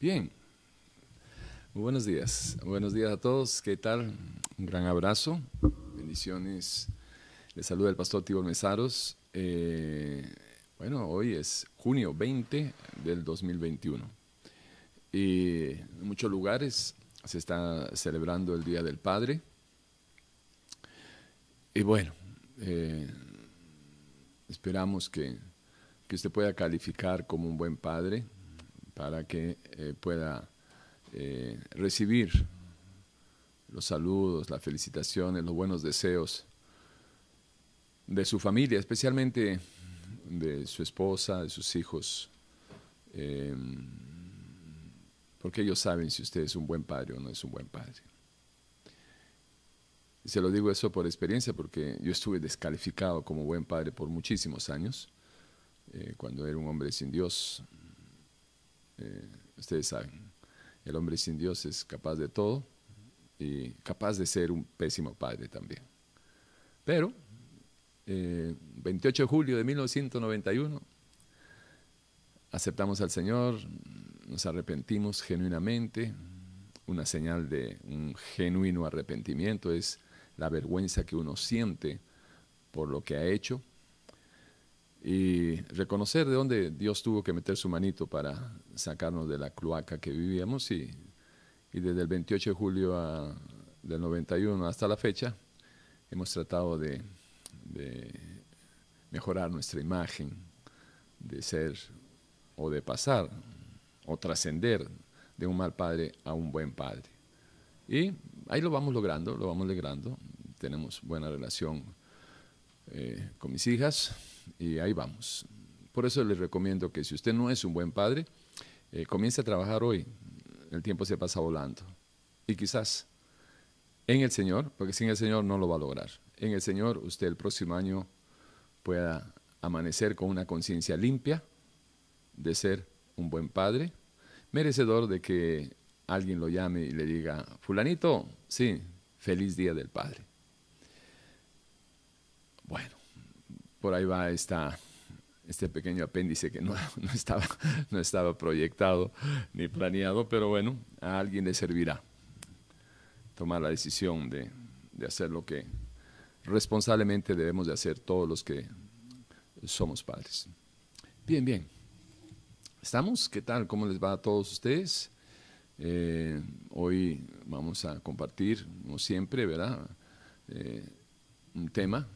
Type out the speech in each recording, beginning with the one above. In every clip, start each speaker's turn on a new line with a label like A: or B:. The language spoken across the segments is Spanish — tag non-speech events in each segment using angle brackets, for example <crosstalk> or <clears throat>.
A: Bien. Buenos días. Buenos días a todos. ¿Qué tal? Un gran abrazo. Bendiciones. Les saluda el pastor Tibor Mesaros. Eh, bueno, hoy es junio 20 del 2021. Y en muchos lugares se está celebrando el Día del Padre. Y bueno, eh, esperamos que, que, usted pueda calificar como un buen padre para que eh, pueda eh, recibir los saludos, las felicitaciones, los buenos deseos de su familia, especialmente de su esposa, de sus hijos, porque ellos saben si usted es un buen padre o no es un buen padre. Se lo digo eso por experiencia porque yo estuve descalificado como buen padre por muchísimos años, eh, cuando era un hombre sin Dios. Eh, ustedes saben, el hombre sin Dios es capaz de todo y capaz de ser un pésimo padre también. Pero, eh, 28 de julio de 1991, aceptamos al Señor, nos arrepentimos genuinamente. Una señal de un genuino arrepentimiento es la vergüenza que uno siente por lo que ha hecho y reconocer de dónde Dios tuvo que meter su manito para sacarnos de la cloaca que vivíamos y, desde el 28 de julio del 91 hasta la fecha hemos tratado de, de mejorar nuestra imagen, de ser o de pasar o trascender de un mal padre a un buen padre. Y ahí lo vamos logrando, lo vamos logrando. Tenemos buena relación eh, con mis hijas y ahí vamos. Por eso les recomiendo que si usted no es un buen padre, eh, comience a trabajar hoy. El tiempo se pasa volando. Y quizás en el Señor, porque sin el Señor no lo va a lograr. En el Señor usted el próximo año pueda amanecer con una conciencia limpia de ser un buen padre, merecedor de que alguien lo llame y le diga, fulanito, sí, feliz día del Padre. Bueno, por ahí va este pequeño apéndice que <laughs> no, estaba, no estaba proyectado ni planeado, pero bueno, a alguien le servirá tomar la decisión de, de hacer lo que responsablemente debemos de hacer todos los que somos padres. Bien, bien. ¿Estamos? ¿Qué tal? ¿Cómo les va a todos ustedes? Eh, hoy vamos a compartir, como siempre, ¿verdad? Eh, un tema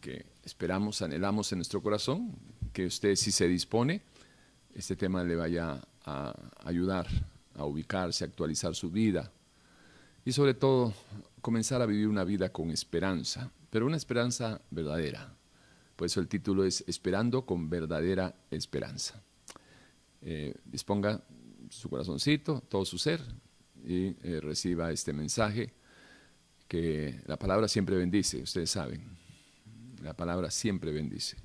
A: que esperamos, anhelamos en nuestro corazón, que usted si se dispone, este tema le vaya a ayudar a ubicarse, a actualizar su vida y sobre todo comenzar a vivir una vida con esperanza, pero una esperanza verdadera. Por eso el título es Esperando con verdadera esperanza. Eh, disponga su corazoncito, todo su ser y eh, reciba este mensaje que la palabra siempre bendice, ustedes saben, la palabra siempre bendice.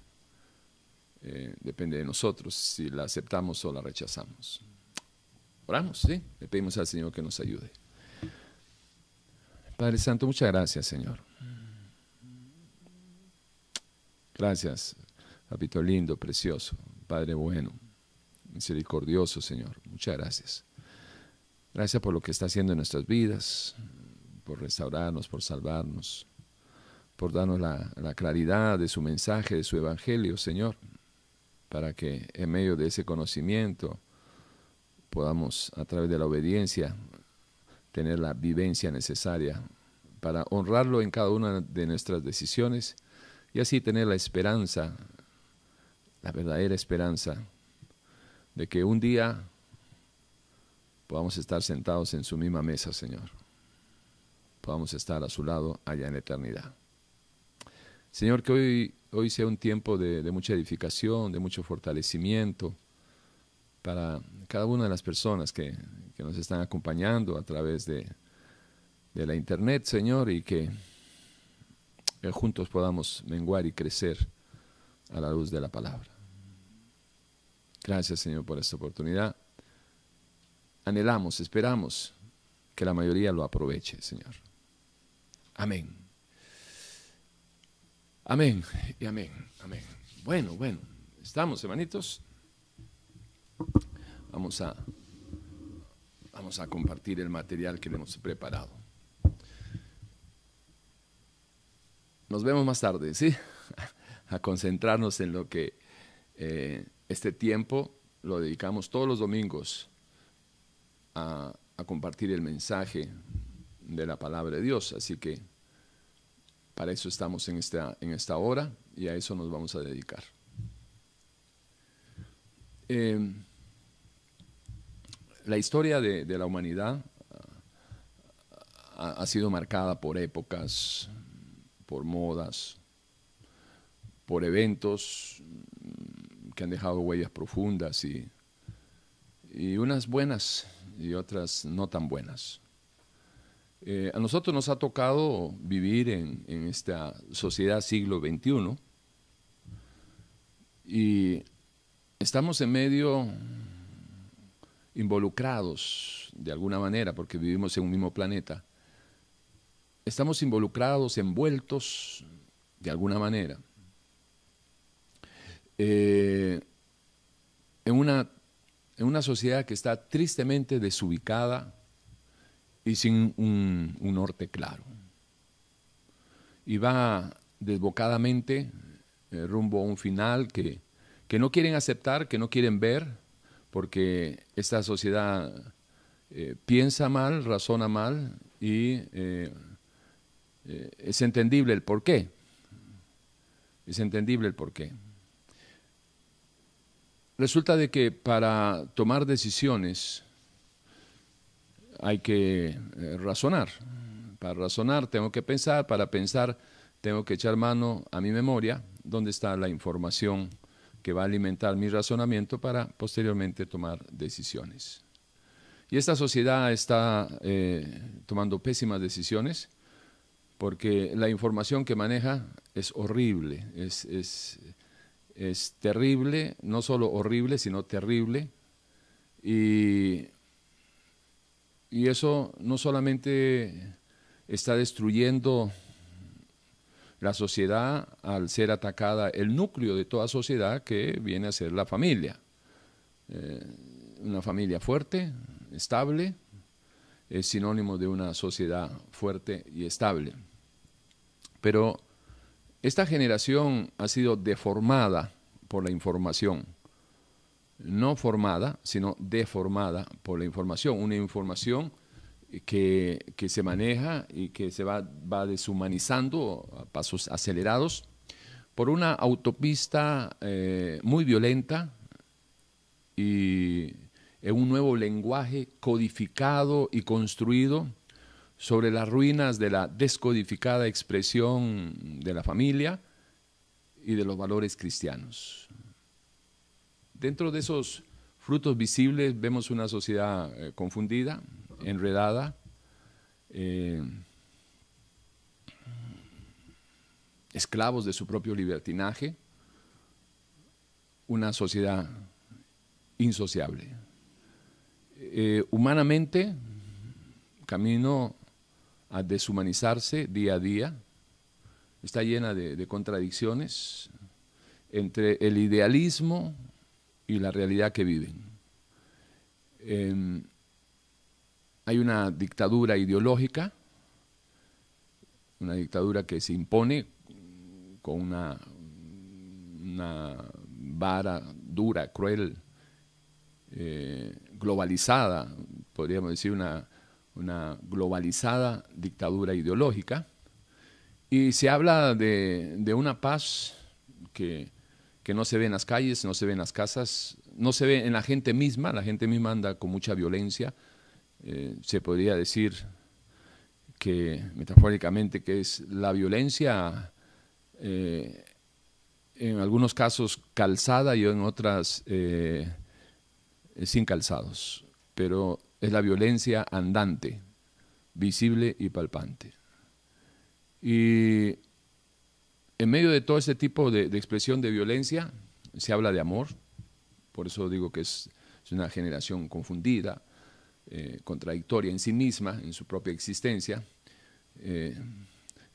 A: Eh, depende de nosotros si la aceptamos o la rechazamos. Oramos, ¿sí? Le pedimos al Señor que nos ayude. Padre Santo, muchas gracias, Señor. Gracias, papito lindo, precioso, Padre bueno misericordioso, Señor. Muchas gracias. Gracias por lo que está haciendo en nuestras vidas, por restaurarnos, por salvarnos, por darnos la, claridad de su mensaje, de su evangelio, Señor, para que en medio de ese conocimiento podamos, a través de la obediencia, tener la vivencia necesaria para honrarlo en cada una de nuestras decisiones y así tener la esperanza, la verdadera esperanza de que un día podamos estar sentados en su misma mesa, Señor. Podamos estar a su lado allá en eternidad. Señor, que hoy, hoy sea un tiempo de, mucha edificación, de mucho fortalecimiento para cada una de las personas que, nos están acompañando a través de, de la internet, Señor, y que juntos podamos menguar y crecer a la luz de la palabra. Gracias, Señor, por esta oportunidad. Anhelamos, esperamos que la mayoría lo aproveche, Señor. Amén. Amén y amén, amén. Bueno, bueno, estamos, hermanitos. Vamos a, vamos a compartir el material que le hemos preparado. Nos vemos más tarde, ¿sí? <laughs> A concentrarnos en lo que eh, este tiempo lo dedicamos todos los domingos a, a compartir el mensaje de la palabra de Dios. Así que para eso estamos en esta, en esta hora y a eso nos vamos a dedicar. Eh, la historia de, la humanidad ha, sido marcada por épocas, por modas, por eventos que han dejado huellas profundas y, y unas buenas y otras no tan buenas. Eh, a nosotros nos ha tocado vivir en, esta sociedad siglo XXI y estamos en medio involucrados de alguna manera, porque vivimos en un mismo planeta, estamos involucrados, envueltos de alguna manera. Eh, en, una, en una sociedad que está tristemente desubicada y sin un, norte claro. Y va desbocadamente eh, rumbo a un final que, que, no quieren aceptar, que no quieren ver, porque esta sociedad eh, piensa mal, razona mal y eh, es entendible el por qué. Es entendible el por qué. Resulta de que para tomar decisiones hay que eh, razonar. Para razonar tengo que pensar, para pensar tengo que echar mano a mi memoria, donde está la información que va a alimentar mi razonamiento para posteriormente tomar decisiones. Y esta sociedad está eh, tomando pésimas decisiones porque la información que maneja es horrible, es, es, es terrible, no solo horrible, sino terrible. Y y eso no solamente está destruyendo la sociedad al ser atacada, el núcleo de toda sociedad que viene a ser la familia. Eh, una familia fuerte, estable, es sinónimo de una sociedad fuerte y estable. Pero esta generación ha sido deformada por la información no formada, sino deformada por la información, una información que, se maneja y que se va, va, deshumanizando a pasos acelerados por una autopista eh, muy violenta y en un nuevo lenguaje codificado y construido sobre las ruinas de la descodificada expresión de la familia y de los valores cristianos. Dentro de esos frutos visibles vemos una sociedad eh, confundida, enredada, eh, esclavos de su propio libertinaje, una sociedad insociable. Eh, humanamente, camino a deshumanizarse día a día, está llena de, de contradicciones entre el idealismo y la realidad que viven. Em, hay una dictadura ideológica, una dictadura que se impone con una, una vara dura, cruel, eh, globalizada, podríamos decir una, una globalizada dictadura ideológica, y se habla de, de una paz que que no se ve en las calles, no se ve en las casas, no se ve en la gente misma, la gente misma anda con mucha violencia. Eh, se podría decir que, metafóricamente, que es la violencia, eh, en algunos casos calzada y en otras eh, sin calzados, pero es la violencia andante, visible y palpante. Y en medio de todo este tipo de, expresión de violencia, se habla de amor, por eso digo que es, una generación confundida, eh, contradictoria en sí misma, en su propia existencia. Eh,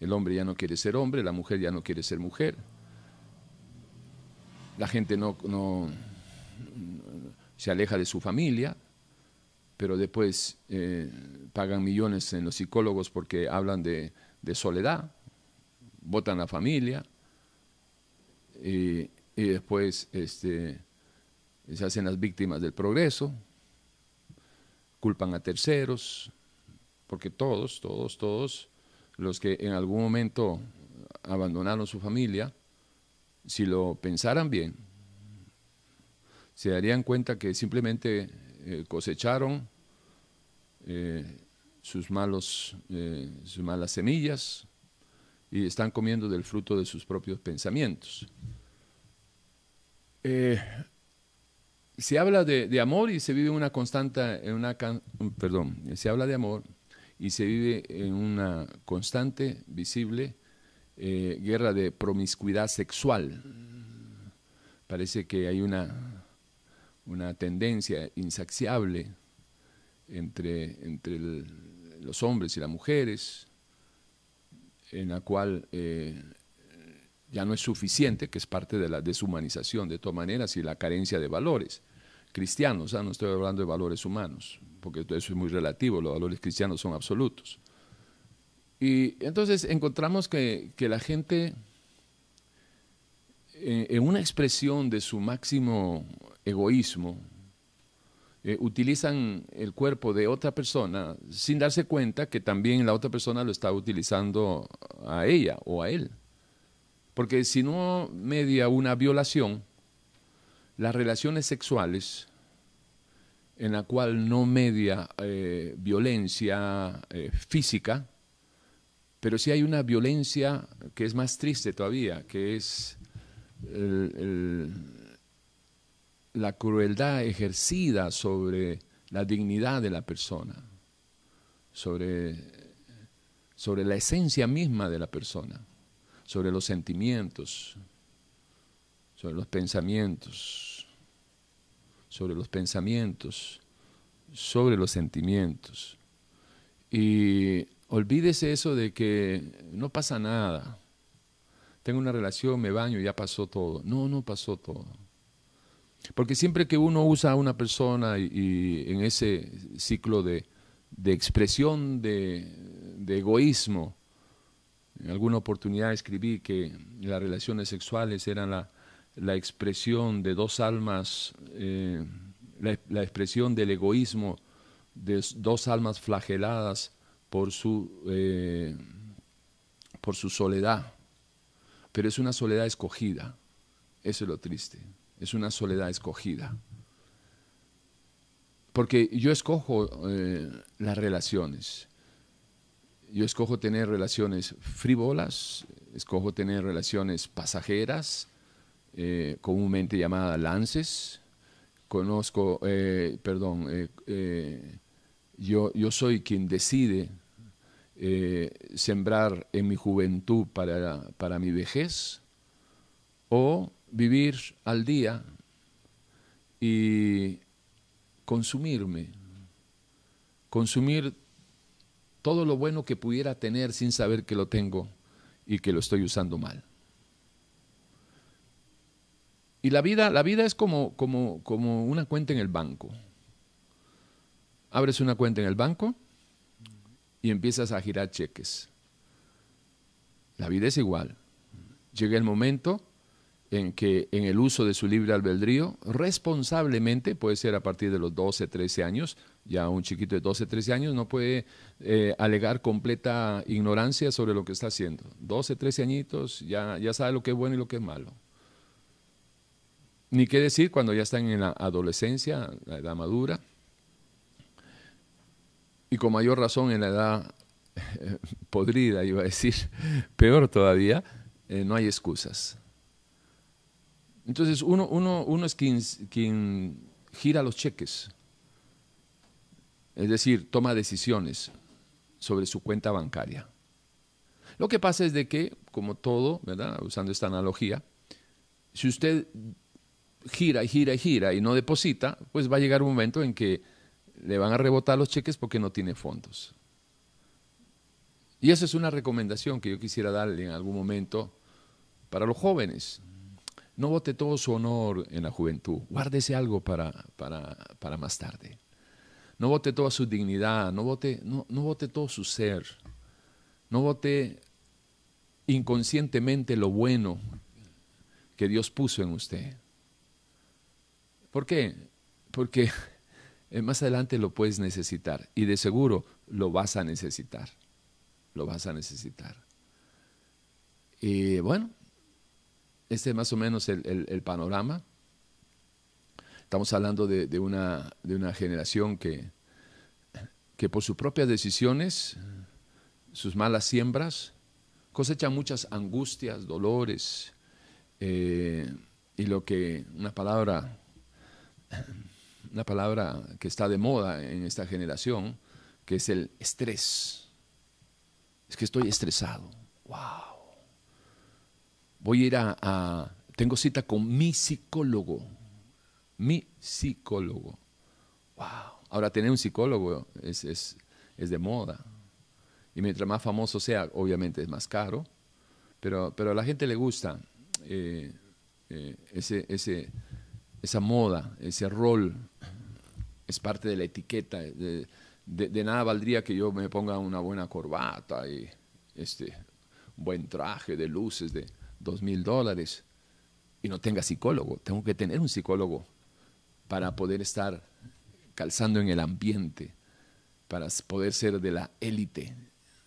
A: el hombre ya no quiere ser hombre, la mujer ya no quiere ser mujer. La gente no, se aleja de su familia, pero después eh, pagan millones en los psicólogos porque hablan de, soledad, votan la familia y, después este, se hacen las víctimas del progreso, culpan a terceros, porque todos, todos, todos los que en algún momento abandonaron su familia, si lo pensaran bien, se darían cuenta que simplemente eh, cosecharon eh, sus, malos, eh, sus malas semillas y están comiendo del fruto de sus propios pensamientos. se habla de, amor y se vive una constante, en una, perdón, se habla de amor y se vive en una constante, visible guerra de promiscuidad sexual. Parece que hay una una tendencia insaciable entre, entre los hombres y las mujeres, en la cual eh, ya no es suficiente, que es parte de la deshumanización de todas maneras y la carencia de valores cristianos, no estoy hablando de valores humanos, porque eso es muy relativo, los valores cristianos son absolutos. Y entonces encontramos que, la gente, eh, en una expresión de su máximo egoísmo, eh, utilizan el cuerpo de otra persona sin darse cuenta que también la otra persona lo está utilizando a ella o a él. Porque si no media una violación, las relaciones sexuales en la cual no media eh, violencia eh, física, pero sí hay una violencia que es más triste todavía, que es el la crueldad ejercida sobre la dignidad de la persona, sobre, sobre la esencia misma de la persona, sobre los sentimientos, sobre los pensamientos, sobre los pensamientos, sobre los sentimientos. Y olvídese eso de que no pasa nada. Tengo una relación, me baño, ya pasó todo. No, no pasó todo. Porque siempre que uno usa a una persona y, en ese ciclo de, expresión de, egoísmo, en alguna oportunidad escribí que las relaciones sexuales eran la, expresión de dos almas, eh, la, expresión del egoísmo de dos almas flageladas por su, eh, por su soledad. Pero es una soledad escogida, eso es lo triste es una soledad escogida. Porque yo escojo eh, las relaciones. Yo escojo tener relaciones frívolas, escojo tener relaciones pasajeras, eh, comúnmente llamadas lances. Conozco, eh, perdón, yo, yo soy quien decide sembrar en mi juventud para, para mi vejez o vivir al día y consumirme, consumir todo lo bueno que pudiera tener sin saber que lo tengo y que lo estoy usando mal. Y la vida, la vida es como, como, como una cuenta en el banco. Abres una cuenta en el banco y empiezas a girar cheques. La vida es igual. Llega el momento en que en el uso de su libre albedrío, responsablemente, puede ser a partir de los 12, 13 años, ya un chiquito de 12, 13 años no puede eh, alegar completa ignorancia sobre lo que está haciendo. 12, 13 añitos, ya, ya sabe lo que es bueno y lo que es malo. Ni qué decir cuando ya están en la adolescencia, la edad madura, y con mayor razón en la edad <laughs> podrida, iba a decir, <laughs> peor todavía, eh, no hay excusas entonces uno, uno, uno es quien, gira los cheques, es decir, toma decisiones sobre su cuenta bancaria. Lo que pasa es de que, como todo, usando esta analogía, si usted gira y gira y gira y no deposita, pues va a llegar un momento en que le van a rebotar los cheques porque no tiene fondos. Y esa es una recomendación que yo quisiera darle en algún momento para los jóvenes No vote todo su honor en la juventud. Guárdese algo para, para, para más tarde. No vote toda su dignidad, no vote, no, no vote todo su ser. No vote inconscientemente lo bueno que Dios puso en usted. ¿Por qué? Porque más adelante lo puedes necesitar y de seguro lo vas a necesitar. Lo vas a necesitar. Y bueno, este es más o menos el, panorama. Estamos hablando de, una, de una generación que, que por sus propias decisiones, sus malas siembras, cosecha muchas angustias, dolores, eh, y lo que una palabra, una palabra que está de moda en esta generación, que es el estrés. Es que estoy estresado. Wow voy a ir a, tengo cita con mi psicólogo, mi psicólogo. Wow. Ahora tener un psicólogo es, es, es, de moda. Y mientras más famoso sea, obviamente es más caro, pero, pero a la gente le gusta eh, eh, ese, ese, esa moda, ese rol, es parte de la etiqueta. De, de, nada valdría que yo me ponga una buena corbata y este buen traje de luces, de, dos mil dólares y no tenga psicólogo. Tengo que tener un psicólogo para poder estar calzando en el ambiente, para poder ser de la élite,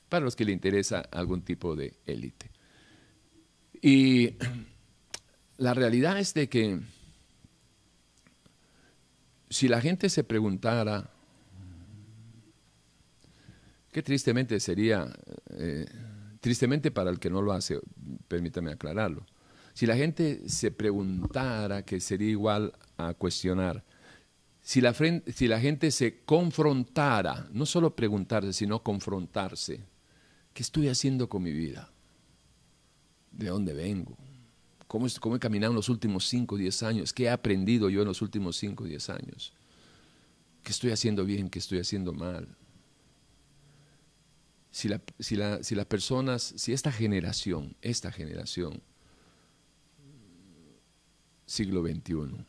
A: para los que le interesa algún tipo de élite. Y <clears throat> la realidad es de que si la gente se preguntara, qué tristemente sería eh, Tristemente para el que no lo hace, permítame aclararlo. Si la gente se preguntara, que sería igual a cuestionar, si la, gente se confrontara, no solo preguntarse, sino confrontarse, ¿qué estoy haciendo con mi vida? ¿De dónde vengo? ¿Cómo, cómo he caminado en los últimos 5 o 10 años? ¿Qué he aprendido yo en los últimos 5 o 10 años? ¿Qué estoy haciendo bien? ¿Qué estoy haciendo mal? Si, la, si, la, si las personas, si esta generación, esta generación, siglo XXI,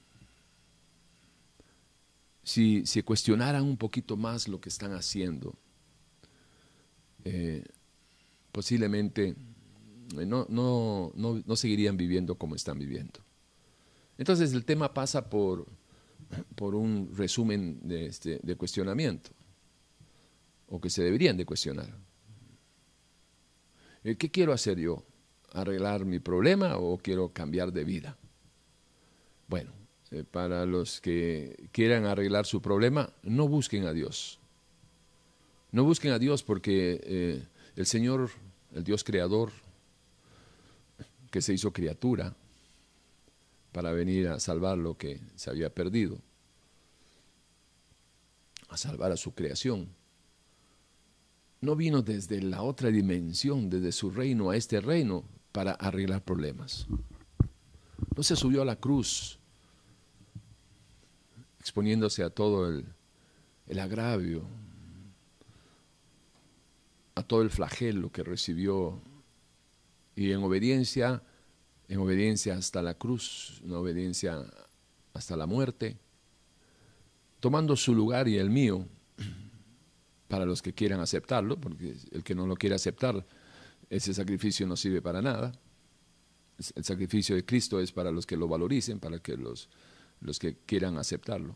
A: si, si cuestionaran un poquito más lo que están haciendo, eh, posiblemente eh, no, no, no, no, seguirían viviendo como están viviendo. Entonces el tema pasa por, por un resumen de, este, de cuestionamiento, o que se deberían de cuestionar. Eh, ¿Qué quiero hacer yo? ¿Arreglar mi problema o quiero cambiar de vida? Bueno, eh, para los que quieran arreglar su problema, no busquen a Dios. No busquen a Dios porque eh, el Señor, el Dios creador, que se hizo criatura para venir a salvar lo que se había perdido, a salvar a su creación no vino desde la otra dimensión, desde su reino a este reino, para arreglar problemas. No se subió a la cruz exponiéndose a todo el, agravio, a todo el flagelo que recibió y en obediencia, en obediencia hasta la cruz, en obediencia hasta la muerte, tomando su lugar y el mío, para los que quieran aceptarlo, porque el que no lo quiere aceptar, ese sacrificio no sirve para nada. El sacrificio de Cristo es para los que lo valoricen, para que los, los que quieran aceptarlo.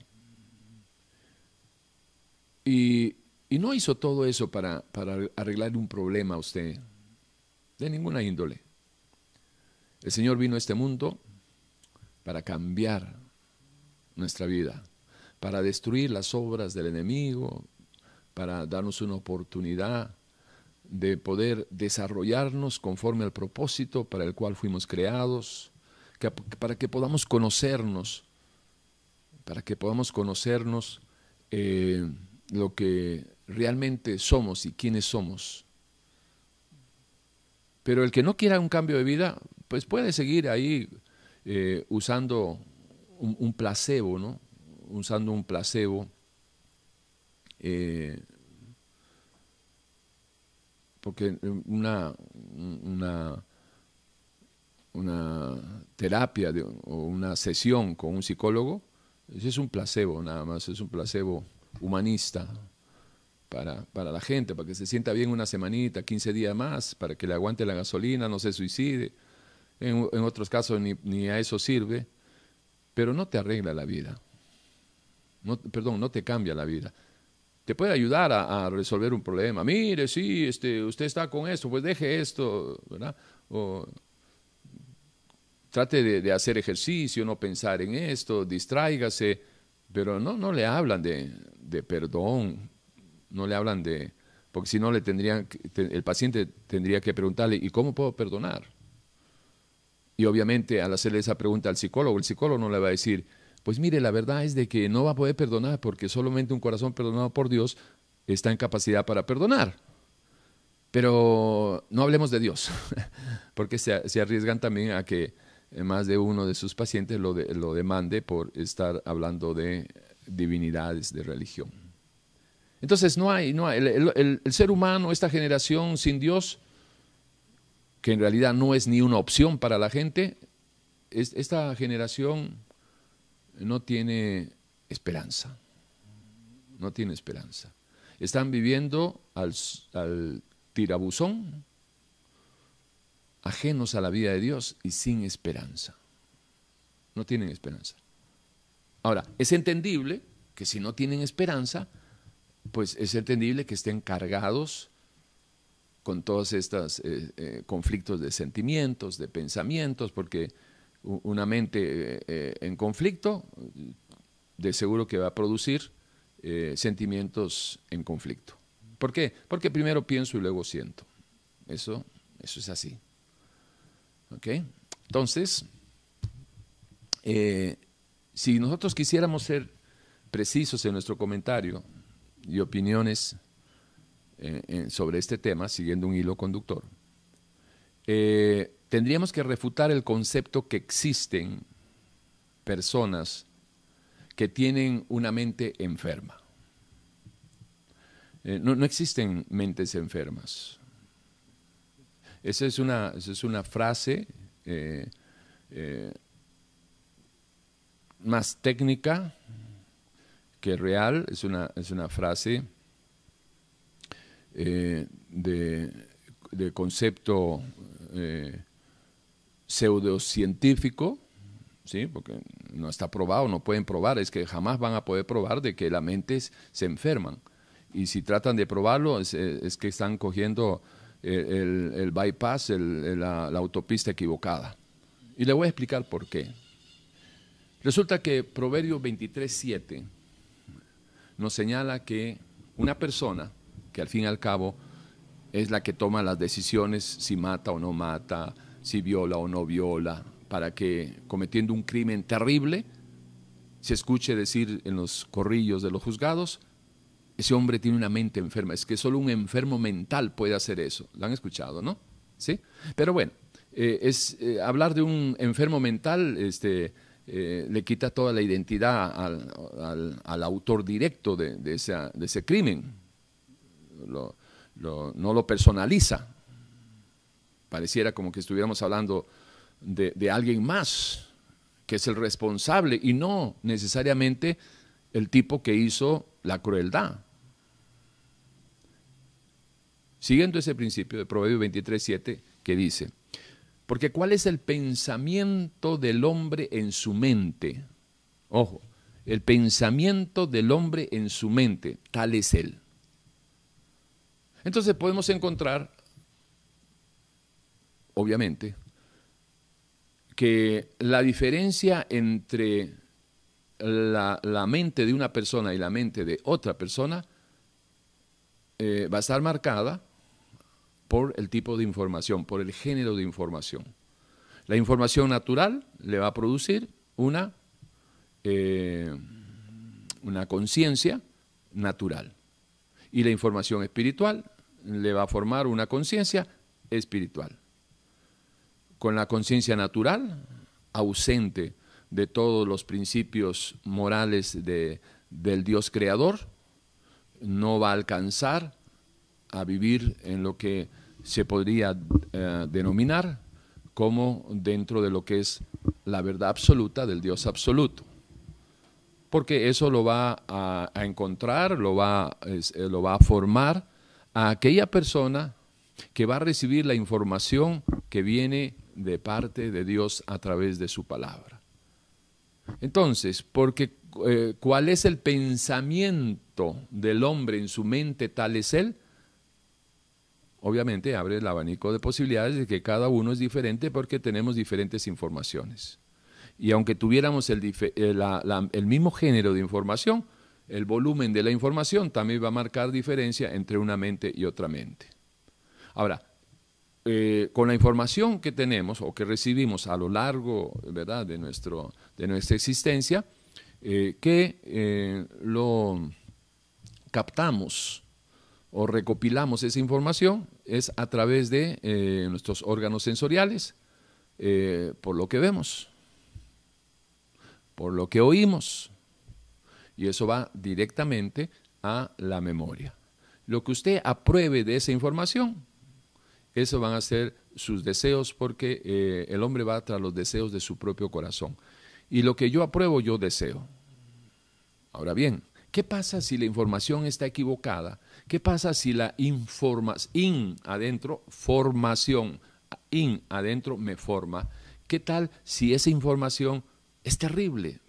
A: Y, no hizo todo eso para, para arreglar un problema a usted, de ninguna índole. El Señor vino a este mundo para cambiar nuestra vida, para destruir las obras del enemigo, para darnos una oportunidad de poder desarrollarnos conforme al propósito para el cual fuimos creados, para que podamos conocernos, para que podamos conocernos eh, lo que realmente somos y quiénes somos. Pero el que no quiera un cambio de vida, pues puede seguir ahí eh, usando un, placebo, ¿no? Usando un placebo eh, porque una, una, una terapia o una sesión con un psicólogo, es un placebo nada más, es un placebo humanista para, para, la gente, para que se sienta bien una semanita, 15 días más, para que le aguante la gasolina, no se suicide. En, en otros casos ni, ni, a eso sirve, pero no te arregla la vida. No, perdón, no te cambia la vida. Te puede ayudar a, resolver un problema. Mire, sí, este, usted está con esto, pues deje esto, ¿verdad? O, trate de, de, hacer ejercicio, no pensar en esto, distráigase, pero no, no le hablan de, de perdón, no le hablan de, porque si no le tendrían, el paciente tendría que preguntarle, ¿y cómo puedo perdonar? Y obviamente al hacerle esa pregunta al psicólogo, el psicólogo no le va a decir, pues mire, la verdad es de que no va a poder perdonar porque solamente un corazón perdonado por Dios está en capacidad para perdonar. Pero no hablemos de Dios, <laughs> porque se, arriesgan también a que más de uno de sus pacientes lo, de, lo demande por estar hablando de divinidades de religión. Entonces no hay, no hay el, ser humano, esta generación sin Dios, que en realidad no es ni una opción para la gente, es, esta generación no tiene esperanza, no tiene esperanza. Están viviendo al, tirabuzón, ajenos a la vida de Dios y sin esperanza. No tienen esperanza. Ahora, es entendible que si no tienen esperanza, pues es entendible que estén cargados con todos estos eh, eh, conflictos de sentimientos, de pensamientos, porque una mente eh, en conflicto de seguro que va a producir eh, sentimientos en conflicto. ¿Por qué? Porque primero pienso y luego siento. Eso, eso es así. ¿Ok? Entonces, eh, si nosotros quisiéramos ser precisos en nuestro comentario y opiniones eh, sobre este tema, siguiendo un hilo conductor, eh, tendríamos que refutar el concepto que existen personas que tienen una mente enferma. Eh, no, no, existen mentes enfermas. Esa es una, esa es una frase eh, eh, más técnica que real, es una, es una frase de, de, concepto pseudocientífico, ¿sí? porque no está probado, no pueden probar, es que jamás van a poder probar de que las mentes se enferman. Y si tratan de probarlo, es, es que están cogiendo el, el bypass, la, la, autopista equivocada. Y le voy a explicar por qué. Resulta que Proverbio 23.7 nos señala que una persona, que al fin y al cabo es la que toma las decisiones si mata o no mata, si viola o no viola, para que cometiendo un crimen terrible, se escuche decir en los corrillos de los juzgados, ese hombre tiene una mente enferma, es que solo un enfermo mental puede hacer eso. ¿Lo han escuchado, no? ¿Sí? Pero bueno, eh, es, eh, hablar de un enfermo mental este, eh, le quita toda la identidad al, autor directo de, de, esa, de, ese crimen. Lo, lo, no lo personaliza. Pareciera como que estuviéramos hablando de, alguien más que es el responsable y no necesariamente el tipo que hizo la crueldad. Siguiendo ese principio de Proverbio 23.7 que dice, porque ¿cuál es el pensamiento del hombre en su mente? Ojo, el pensamiento del hombre en su mente, tal es él. Entonces podemos encontrar, obviamente, que la diferencia entre la, mente de una persona y la mente de otra persona eh, va a estar marcada por el tipo de información, por el género de información. La información natural le va a producir una, eh, una conciencia natural. Y la información espiritual le va a formar una conciencia espiritual. Con la conciencia natural, ausente de todos los principios morales de, del Dios creador, no va a alcanzar a vivir en lo que se podría eh, denominar como dentro de lo que es la verdad absoluta del Dios absoluto. Porque eso lo va a, encontrar, lo va, eh, lo va a formar a aquella persona que va a recibir la información que viene de parte de Dios a través de su palabra. Entonces, porque eh, cuál es el pensamiento del hombre en su mente, tal es él, obviamente abre el abanico de posibilidades de que cada uno es diferente porque tenemos diferentes informaciones. Y aunque tuviéramos el, eh, el mismo género de información, el volumen de la información también va a marcar diferencia entre una mente y otra mente. Ahora, eh, con la información que tenemos o que recibimos a lo largo ¿verdad? De, nuestro, de nuestra existencia, eh, que eh, lo captamos o recopilamos esa información es a través de nuestros órganos sensoriales, por lo que vemos, por lo que oímos, y eso va directamente a la memoria. Lo que usted apruebe de esa información, eso van a ser sus deseos porque eh, el hombre va tras los deseos de su propio corazón. Y lo que yo apruebo, yo deseo. Ahora bien, ¿qué pasa si la información está equivocada? ¿Qué pasa si la información, in adentro, formación, in adentro me forma? ¿Qué tal si esa información es terrible?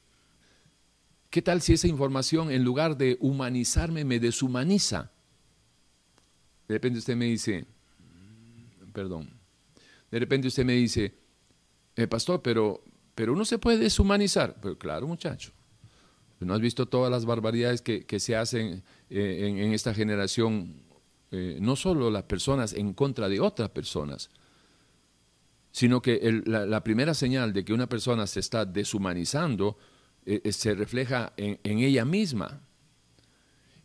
A: ¿Qué tal si esa información en lugar de humanizarme me deshumaniza? De repente usted me dice, perdón. De repente usted me dice, eh, pastor, pero, pero uno se puede deshumanizar. Pero claro, muchacho. ¿No has visto todas las barbaridades que, se hacen eh, en, esta generación? Eh, no solo las personas en contra de otras personas, sino que la, primera señal de que una persona se está deshumanizando se refleja en ella misma.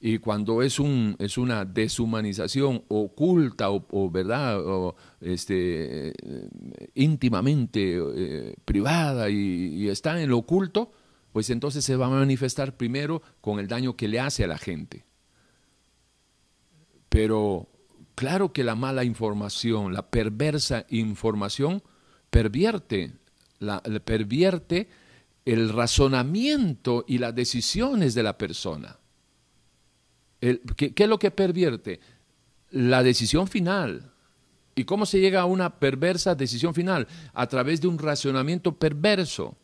A: Y cuando es, un, es una deshumanización oculta o, verdad, o este, eh, íntimamente eh, privada y, está en lo oculto, pues entonces se va a manifestar primero con el daño que le hace a la gente. Pero claro que la mala información, la perversa información, pervierte, la, pervierte el razonamiento y las decisiones de la persona. ¿Qué, es lo que pervierte? La decisión final. ¿Y cómo se llega a una perversa decisión final? A través de un racionamiento perverso.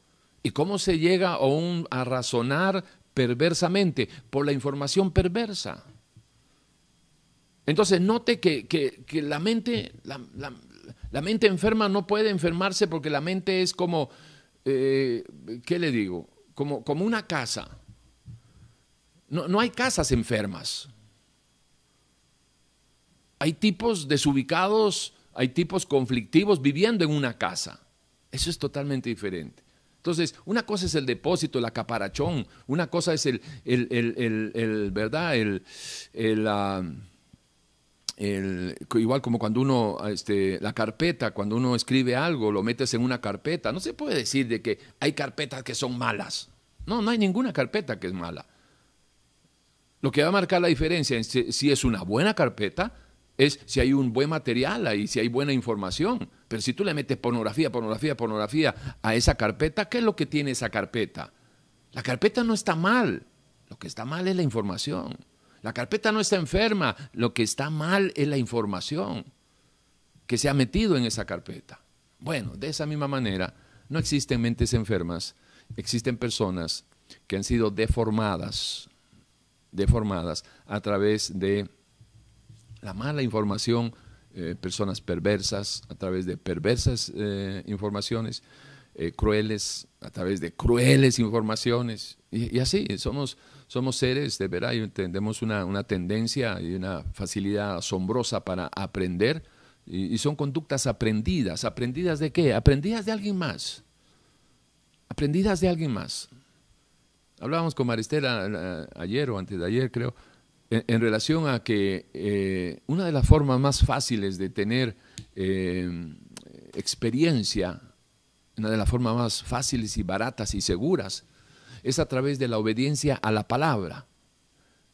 A: ¿Y cómo se llega a, un, a razonar perversamente? Por la información perversa. Entonces, note que, la, mente, la, mente enferma no puede enfermarse porque la mente es como, eh, ¿qué le digo? Como, como una casa. No, hay casas enfermas. Hay tipos desubicados, hay tipos conflictivos viviendo en una casa. Eso es totalmente diferente. Entonces, una cosa es el depósito, el acaparachón, una cosa es el, el, ¿verdad? El, ah, el, igual como cuando uno, este, la carpeta, cuando uno escribe algo, lo metes en una carpeta. No se puede decir de que hay carpetas que son malas. No, no hay ninguna carpeta que es mala. Lo que va a marcar la diferencia en si es una buena carpeta es si hay un buen material ahí, si hay buena información. Pero si tú le metes pornografía, pornografía, pornografía a esa carpeta, ¿qué es lo que tiene esa carpeta? La carpeta no está mal, lo que está mal es la información. La carpeta no está enferma, lo que está mal es la información que se ha metido en esa carpeta. Bueno, de esa misma manera, no existen mentes enfermas, existen personas que han sido deformadas deformadas a través de la mala información, eh, personas perversas, a través de perversas eh, informaciones, eh, crueles, a través de crueles informaciones. Y, así, somos, somos seres de verdad y tenemos una, tendencia y una facilidad asombrosa para aprender. Y, y son conductas aprendidas. ¿Aprendidas de qué? Aprendidas de alguien más. Aprendidas de alguien más. Hablábamos con Maristela ayer o antes de ayer, creo, en, relación a que eh, una de las formas más fáciles de tener eh, experiencia, una de las formas más fáciles y baratas y seguras, es a través de la obediencia a la palabra.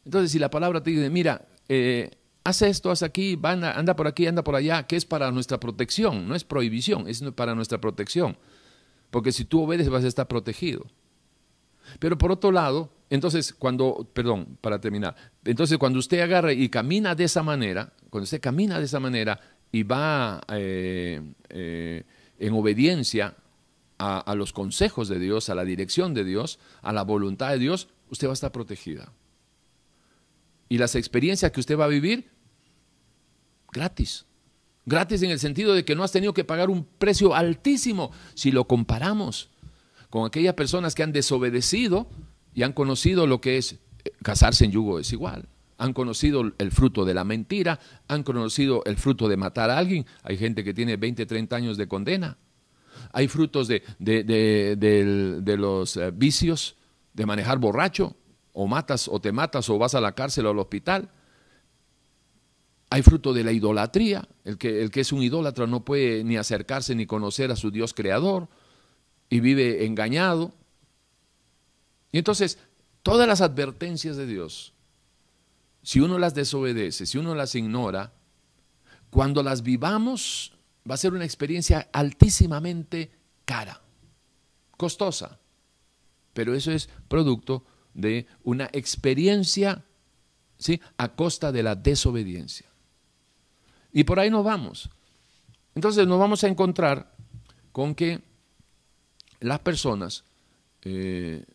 A: Entonces, si la palabra te dice, mira, eh, haz esto, haz aquí, anda por aquí, anda por allá, que es para nuestra protección, no es prohibición, es para nuestra protección. Porque si tú obedeces vas a estar protegido. Pero por otro lado, entonces cuando, perdón, para terminar, entonces cuando usted agarra y camina de esa manera, cuando usted camina de esa manera y va eh, eh, en obediencia a los consejos de Dios, a la dirección de Dios, a la voluntad de Dios, usted va a estar protegida. Y las experiencias que usted va a vivir, gratis. Gratis en el sentido de que no has tenido que pagar un precio altísimo si lo comparamos con aquellas personas que han desobedecido y han conocido lo que es eh, casarse en yugo desigual. Han conocido el fruto de la mentira, han conocido el fruto de matar a alguien. Hay gente que tiene 20, 30 años de condena. Hay frutos de, de los eh, vicios, de manejar borracho, o matas o te matas o vas a la cárcel o al hospital. Hay fruto de la idolatría. El que, el que es un idólatra no puede ni acercarse ni conocer a su Dios creador y vive engañado. Y entonces, todas las advertencias de Dios, si uno las desobedece, si uno las ignora, cuando las vivamos va a ser una experiencia altísimamente cara, costosa. Pero eso es producto de una experiencia ¿sí? a costa de la desobediencia. Y por ahí nos vamos. Entonces nos vamos a encontrar con que las personas, eh,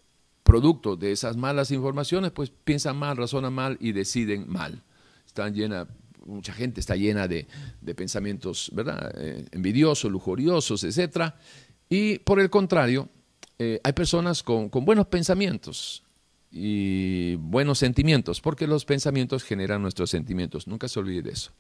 A: producto de esas malas informaciones, pues piensan mal, razonan mal y deciden mal. Están llena, mucha gente está llena de, pensamientos, ¿verdad? Eh, envidiosos, lujuriosos, etc. Y por el contrario, eh, hay personas con, buenos pensamientos y buenos sentimientos, porque los pensamientos generan nuestros sentimientos. Nunca se olvide de eso.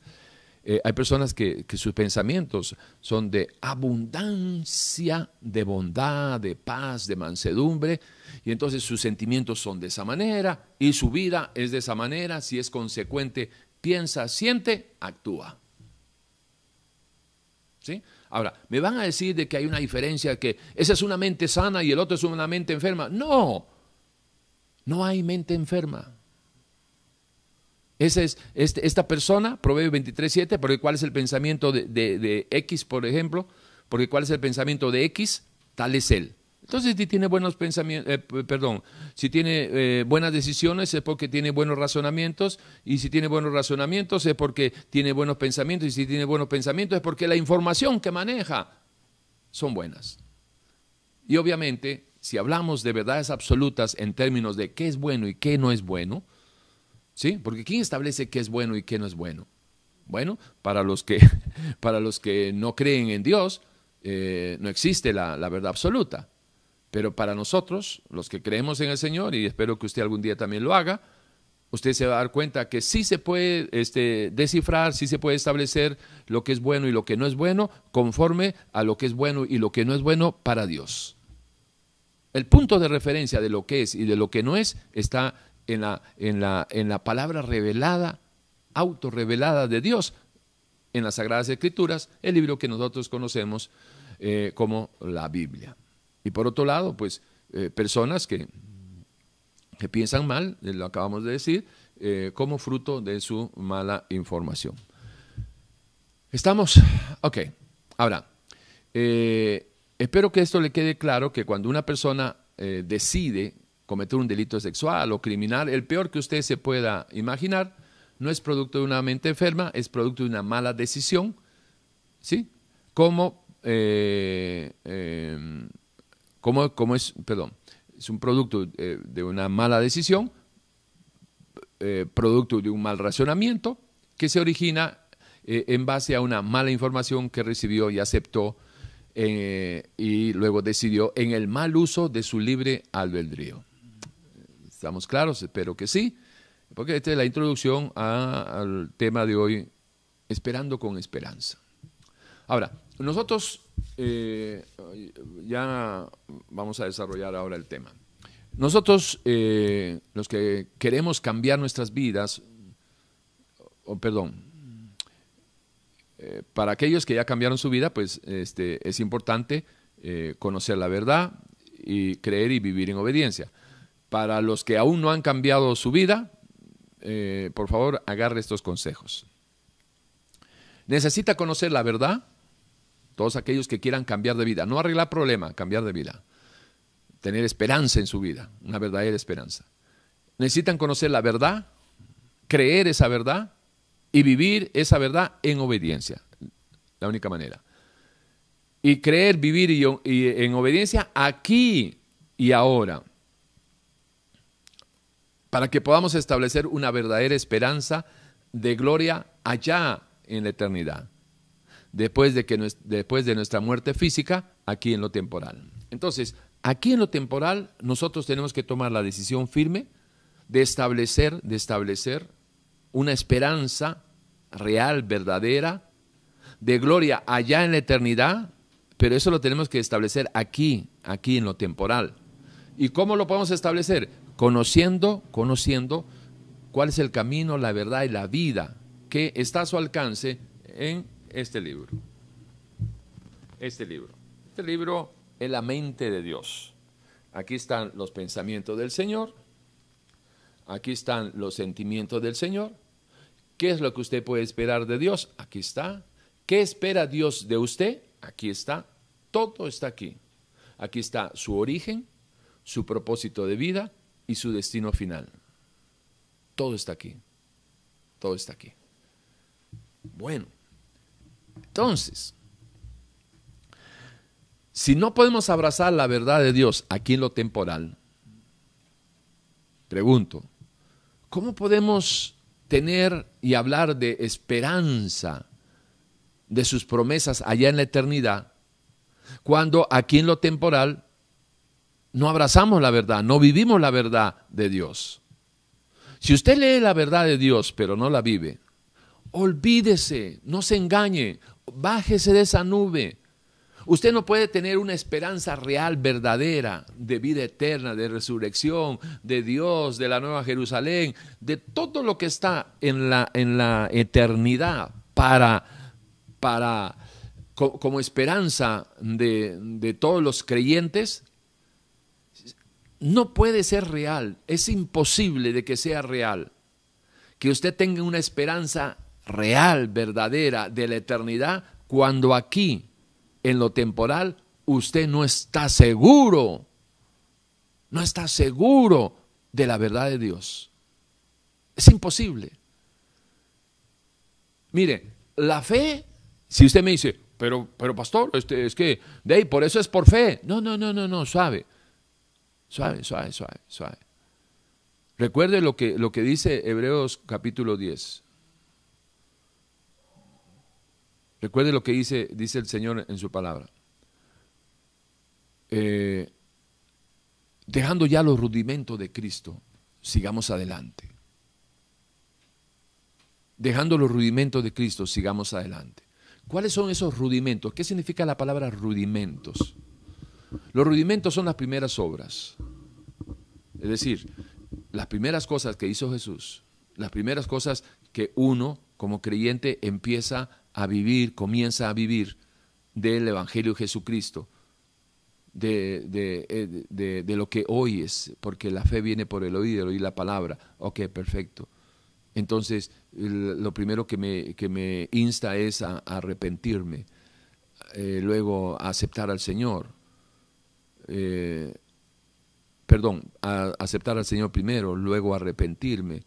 A: Eh, hay personas que, sus pensamientos son de abundancia, de bondad, de paz, de mansedumbre, y entonces sus sentimientos son de esa manera y su vida es de esa manera. Si es consecuente, piensa, siente, actúa. ¿Sí? Ahora, ¿me van a decir de que hay una diferencia, que esa es una mente sana y el otro es una mente enferma? No, no hay mente enferma. Esa es este, esta persona, Proverbio 23.7, porque cuál es el pensamiento de, X, por ejemplo, porque cuál es el pensamiento de X, tal es él. Entonces, si tiene buenos pensamientos, eh, perdón, si tiene eh, buenas decisiones es porque tiene buenos razonamientos, y si tiene buenos razonamientos es porque tiene buenos pensamientos, y si tiene buenos pensamientos es porque la información que maneja son buenas. Y obviamente, si hablamos de verdades absolutas en términos de qué es bueno y qué no es bueno, ¿sí? Porque ¿quién establece qué es bueno y qué no es bueno? Bueno, para los que, <laughs> para los que no creen en Dios, eh, no existe la verdad absoluta. Pero para nosotros, los que creemos en el Señor, y espero que usted algún día también lo haga, usted se va a dar cuenta que sí se puede este, descifrar, sí se puede establecer lo que es bueno y lo que no es bueno, conforme a lo que es bueno y lo que no es bueno para Dios. El punto de referencia de lo que es y de lo que no es está en la, en la, en la palabra revelada, autorrevelada de Dios en las Sagradas Escrituras, el libro que nosotros conocemos eh, como la Biblia. Y por otro lado, pues eh, personas que, que, piensan mal, eh, lo acabamos de decir, como fruto de su mala información. Estamos, ok, ahora, espero que esto le quede claro que cuando una persona decide cometer un delito sexual o criminal, el peor que usted se pueda imaginar, no es producto de una mente enferma, es producto de una mala decisión, ¿sí? Como como, es, perdón, es un producto eh, de una mala decisión, eh, producto de un mal racionamiento, que se origina eh, en base a una mala información que recibió y aceptó y luego decidió en el mal uso de su libre albedrío. ¿Estamos claros? Espero que sí, porque esta es la introducción al tema de hoy, esperando con esperanza. Ahora, nosotros eh, ya vamos a desarrollar ahora el tema. Nosotros, eh, los que queremos cambiar nuestras vidas, o perdón, eh, para aquellos que ya cambiaron su vida, pues este, es importante conocer la verdad y creer y vivir en obediencia. Para los que aún no han cambiado su vida, eh, por favor, agarre estos consejos. Necesita conocer la verdad, todos aquellos que quieran cambiar de vida, no arreglar problema, cambiar de vida, tener esperanza en su vida, una verdadera esperanza. Necesitan conocer la verdad, creer esa verdad y vivir esa verdad en obediencia, la única manera. Y creer, vivir y, en obediencia aquí y ahora para que podamos establecer una verdadera esperanza de gloria allá en la eternidad, después de, que, después de nuestra muerte física, aquí en lo temporal. Entonces, aquí en lo temporal, nosotros tenemos que tomar la decisión firme de establecer, de establecer una esperanza real, verdadera, de gloria allá en la eternidad, pero eso lo tenemos que establecer aquí, aquí en lo temporal. ¿Y cómo lo podemos establecer? Conociendo, conociendo cuál es el camino, la verdad y la vida que está a su alcance en este libro. Este libro. Este libro es la mente de Dios. Aquí están los pensamientos del Señor. Aquí están los sentimientos del Señor. ¿Qué es lo que usted puede esperar de Dios? Aquí está. ¿Qué espera Dios de usted? Aquí está. Todo está aquí. Aquí está su origen, su propósito de vida, y su destino final. Todo está aquí. Todo está aquí. Bueno, entonces, si no podemos abrazar la verdad de Dios aquí en lo temporal, pregunto, ¿cómo podemos tener y hablar de esperanza de sus promesas allá en la eternidad, cuando aquí en lo temporal no abrazamos la verdad, no vivimos la verdad de Dios. Si usted lee la verdad de Dios pero no la vive, olvídese, no se engañe, bájese de esa nube. Usted no puede tener una esperanza real, verdadera, de vida eterna, de resurrección, de Dios, de la Nueva Jerusalén, de todo lo que está en la, en la eternidad para, para como esperanza de, de todos los creyentes, no puede ser real, es imposible de que sea real. Que usted tenga una esperanza real, verdadera, de la eternidad, cuando aquí, en lo temporal, usted no está seguro, no está seguro de la verdad de Dios. Es imposible. Mire, la fe, si usted me dice, pero, pero pastor, este, es que, de ahí, por eso es por fe. No, no, no, no, no, suave. Suave, suave, suave, suave. Recuerde lo que, lo que dice Hebreos capítulo 10. Recuerde lo que dice, dice el Señor en su palabra. Eh, dejando ya los rudimentos de Cristo, sigamos adelante. Dejando los rudimentos de Cristo, sigamos adelante. ¿Cuáles son esos rudimentos? ¿Qué significa la palabra rudimentos? Los rudimentos son las primeras obras. Es decir, las primeras cosas que hizo Jesús, las primeras cosas que uno como creyente empieza a vivir, comienza a vivir del Evangelio de Jesucristo, de, de, de, lo que oyes, porque la fe viene por el oír, oír la palabra. Ok, perfecto. Entonces, lo primero que me, que me insta es a, arrepentirme, eh, luego a aceptar al Señor, eh, perdón, aceptar al Señor primero, luego arrepentirme,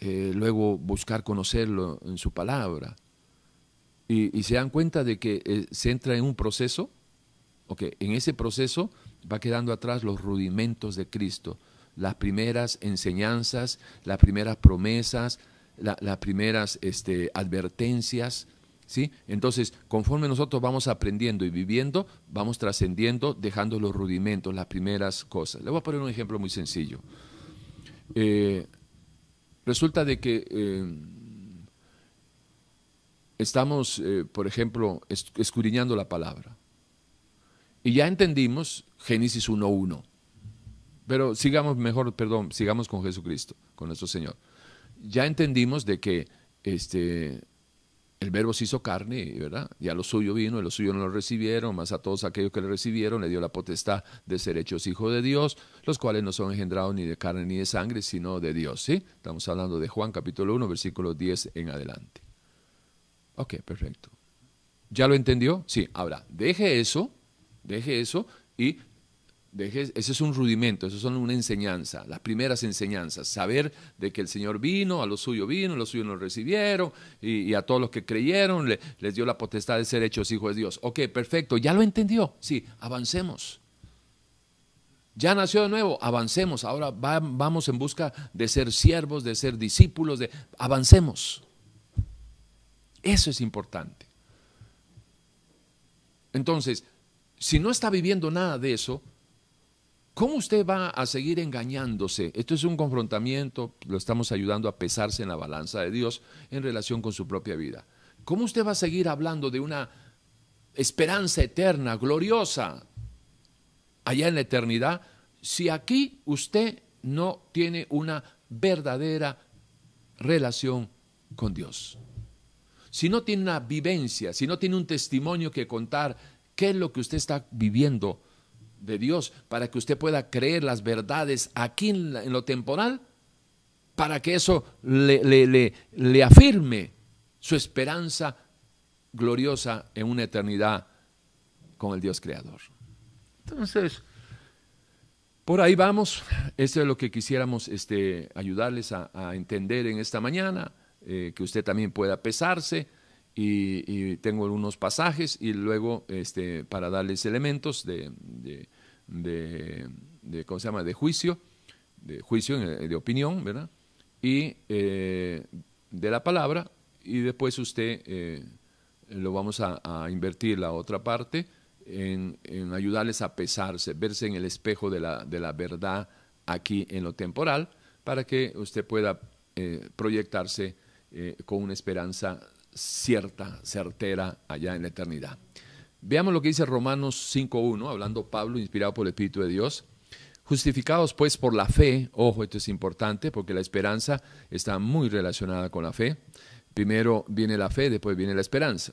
A: eh, luego buscar conocerlo en su palabra. Y, se dan cuenta de que eh, se entra en un proceso, ok, en ese proceso va quedando atrás los rudimentos de Cristo, las primeras enseñanzas, las primeras promesas, las primeras este, advertencias, entonces, conforme nosotros vamos aprendiendo y viviendo, vamos trascendiendo, dejando los rudimentos, las primeras cosas. Le voy a poner un ejemplo muy sencillo. Eh, resulta de que eh, estamos, eh, por ejemplo, escudriñando la palabra. Y ya entendimos Génesis 1.1. Pero sigamos mejor, perdón, sigamos con Jesucristo, con nuestro Señor. Ya entendimos de que este, el verbo se hizo carne, ¿verdad? Y a lo suyo vino, y lo suyo no lo recibieron, más a todos aquellos que le recibieron le dio la potestad de ser hechos hijos de Dios, los cuales no son engendrados ni de carne ni de sangre, sino de Dios, ¿sí? Estamos hablando de Juan capítulo 1, versículo 10 en adelante. Ok, perfecto. ¿Ya lo entendió? Sí, ahora, deje eso, deje eso y ese es un rudimento, eso son una enseñanza, las primeras enseñanzas, saber de que el Señor vino, a los suyos vino, a los suyos nos recibieron y, a todos los que creyeron les dio la potestad de ser hechos hijos de Dios. Ok, perfecto, ya lo entendió, sí, avancemos. Ya nació de nuevo, avancemos, ahora vamos en busca de ser siervos, de ser discípulos, de avancemos. Eso es importante. Entonces, si no está viviendo nada de eso, ¿Cómo usted va a seguir engañándose? Esto es un confrontamiento, lo estamos ayudando a pesarse en la balanza de Dios en relación con su propia vida. ¿Cómo usted va a seguir hablando de una esperanza eterna, gloriosa, allá en la eternidad, si aquí usted no tiene una verdadera relación con Dios? Si no tiene una vivencia, si no tiene un testimonio que contar, ¿qué es lo que usted está viviendo? De Dios para que usted pueda creer las verdades aquí en, lo temporal, para que eso le, le, le, afirme su esperanza gloriosa en una eternidad con el Dios Creador. Entonces, por ahí vamos. Esto es lo que quisiéramos este, ayudarles a, entender en esta mañana, eh, que usted también pueda pesarse. Y, tengo unos pasajes y luego este, para darles elementos de, de, ¿cómo se llama?, de juicio, de juicio, eh, de opinión, ¿verdad? Y eh, de la palabra, y después usted eh, lo vamos a, invertir la otra parte en, ayudarles a pesarse, verse en el espejo de la, de la verdad aquí en lo temporal, para que usted pueda proyectarse con una esperanza cierta, certera allá en la eternidad. Veamos lo que dice Romanos 5.1, hablando Pablo, inspirado por el Espíritu de Dios. Justificados pues por la fe, ojo, esto es importante porque la esperanza está muy relacionada con la fe. Primero viene la fe, después viene la esperanza.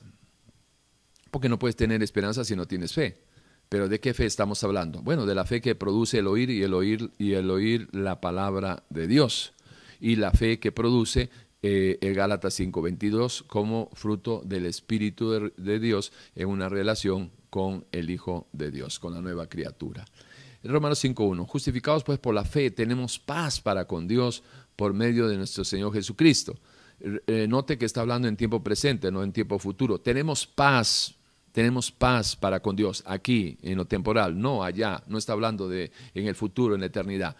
A: Porque no puedes tener esperanza si no tienes fe. Pero ¿de qué fe estamos hablando? Bueno, de la fe que produce el oír y el oír y el oír la palabra de Dios. Y la fe que produce eh, el Gálatas 5:22 como fruto del Espíritu de, Dios en una relación con el Hijo de Dios, con la nueva criatura. Romanos 5:1, justificados pues por la fe, tenemos paz para con Dios por medio de nuestro Señor Jesucristo. Eh, note que está hablando en tiempo presente, no en tiempo futuro. Tenemos paz, tenemos paz para con Dios aquí, en lo temporal, no allá, no está hablando de en el futuro, en la eternidad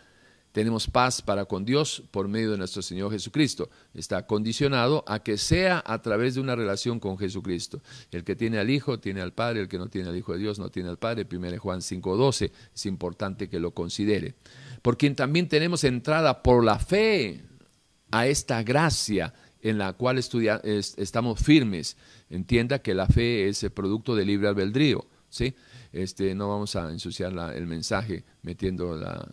A: tenemos paz para con Dios por medio de nuestro Señor Jesucristo. Está condicionado a que sea a través de una relación con Jesucristo. El que tiene al Hijo tiene al Padre, el que no tiene al Hijo de Dios no tiene al Padre. 1 Juan 5:12 es importante que lo considere. Por quien también tenemos entrada por la fe a esta gracia en la cual estamos firmes. Entienda que la fe es el producto de libre albedrío. ¿sí? Este, no vamos a ensuciar el mensaje metiendo la,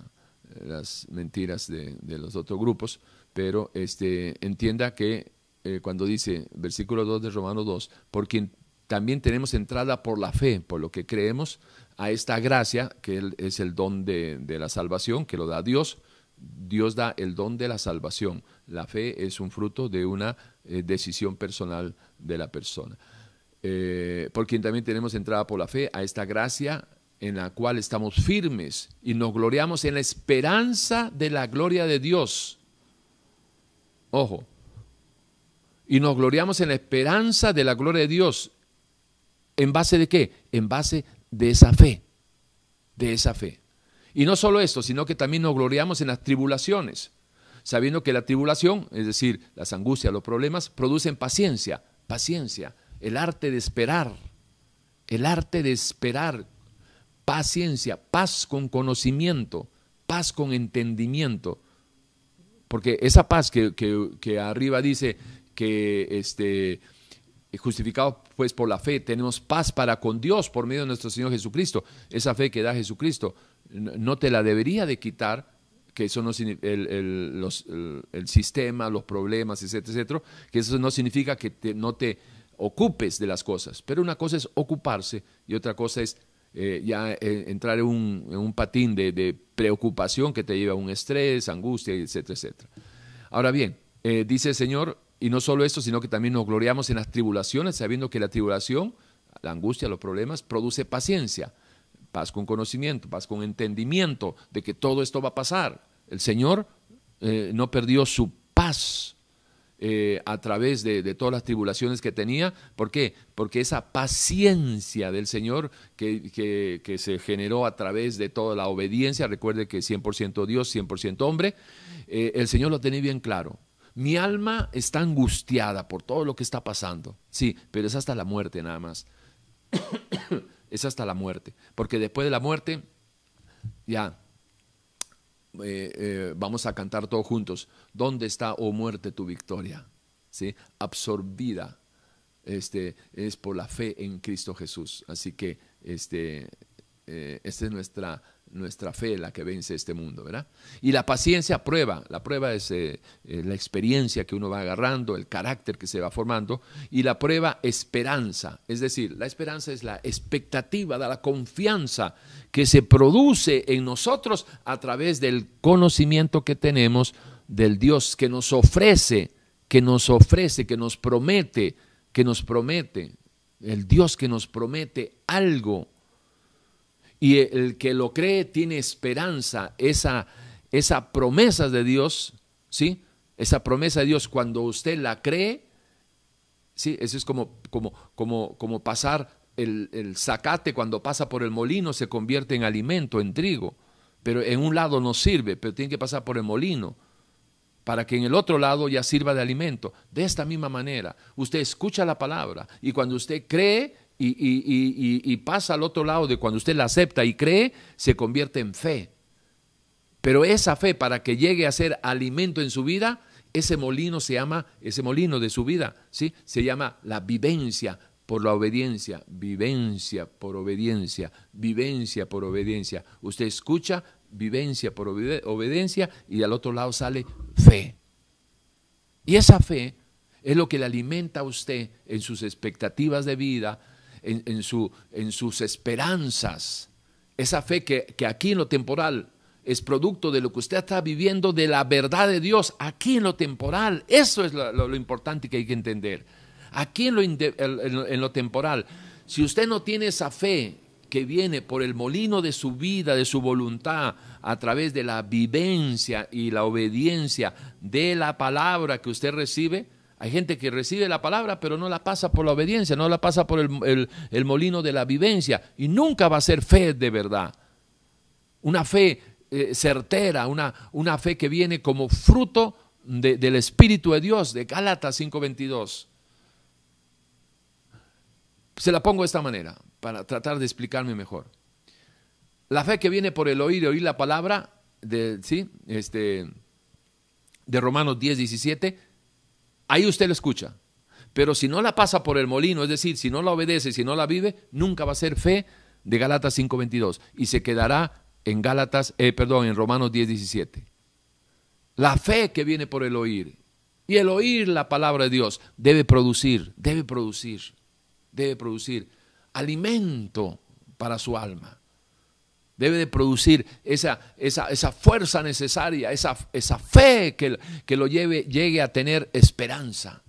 A: las mentiras de, los otros grupos, pero este, entienda que eh, cuando dice, versículo 2 de Romanos 2, por quien también tenemos entrada por la fe, por lo que creemos, a esta gracia, que es el don de, la salvación, que lo da Dios. Dios da el don de la salvación. La fe es un fruto de una eh, decisión personal de la persona. Eh, por quien también tenemos entrada por la fe a esta gracia en la cual estamos firmes y nos gloriamos en la esperanza de la gloria de Dios. Ojo. Y nos gloriamos en la esperanza de la gloria de Dios. ¿En base de qué? En base de esa fe. De esa fe. Y no solo esto, sino que también nos gloriamos en las tribulaciones, sabiendo que la tribulación, es decir, las angustias, los problemas, producen paciencia, paciencia, el arte de esperar, el arte de esperar paciencia, paz con conocimiento, paz con entendimiento. Porque esa paz que, arriba dice que este, justificado pues por la fe, tenemos paz para con Dios por medio de nuestro Señor Jesucristo. Esa fe que da Jesucristo no te la debería de quitar, que eso no el, el, el, sistema, los problemas, etcétera, etcétera, que eso no significa que no te ocupes de las cosas. Pero una cosa es ocuparse y otra cosa es eh, ya eh, entrar en un, patín de, preocupación que te lleva a un estrés, angustia, etcétera, etcétera. Ahora bien, eh, dice el Señor, y no solo esto, sino que también nos gloriamos en las tribulaciones, sabiendo que la tribulación, la angustia, los problemas, produce paciencia, paz con conocimiento, paz con entendimiento de que todo esto va a pasar. El Señor no perdió su paz eh, a través de, todas las tribulaciones que tenía. ¿Por qué? Porque esa paciencia del Señor que, se generó a través de toda la obediencia, recuerde que 100% Dios, 100% hombre, eh, el Señor lo tenía bien claro. Mi alma está angustiada por todo lo que está pasando. Sí, pero es hasta la muerte nada más. <coughs> es hasta la muerte. Porque después de la muerte, ya eh, eh, vamos a cantar todos juntos, ¿dónde está, oh muerte, tu victoria? ¿Sí? Absorbida este, es por la fe en Cristo Jesús. Así que este, eh, esta es nuestra nuestra fe la que vence este mundo, ¿verdad? Y la paciencia prueba, la prueba es eh, eh, la experiencia que uno va agarrando, el carácter que se va formando, y la prueba esperanza, es decir, la esperanza es la expectativa, la confianza que se produce en nosotros a través del conocimiento que tenemos del Dios que nos ofrece, que nos ofrece, que nos promete, que nos promete, el Dios que nos promete algo y el que lo cree tiene esperanza, esa, esa promesa de Dios, ¿sí? Esa promesa de Dios, cuando usted la cree, ¿sí? Eso es como, como, como, como pasar el, el cuando pasa por el molino, se convierte en alimento, en trigo. Pero en un lado no sirve, pero tiene que pasar por el molino para que en el otro lado ya sirva de alimento. De esta misma manera, usted escucha la palabra y cuando usted cree, y, pasa al otro lado de cuando usted la acepta y cree, se convierte en fe. Pero esa fe, para que llegue a ser alimento en su vida, ese molino se llama, ese molino de su vida, ¿sí? Se llama la vivencia por la obediencia, vivencia por obediencia, vivencia por obediencia. Usted escucha, vivencia por obediencia y al otro lado sale fe. Y esa fe es lo que le alimenta a usted en sus expectativas de vida, en, su, en sus esperanzas. Esa fe que, aquí en lo temporal es producto de lo que usted está viviendo, de la verdad de Dios, aquí en lo temporal. Eso es lo, importante que hay que entender. Aquí en lo, en lo temporal. Si usted no tiene esa fe que viene por el molino de su vida, de su voluntad, a través de la vivencia y la obediencia de la palabra que usted recibe, hay gente que recibe la palabra, pero no la pasa por la obediencia, no la pasa por el, molino de la vivencia y nunca va a ser fe de verdad. Una fe eh, certera, una, fe que viene como fruto del Espíritu de Dios, de Gálatas 5:22. Se la pongo de esta manera, para tratar de explicarme mejor. La fe que viene por el oír y oír la palabra de, ¿sí? este, de Romanos 10, 17, ahí usted la escucha. Pero si no la pasa por el molino, es decir, si no la obedece, si no la vive, nunca va a ser fe de Gálatas 5:22 y se quedará en Gálatas, eh, perdón, en Romanos 10:17. La fe que viene por el oír y el oír la palabra de Dios debe producir, debe producir, debe producir alimento para su alma. Debe de producir esa, esa, esa fuerza necesaria, esa, esa fe que, que, lo lleve, llegue a tener esperanza.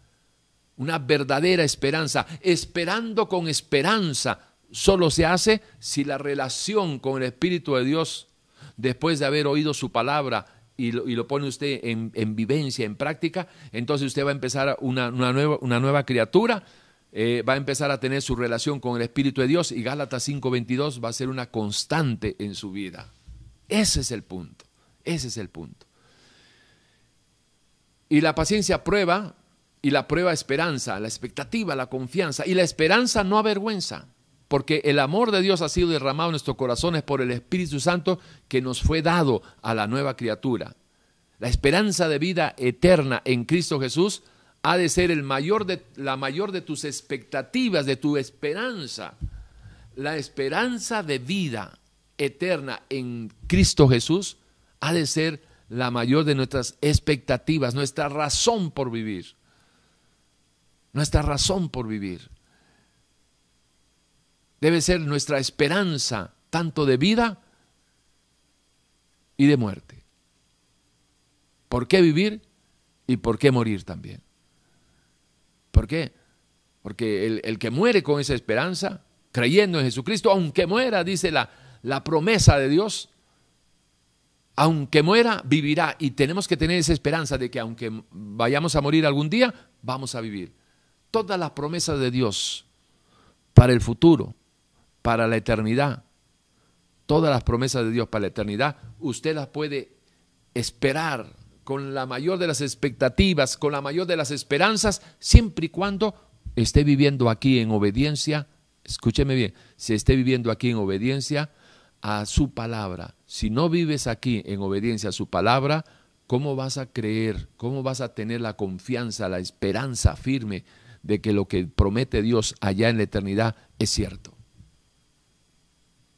A: Una verdadera esperanza. Esperando con esperanza solo se hace si la relación con el Espíritu de Dios, después de haber oído su palabra y lo, y lo pone usted en, en, vivencia, en práctica, entonces usted va a empezar una, una, nueva, una nueva criatura eh, va a empezar a tener su relación con el Espíritu de Dios y Gálatas 5:22 va a ser una constante en su vida. Ese es el punto, ese es el punto. Y la paciencia prueba y la prueba esperanza, la expectativa, la confianza y la esperanza no avergüenza, porque el amor de Dios ha sido derramado en nuestros corazones por el Espíritu Santo que nos fue dado a la nueva criatura. La esperanza de vida eterna en Cristo Jesús ha de ser la mayor de tus expectativas, de tu esperanza. La esperanza de vida eterna en Cristo Jesús ha de ser la mayor de nuestras expectativas, nuestra razón por vivir. nuestra razón por vivir. Debe ser nuestra esperanza, tanto de vida y de muerte. ¿Por qué vivir y por qué morir también? ¿Por qué? Porque el, que muere con esa esperanza, creyendo en Jesucristo, aunque muera, dice la, la promesa de Dios, aunque muera, vivirá. Y tenemos que tener esa esperanza de que aunque vayamos a morir algún día, vamos a vivir. Todas las promesas de Dios para el futuro, para la eternidad, todas las promesas de Dios para la eternidad, usted las puede esperar con la mayor de las expectativas, con la mayor de las esperanzas, siempre y cuando esté viviendo aquí en obediencia, escúcheme bien, si esté viviendo aquí en obediencia a su palabra. Si no vives aquí en obediencia a su palabra, ¿cómo vas a creer? ¿Cómo vas a tener la confianza, la esperanza firme de que lo que promete Dios allá en la eternidad es cierto?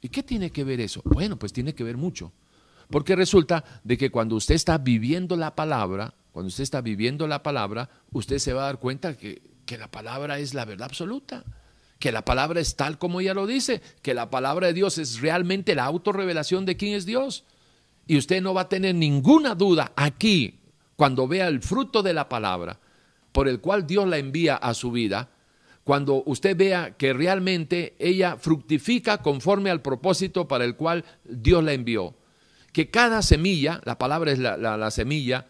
A: ¿Y qué tiene que ver eso? Bueno, pues tiene que ver mucho. Porque resulta de que cuando usted está viviendo la palabra, cuando usted está viviendo la palabra, usted se va a dar cuenta que, que la palabra es la verdad absoluta que la palabra es tal como ella lo dice, que la palabra de Dios es realmente la autorrevelación de quién es Dios. Y usted no va a tener ninguna duda aquí, cuando vea el fruto de la palabra, por el cual Dios la envía a su vida, cuando usted vea que realmente ella fructifica conforme al propósito para el cual Dios la envió. Que cada semilla, la palabra es la, la semilla,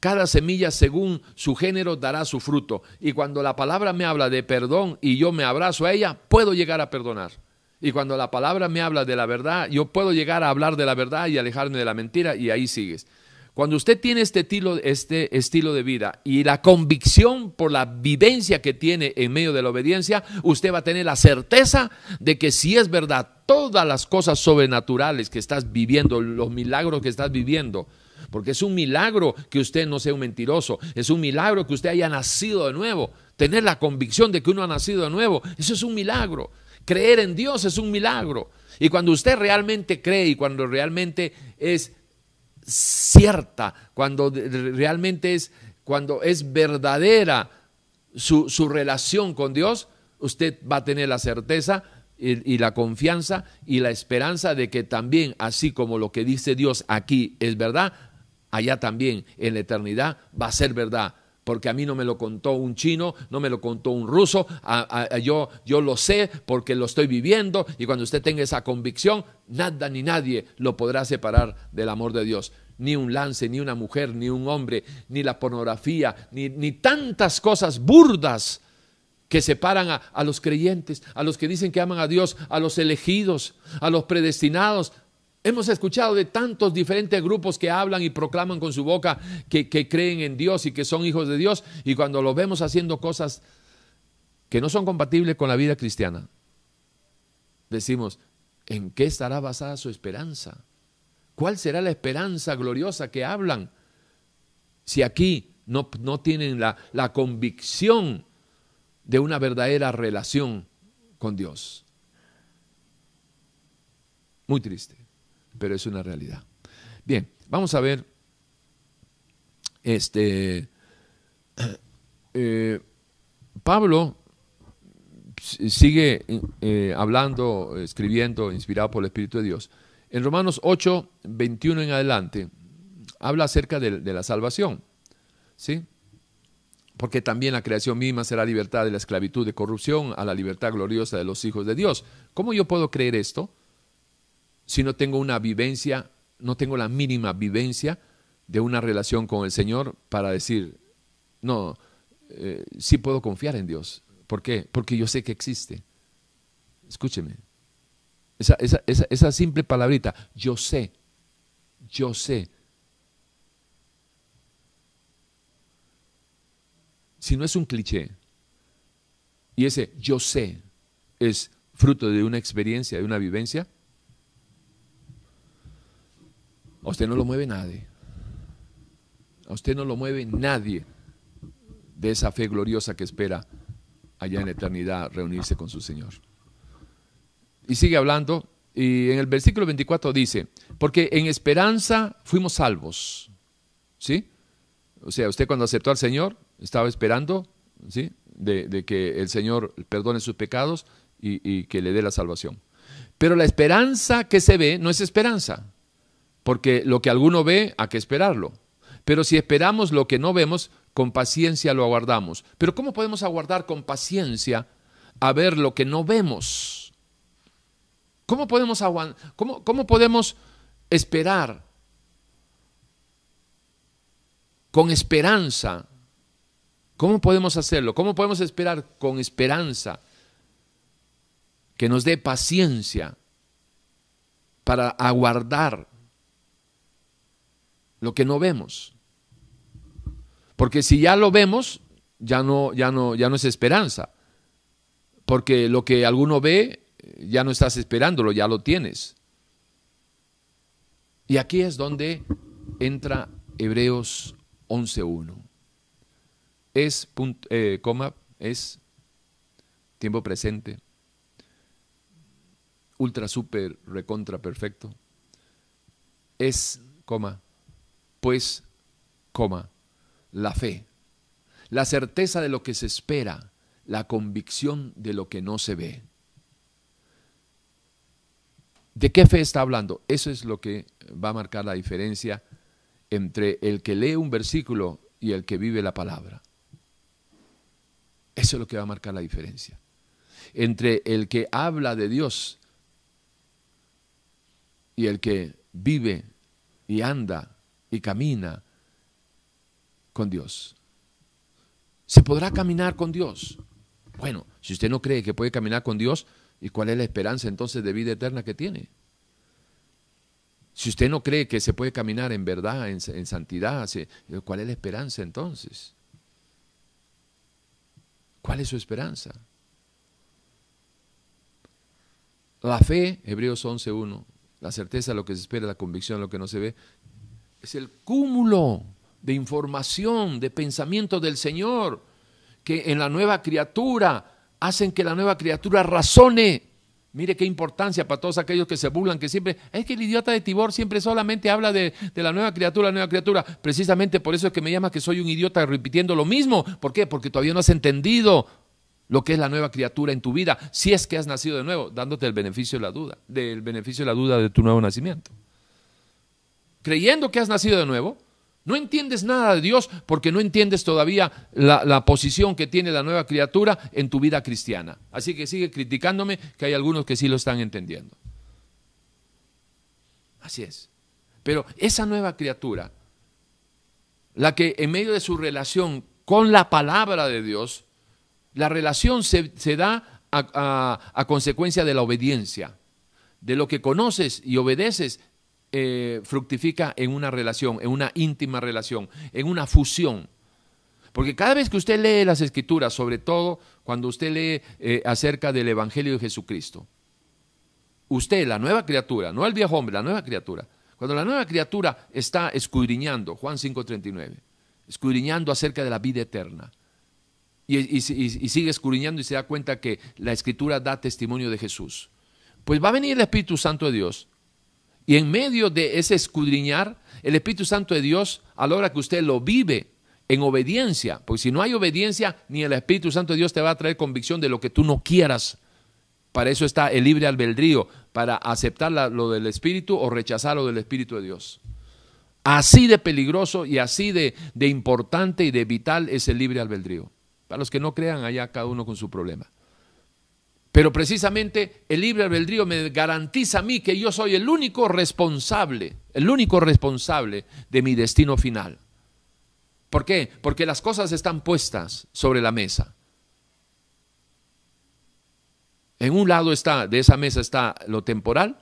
A: cada semilla según su género dará su fruto. Y cuando la palabra me habla de perdón y yo me abrazo a ella, puedo llegar a perdonar. Y cuando la palabra me habla de la verdad, yo puedo llegar a hablar de la verdad y alejarme de la mentira y ahí sigues. Cuando usted tiene este estilo, este estilo de vida y la convicción por la vivencia que tiene en medio de la obediencia, usted va a tener la certeza de que si es verdad todas las cosas sobrenaturales que estás viviendo, los milagros que estás viviendo, porque es un milagro que usted no sea un mentiroso, es un milagro que usted haya nacido de nuevo. Tener la convicción de que uno ha nacido de nuevo, eso es un milagro. Creer en Dios es un milagro. Y cuando usted realmente cree y cuando realmente es cierta, cuando realmente es, cuando es verdadera su, su relación con Dios, usted va a tener la certeza y, la confianza y la esperanza de que también, así como lo que dice Dios aquí es verdad, allá también en la eternidad va a ser verdad. Porque a mí no me lo contó un chino, no me lo contó un ruso, yo, yo lo sé porque lo estoy viviendo y cuando usted tenga esa convicción, nada ni nadie lo podrá separar del amor de Dios. Ni un lance, ni una mujer, ni un hombre, ni la pornografía, ni, ni tantas cosas burdas que separan a, a, los creyentes, a los que dicen que aman a Dios, a los elegidos, a los predestinados, Hemos escuchado de tantos diferentes grupos que hablan y proclaman con su boca que, creen en Dios y que son hijos de Dios y cuando los vemos haciendo cosas que no son compatibles con la vida cristiana, decimos, ¿en qué estará basada su esperanza? ¿Cuál será la esperanza gloriosa que hablan si aquí no, no tienen la, la convicción de una verdadera relación con Dios? Muy triste pero es una realidad. Bien, vamos a ver. Este. Eh, Pablo sigue eh, hablando, escribiendo, inspirado por el Espíritu de Dios. En Romanos 8, 21 en adelante, habla acerca de, la salvación. ¿Sí? porque también la creación misma será libertad de la esclavitud de corrupción a la libertad gloriosa de los hijos de Dios. ¿Cómo yo puedo creer esto? Si no tengo una vivencia, no tengo la mínima vivencia de una relación con el Señor para decir, no, eh, sí puedo confiar en Dios. ¿Por qué? Porque yo sé que existe. Escúcheme. Esa, simple palabrita, yo sé, yo sé. Si no es un cliché, y ese yo sé es fruto de una experiencia, de una vivencia, A usted no lo mueve nadie. A usted no lo mueve nadie de esa fe gloriosa que espera allá en la eternidad reunirse con su Señor. Y sigue hablando, y en el versículo 24 dice, porque en esperanza fuimos salvos. ¿Sí? O sea, usted cuando aceptó al Señor, estaba esperando, ¿sí? de, que el Señor perdone sus pecados y, que le dé la salvación. Pero la esperanza que se ve no es esperanza, porque lo que alguno ve, hay que esperarlo. Pero si esperamos lo que no vemos, con paciencia lo aguardamos. Pero ¿cómo podemos aguardar con paciencia a ver lo que no vemos? ¿Cómo podemos, cómo, cómo podemos esperar con esperanza ¿Cómo podemos hacerlo? ¿Cómo podemos esperar con esperanza que nos dé paciencia para aguardar lo que no vemos? Porque si ya lo vemos, ya no, ya no, ya no es esperanza. Porque lo que alguno ve, ya no estás esperándolo, ya lo tienes. Y aquí es donde entra Hebreos 11.1 es, eh, coma, es tiempo presente, ultra, super, recontra, perfecto. Es, coma, pues, coma, la fe, la certeza de lo que se espera, la convicción de lo que no se ve. ¿De qué fe está hablando? Eso es lo que va a marcar la diferencia entre el que lee un versículo y el que vive la palabra. Eso es lo que va a marcar la diferencia. Entre el que habla de Dios y el que vive y anda y camina con Dios. ¿Se podrá caminar con Dios? Bueno, si usted no cree que puede caminar con Dios, ¿y cuál es la esperanza entonces de vida eterna que tiene? Si usted no cree que se puede caminar en verdad, en, santidad, ¿cuál es la esperanza entonces? ¿Cuál es su esperanza? La fe, Hebreos 11.1, la certeza de lo que se espera, la convicción lo que no se ve, es el cúmulo de información, de pensamiento del Señor, que en la nueva criatura hacen que la nueva criatura razone Mire qué importancia para todos aquellos que se burlan, que siempre, es que el idiota de Tibor siempre solamente habla de, la nueva criatura, la nueva criatura. Precisamente por eso es que me llama que soy un idiota repitiendo lo mismo. ¿Por qué? Porque todavía no has entendido lo que es la nueva criatura en tu vida, si es que has nacido de nuevo, dándote el beneficio de la duda, del beneficio de la duda de tu nuevo nacimiento. Creyendo que has nacido de nuevo, no entiendes nada de Dios porque no entiendes todavía la, posición que tiene la nueva criatura en tu vida cristiana. Así que sigue criticándome que hay algunos que sí lo están entendiendo. Así es. Pero esa nueva criatura, la que en medio de su relación con la palabra de Dios, la relación se, da a consecuencia de la obediencia. De lo que conoces y obedeces eh, fructifica en una relación, en una íntima relación, en una fusión. Porque cada vez que usted lee las escrituras, sobre todo cuando usted lee eh, acerca del Evangelio de Jesucristo, usted, la nueva criatura, no el viejo hombre, la nueva criatura, cuando la nueva criatura está escudriñando, Juan 5:39, escudriñando acerca de la vida eterna, y, y sigue escudriñando y se da cuenta que la escritura da testimonio de Jesús, pues va a venir el Espíritu Santo de Dios y en medio de ese escudriñar, el Espíritu Santo de Dios, a la hora que usted lo vive en obediencia, porque si no hay obediencia, ni el Espíritu Santo de Dios te va a traer convicción de lo que tú no quieras. Para eso está el libre albedrío, para aceptar lo del Espíritu o rechazar lo del Espíritu de Dios. Así de peligroso y así de, de importante y de vital es el libre albedrío. Para los que no crean, allá cada uno con su problema. Pero precisamente el libre albedrío me garantiza a mí que yo soy el único responsable, el único responsable de mi destino final. ¿Por qué? Porque las cosas están puestas sobre la mesa. En un lado está, de esa mesa está lo temporal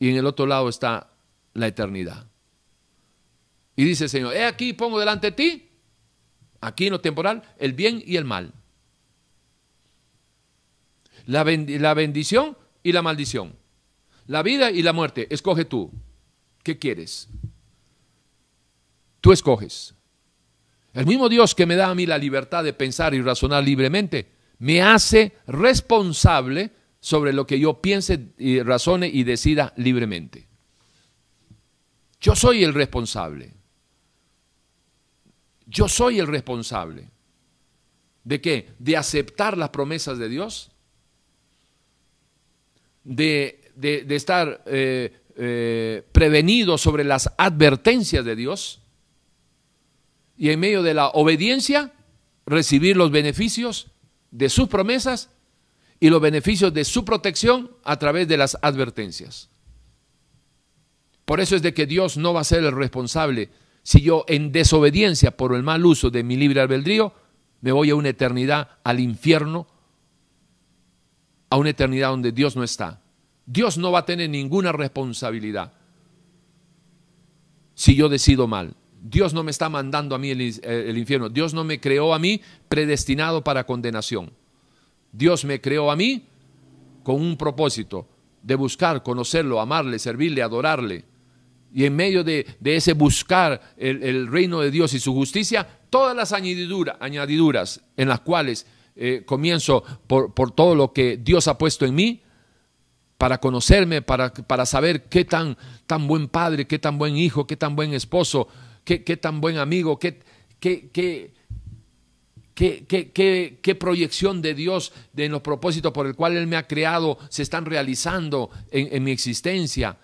A: y en el otro lado está la eternidad. Y dice el Señor, he aquí pongo delante de ti, aquí en lo temporal, el bien y el mal la, bendición y la maldición, la vida y la muerte. Escoge tú. ¿Qué quieres? Tú escoges. El mismo Dios que me da a mí la libertad de pensar y razonar libremente, me hace responsable sobre lo que yo piense y razone y decida libremente. Yo soy el responsable. Yo soy el responsable ¿De qué? De aceptar las promesas de Dios, de, estar eh, eh, prevenido sobre las advertencias de Dios y en medio de la obediencia recibir los beneficios de sus promesas y los beneficios de su protección a través de las advertencias. Por eso es de que Dios no va a ser el responsable si yo en desobediencia por el mal uso de mi libre albedrío me voy a una eternidad al infierno, a una eternidad donde Dios no está. Dios no va a tener ninguna responsabilidad si yo decido mal. Dios no me está mandando a mí el, el, infierno. Dios no me creó a mí predestinado para condenación. Dios me creó a mí con un propósito de buscar, conocerlo, amarle, servirle, adorarle. Y en medio de, ese buscar el, reino de Dios y su justicia, todas las añadiduras en las cuales eh, comienzo por, todo lo que Dios ha puesto en mí, para conocerme, para, para saber qué tan, tan, buen padre, qué tan buen hijo, qué tan buen esposo, qué, qué tan buen amigo, qué, qué, qué, qué, qué, proyección de Dios de los propósitos por el cual Él me ha creado se están realizando en, mi existencia.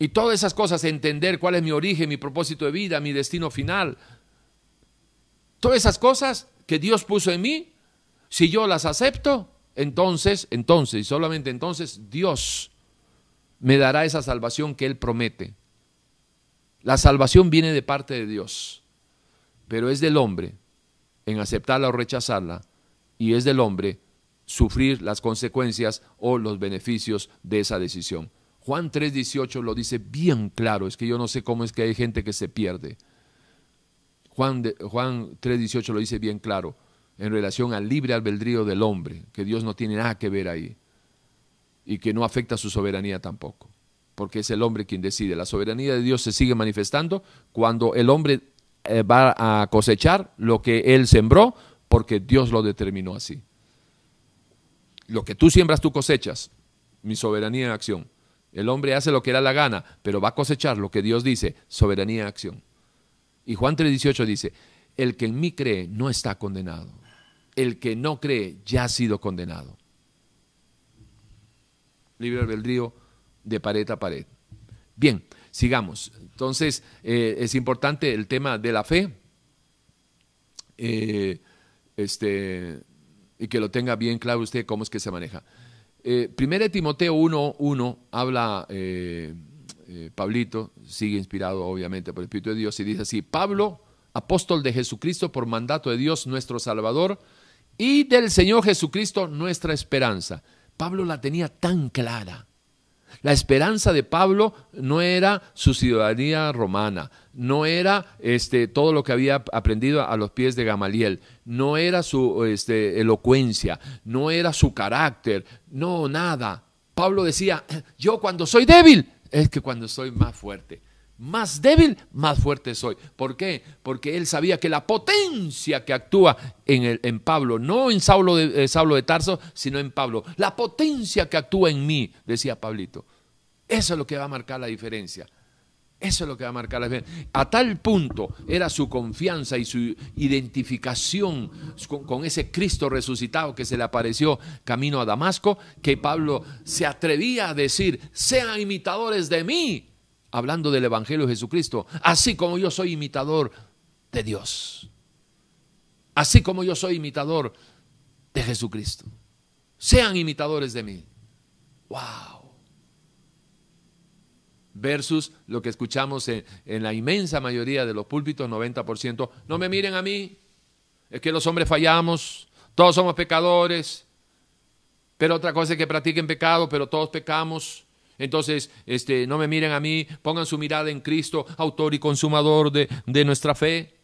A: Y todas esas cosas, entender cuál es mi origen, mi propósito de vida, mi destino final. Todas esas cosas que Dios puso en mí, si yo las acepto, entonces, entonces, y solamente entonces, Dios me dará esa salvación que Él promete. La salvación viene de parte de Dios pero es del hombre en aceptarla o rechazarla y es del hombre sufrir las consecuencias o los beneficios de esa decisión. Juan 3:18 lo dice bien claro, es que yo no sé cómo es que hay gente que se pierde. Juan, Juan 3:18 lo dice bien claro en relación al libre albedrío del hombre, que Dios no tiene nada que ver ahí y que no afecta su soberanía tampoco, porque es el hombre quien decide. La soberanía de Dios se sigue manifestando cuando el hombre eh, va a cosechar lo que él sembró porque Dios lo determinó así. Lo que tú siembras, tú cosechas. Mi soberanía en acción. El hombre hace lo que da la gana, pero va a cosechar lo que Dios dice, soberanía en acción. Y Juan 3:18 dice, el que en mí cree no está condenado. El que no cree ya ha sido condenado. Libre albedrío de pared a pared. Bien, sigamos. Entonces, eh, es importante el tema de la fe, eh, este, y que lo tenga bien claro usted cómo es que se maneja. Eh, primero Timoteo 1.1 habla, eh, Pablito, sigue inspirado obviamente por el Espíritu de Dios, y dice así, Pablo, apóstol de Jesucristo por mandato de Dios nuestro Salvador, y del Señor Jesucristo nuestra esperanza. Pablo la tenía tan clara la esperanza de Pablo no era su ciudadanía romana, no era este, todo lo que había aprendido a los pies de Gamaliel, no era su este, elocuencia, no era su carácter, no, nada. Pablo decía, yo cuando soy débil, es que cuando soy más fuerte más débil, más fuerte soy. ¿Por qué? Porque él sabía que la potencia que actúa en, el, en Pablo, no en Saulo de, eh, Saulo de Tarso, sino en Pablo, la potencia que actúa en mí, decía Pablito. Eso es lo que va a marcar la diferencia. Eso es lo que va a marcar la diferencia. A tal punto era su confianza y su identificación con, con, ese Cristo resucitado que se le apareció camino a Damasco, que Pablo se atrevía a decir, sean imitadores de mí, hablando del Evangelio de Jesucristo, así como yo soy imitador de Dios, así como yo soy imitador de Jesucristo. Sean imitadores de mí. ¡Wow! Versus lo que escuchamos en, en la inmensa mayoría de los púlpitos, 90%, no me miren a mí, es que los hombres fallamos, todos somos pecadores, pero otra cosa es que practiquen pecado, pero todos pecamos. Entonces, este, no me miren a mí, pongan su mirada en Cristo, autor y consumador de, de nuestra fe,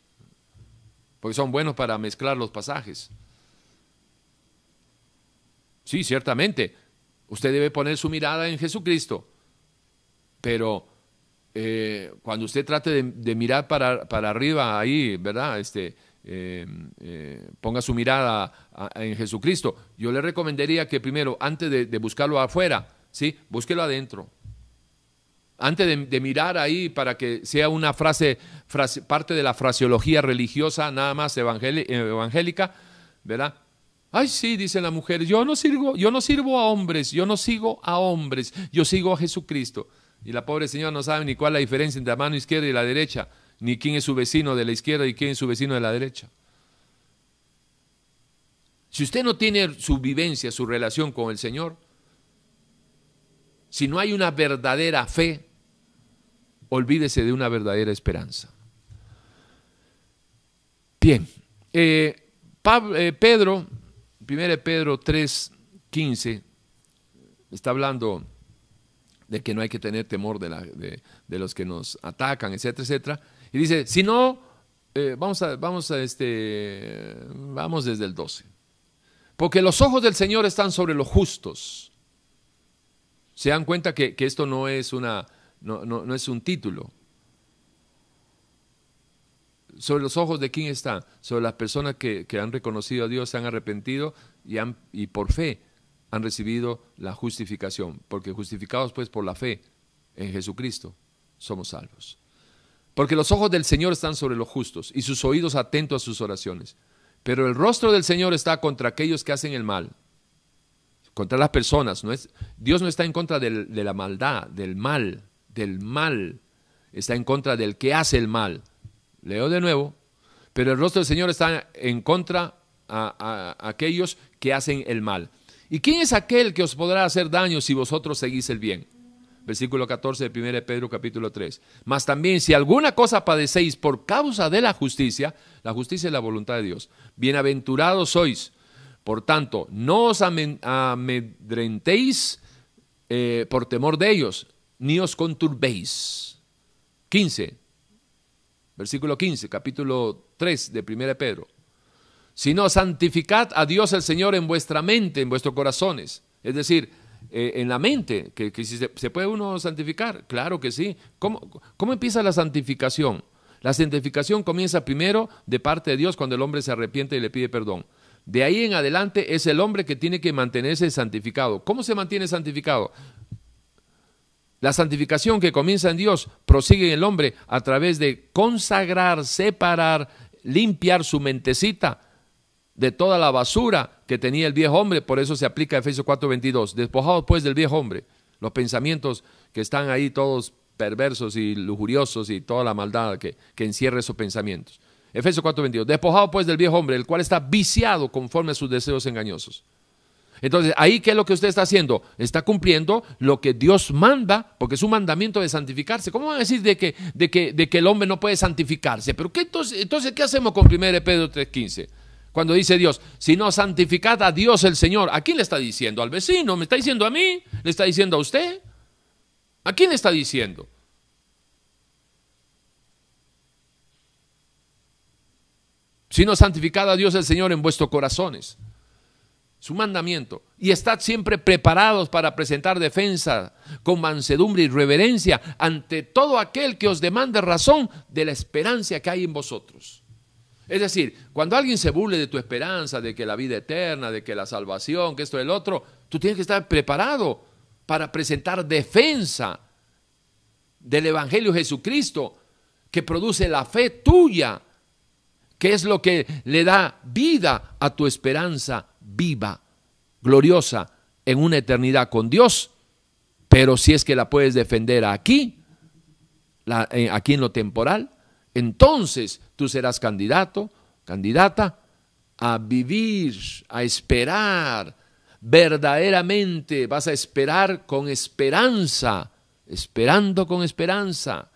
A: porque son buenos para mezclar los pasajes. Sí, ciertamente, usted debe poner su mirada en Jesucristo, pero eh, cuando usted trate de, mirar para, para, arriba ahí, ¿verdad? Este, eh, eh, ponga su mirada en Jesucristo. Yo le recomendaría que primero, antes de buscarlo afuera, ¿sí? Búsquelo adentro. antes de, mirar ahí para que sea una frase, parte de la fraseología religiosa nada más evangélica, ¿verdad? Ay, sí, dice la mujer, yo no sirvo, yo no sirvo a hombres, yo no sigo a hombres, yo sigo a Jesucristo. Y la pobre señora no sabe ni cuál es la diferencia entre la mano izquierda y la derecha, ni quién es su vecino de la izquierda y quién es su vecino de la derecha. Si usted no tiene su vivencia, su relación con el Señor, si no hay una verdadera fe, olvídese de una verdadera esperanza. Bien, eh, eh, Pedro, 1 Pedro 3, 15, está hablando de que no hay que tener temor de, los que nos atacan, etcétera, etcétera. Y dice, si no, eh, vamos, a, vamos, a este, vamos desde el 12. Porque los ojos del Señor están sobre los justos se dan cuenta que, esto no es, una, no, es un título. Sobre los ojos de quién está? Sobre las personas que, han reconocido a Dios, se han arrepentido y, han, y por fe han recibido la justificación. Porque justificados pues por la fe en Jesucristo, somos salvos. Porque los ojos del Señor están sobre los justos y sus oídos atentos a sus oraciones. Pero el rostro del Señor está contra aquellos que hacen el mal contra las personas. No es, Dios no está en contra de la maldad, del mal, del mal. Está en contra del que hace el mal. Leo de nuevo. Pero el rostro del Señor está en contra a, aquellos que hacen el mal. ¿Y quién es aquel que os podrá hacer daño si vosotros seguís el bien? Versículo 14 de 1 Pedro capítulo 3. Mas también si alguna cosa padecéis por causa de la justicia, la justicia es la voluntad de Dios. Bienaventurados sois por tanto, no os amedrentéis eh, por temor de ellos, ni os conturbéis. 15, versículo 15, capítulo 3 de 1 Pedro. Sino santificad a Dios el Señor en vuestra mente, en vuestros corazones. Es decir, eh, en la mente, que, si se, puede uno santificar, claro que sí. ¿Cómo, ¿Cómo empieza la santificación? La santificación comienza primero de parte de Dios cuando el hombre se arrepiente y le pide perdón. De ahí en adelante es el hombre que tiene que mantenerse santificado. ¿Cómo se mantiene santificado? La santificación que comienza en Dios prosigue en el hombre a través de consagrar, separar, limpiar su mentecita de toda la basura que tenía el viejo hombre. Por eso se aplica Efesios 4:22. Despojados pues del viejo hombre, los pensamientos que están ahí todos perversos y lujuriosos y toda la maldad que, que encierra esos pensamientos. Efesios 4:22. Despojado pues del viejo hombre, el cual está viciado conforme a sus deseos engañosos. Entonces, ahí, ¿qué es lo que usted está haciendo? Está cumpliendo lo que Dios manda, porque es un mandamiento de santificarse. ¿Cómo van a decir de que, de que, de que el hombre no puede santificarse? ¿Pero qué entonces, entonces qué hacemos con 1 Pedro 3.15? Cuando dice Dios, si no santificad a Dios el Señor, ¿a quién le está diciendo? ¿Al vecino? ¿Me está diciendo a mí? ¿Le está diciendo a usted? ¿A quién le está diciendo? sino santificad a Dios el Señor en vuestros corazones. Su mandamiento. Y estad siempre preparados para presentar defensa con mansedumbre y reverencia ante todo aquel que os demande razón de la esperanza que hay en vosotros. Es decir, cuando alguien se burle de tu esperanza, de que la vida eterna, de que la salvación, que esto y el otro, tú tienes que estar preparado para presentar defensa del Evangelio Jesucristo que produce la fe tuya ¿Qué es lo que le da vida a tu esperanza viva, gloriosa, en una eternidad con Dios? Pero si es que la puedes defender aquí, eh, aquí en lo temporal, entonces tú serás candidato, candidata a vivir, a esperar, verdaderamente vas a esperar con esperanza, esperando con esperanza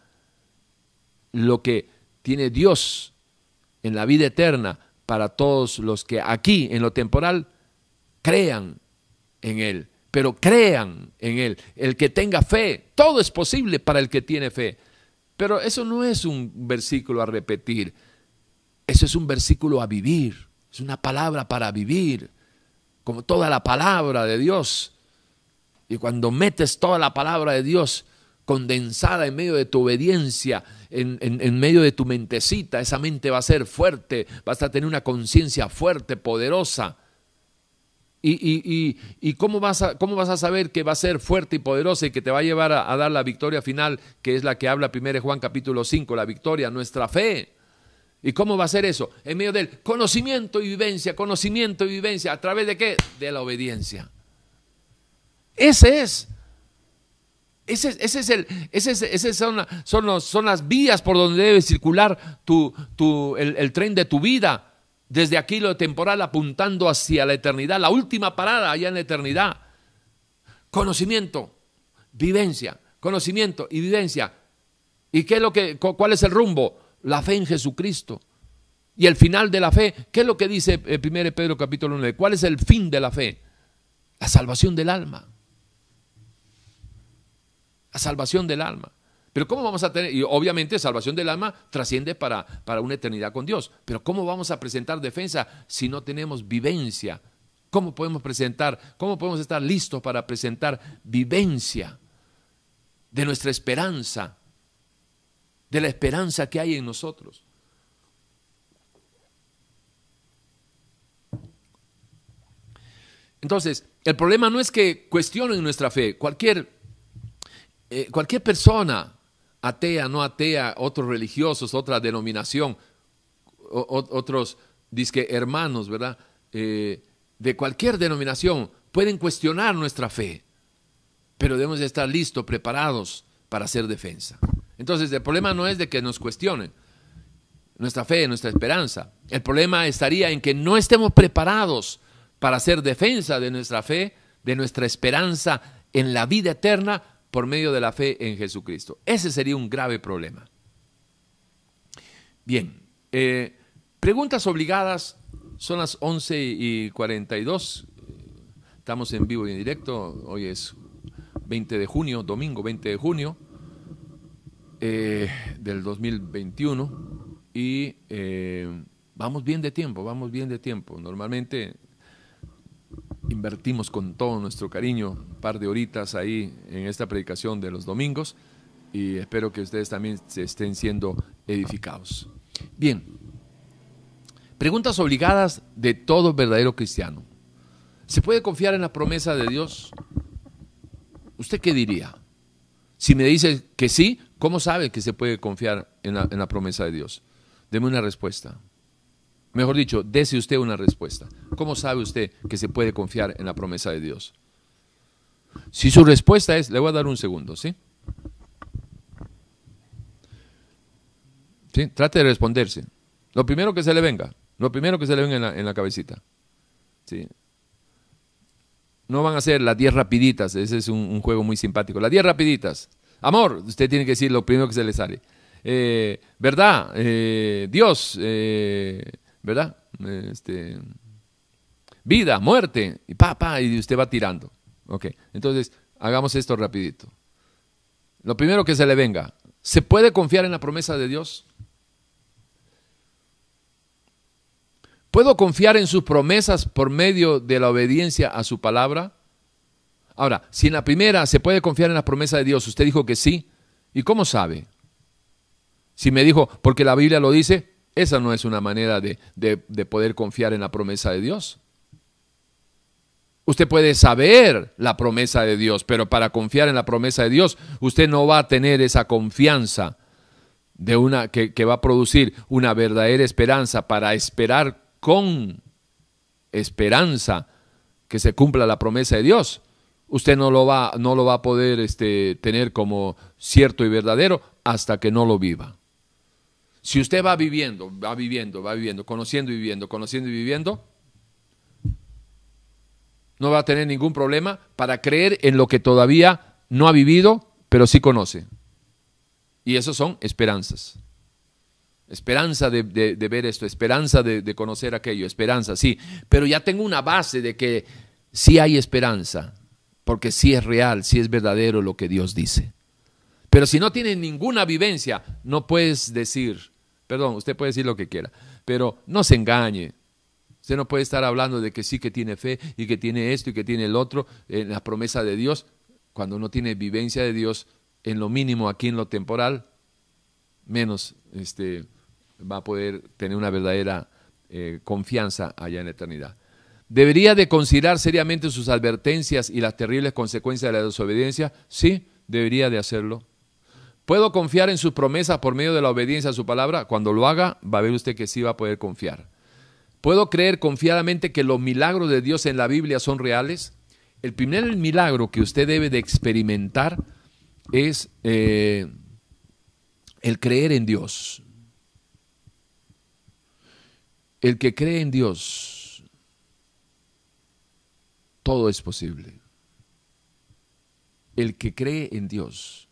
A: lo que tiene Dios en la vida eterna para todos los que aquí, en lo temporal, crean en Él. Pero crean en Él. El que tenga fe, todo es posible para el que tiene fe. Pero eso no es un versículo a repetir. Eso es un versículo a vivir. Es una palabra para vivir. Como toda la palabra de Dios. Y cuando metes toda la palabra de Dios condensada en medio de tu obediencia, en, medio de tu mentecita, esa mente va a ser fuerte, vas a tener una conciencia fuerte, poderosa. ¿Y, cómo, vas a, cómo, vas a, saber que va a ser fuerte y poderosa y que te va a llevar a, dar la victoria final, que es la que habla 1 Juan capítulo 5, la victoria, nuestra fe? ¿Y cómo va a ser eso? En medio del conocimiento y vivencia, conocimiento y vivencia. ¿A través de qué? De la obediencia. Ese es. Ese, es el, ese, son, son, son, las vías por donde debe circular tu, tu, el tren de tu vida desde aquí lo temporal apuntando hacia la eternidad, la última parada allá en la eternidad. Conocimiento, vivencia, conocimiento y vivencia. ¿Y qué es lo que, cuál es el rumbo? La fe en Jesucristo. Y el final de la fe, ¿qué es lo que dice 1 Pedro capítulo 9? ¿Cuál es el fin de la fe? La salvación del alma. La salvación del alma. Pero ¿cómo vamos a tener? Y obviamente salvación del alma trasciende para, para una eternidad con Dios. Pero ¿cómo vamos a presentar defensa si no tenemos vivencia? ¿Cómo podemos presentar? ¿Cómo podemos estar listos para presentar vivencia de nuestra esperanza? De la esperanza que hay en nosotros. Entonces, el problema no es que cuestionen nuestra fe. Cualquier, eh, cualquier persona atea, no atea, otros religiosos, otra denominación, otros disque hermanos, ¿verdad? Eh, de cualquier denominación pueden cuestionar nuestra fe, pero debemos estar listos, preparados para hacer defensa. Entonces, el problema no es de que nos cuestionen nuestra fe, nuestra esperanza. El problema estaría en que no estemos preparados para hacer defensa de nuestra fe, de nuestra esperanza en la vida eterna, por medio de la fe en Jesucristo. Ese sería un grave problema. Bien, eh, preguntas obligadas, son las 11 y 42, estamos en vivo y en directo, hoy es 20 de junio, domingo 20 de junio eh, del 2021 y eh, vamos bien de tiempo, vamos bien de tiempo. Normalmente invertimos con todo nuestro cariño un par de horitas ahí en esta predicación de los domingos y espero que ustedes también se estén siendo edificados. Bien, preguntas obligadas de todo verdadero cristiano. ¿Se puede confiar en la promesa de Dios? ¿Usted qué diría? Si me dice que sí, ¿cómo sabe que se puede confiar en la, en la promesa de Dios? Deme una respuesta. Mejor dicho, dese usted una respuesta. ¿Cómo sabe usted que se puede confiar en la promesa de Dios? Si su respuesta es, le voy a dar un segundo, ¿sí? ¿Sí? Trate de responderse. Lo primero que se le venga, lo primero que se le venga en la, en la cabecita. ¿Sí? No van a ser las 10 rapiditas, ese es un, juego muy simpático. Las 10 rapiditas. Amor, usted tiene que decir lo primero que se le sale. Eh, ¿Verdad? Eh, Dios, eh, ¿verdad? Este, vida, muerte, y pa, y usted va tirando. Ok, entonces hagamos esto rapidito. Lo primero que se le venga, ¿se puede confiar en la promesa de Dios? ¿Puedo confiar en sus promesas por medio de la obediencia a su palabra? Ahora, si en la primera se puede confiar en la promesa de Dios, usted dijo que sí, ¿y cómo sabe? Si me dijo, porque la Biblia lo dice, esa no es una manera de, poder confiar en la promesa de Dios. Usted puede saber la promesa de Dios, pero para confiar en la promesa de Dios, usted no va a tener esa confianza de una que, que va a producir una verdadera esperanza para esperar con esperanza que se cumpla la promesa de Dios. Usted no lo va, no lo va a poder este, tener como cierto y verdadero hasta que no lo viva. Si usted va viviendo, va viviendo, va viviendo, conociendo y viviendo, conociendo y viviendo, no va a tener ningún problema para creer en lo que todavía no ha vivido, pero sí conoce. Y eso son esperanzas. Esperanza de, ver esto, esperanza de, de, conocer aquello, esperanza, sí. Pero ya tengo una base de que sí hay esperanza, porque sí es real, sí es verdadero lo que Dios dice. Pero si no tienes ninguna vivencia, no puedes decir, perdón, usted puede decir lo que quiera, pero no se engañe. Usted no puede estar hablando de que sí que tiene fe y que tiene esto y que tiene el otro en la promesa de Dios, cuando no tiene vivencia de Dios en lo mínimo aquí en lo temporal, menos este, va a poder tener una verdadera eh, confianza allá en la eternidad. ¿Debería de considerar seriamente sus advertencias y las terribles consecuencias de la desobediencia? Sí, debería de hacerlo. ¿Puedo confiar en sus promesas por medio de la obediencia a su palabra? Cuando lo haga, va a ver usted que sí va a poder confiar. ¿Puedo creer confiadamente que los milagros de Dios en la Biblia son reales? El primer milagro que usted debe de experimentar es eh, el creer en Dios. El que cree en Dios, todo es posible. El que cree en Dios,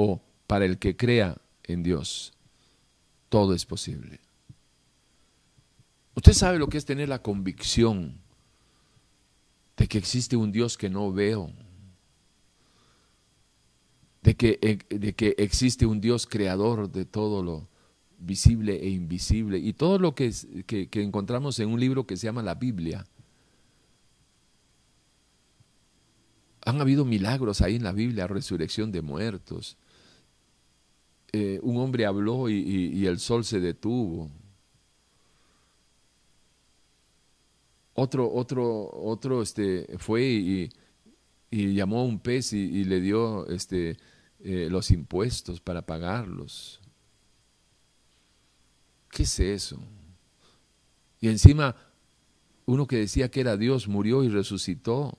A: o para el que crea en Dios, todo es posible. Usted sabe lo que es tener la convicción de que existe un Dios que no veo, de que, eh, de que existe un Dios creador de todo lo visible e invisible y todo lo que, que, que encontramos en un libro que se llama la Biblia. Han habido milagros ahí en la Biblia, resurrección de muertos. Eh, un hombre habló y el sol se detuvo. Otro, otro, otro este, fue y, llamó a un pez y, le dio este, eh, los impuestos para pagarlos. ¿Qué es eso? Y encima, uno que decía que era Dios murió y resucitó.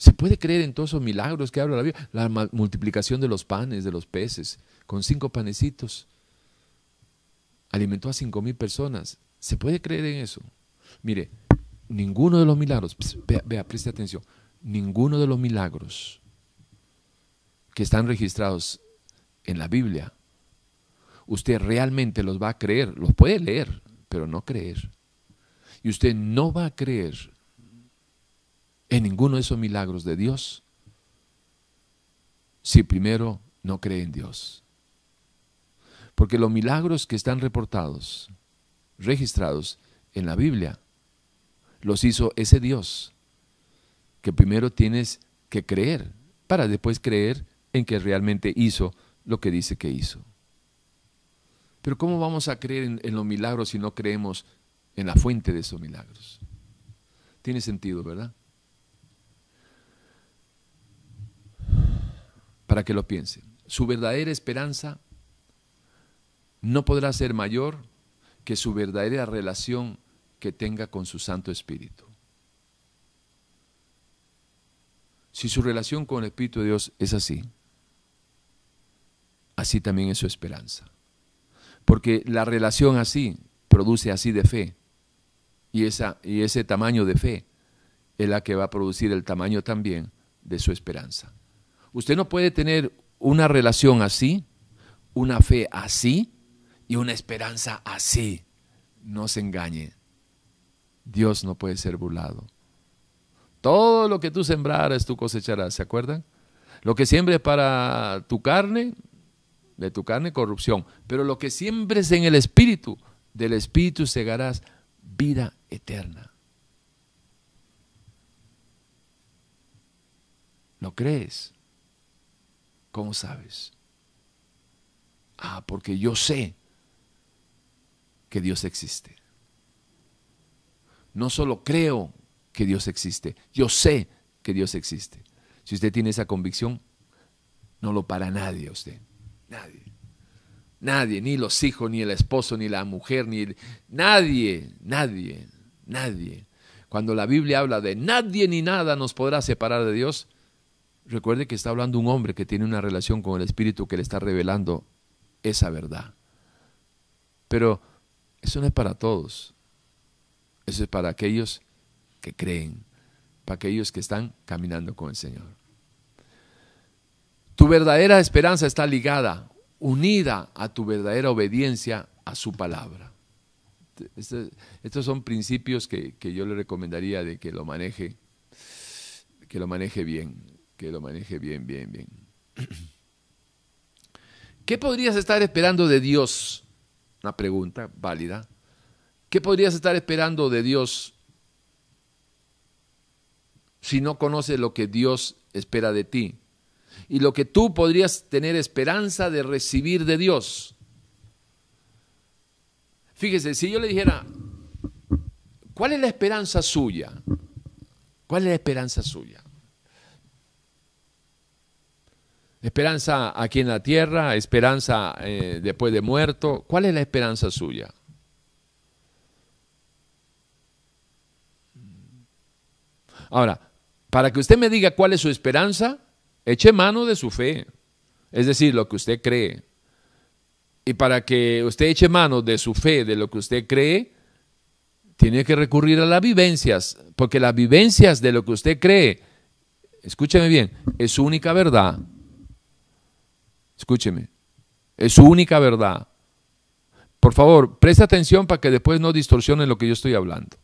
A: ¿Se puede creer en todos esos milagros que habla la Biblia? La multiplicación de los panes, de los peces, con cinco panecitos alimentó a cinco mil personas. ¿Se puede creer en eso? Mire, ninguno de los milagros, vea, vea, preste atención, ninguno de los milagros que están registrados en la Biblia, usted realmente los va a creer, los puede leer, pero no creer. Y usted no va a creer en ninguno de esos milagros de Dios si primero no cree en Dios. Porque los milagros que están reportados, registrados en la Biblia, los hizo ese Dios que primero tienes que creer para después creer en que realmente hizo lo que dice que hizo. Pero ¿cómo vamos a creer en, en, los milagros si no creemos en la fuente de esos milagros? Tiene sentido, ¿verdad? Para que lo piensen. Su verdadera esperanza no podrá ser mayor que su verdadera relación que tenga con su Santo Espíritu. Si su relación con el Espíritu de Dios es así, así también es su esperanza. Porque la relación así produce así de fe. Y, esa, y ese tamaño de fe es la que va a producir el tamaño también de su esperanza. Usted no puede tener una relación así, una fe así, y una esperanza así. No se engañe. Dios no puede ser burlado. Todo lo que tú sembraras, tú cosecharás. ¿Se acuerdan? Lo que siembres para tu carne, de tu carne corrupción. Pero lo que siembres en el Espíritu, del Espíritu segarás vida eterna. ¿No crees? ¿Cómo sabes? Ah, porque yo sé que Dios existe. No solo creo que Dios existe, yo sé que Dios existe. Si usted tiene esa convicción, no lo para nadie usted. Nadie. Nadie, ni los hijos, ni el esposo, ni la mujer, ni nadie, nadie, nadie. Cuando la Biblia habla de nadie ni nada nos podrá separar de Dios, recuerde que está hablando un hombre que tiene una relación con el Espíritu que le está revelando esa verdad. Pero eso no es para todos. Eso es para aquellos que creen, para aquellos que están caminando con el Señor. Tu verdadera esperanza está ligada, unida a tu verdadera obediencia a su palabra. Este, estos son principios que, que yo le recomendaría de que lo maneje, que lo maneje bien, que lo maneje bien, bien, bien. <clears throat> ¿Qué podrías estar esperando de Dios una pregunta válida. ¿Qué podrías estar esperando de Dios si no conoces lo que Dios espera de ti? Y lo que tú podrías tener esperanza de recibir de Dios. Fíjese, si yo le dijera, ¿cuál es la esperanza suya? ¿Cuál es la esperanza suya? Esperanza aquí en la tierra, esperanza eh, después de muerto. ¿Cuál es la esperanza suya? Ahora, para que usted me diga cuál es su esperanza, eche mano de su fe, es decir, lo que usted cree. Y para que usted eche mano de su fe, de lo que usted cree, tiene que recurrir a las vivencias, porque las vivencias de lo que usted cree, escúcheme bien, es su única verdad. Escúcheme, es su única verdad. Por favor, preste atención para que después no distorsione lo que yo estoy hablando.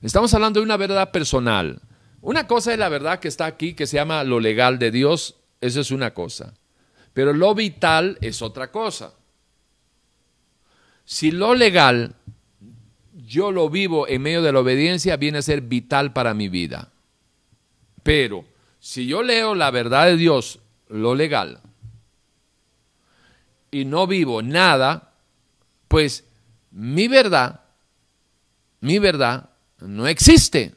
A: Estamos hablando de una verdad personal. Una cosa es la verdad que está aquí, que se llama lo legal de Dios, eso es una cosa. Pero lo vital es otra cosa. Si lo legal yo lo vivo en medio de la obediencia, viene a ser vital para mi vida. Pero si yo leo la verdad de Dios, lo legal, y no vivo nada, pues mi verdad, mi verdad no existe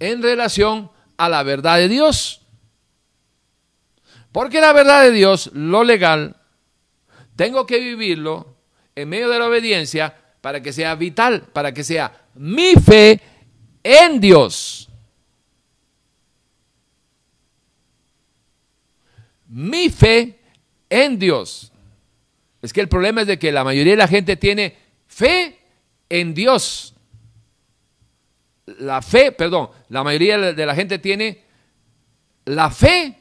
A: en relación a la verdad de Dios. Porque la verdad de Dios, lo legal, tengo que vivirlo en medio de la obediencia para que sea vital, para que sea mi fe en Dios. Mi fe en Dios. Es que el problema es de que la mayoría de la gente tiene fe en Dios, la fe, perdón, la mayoría de la gente tiene la fe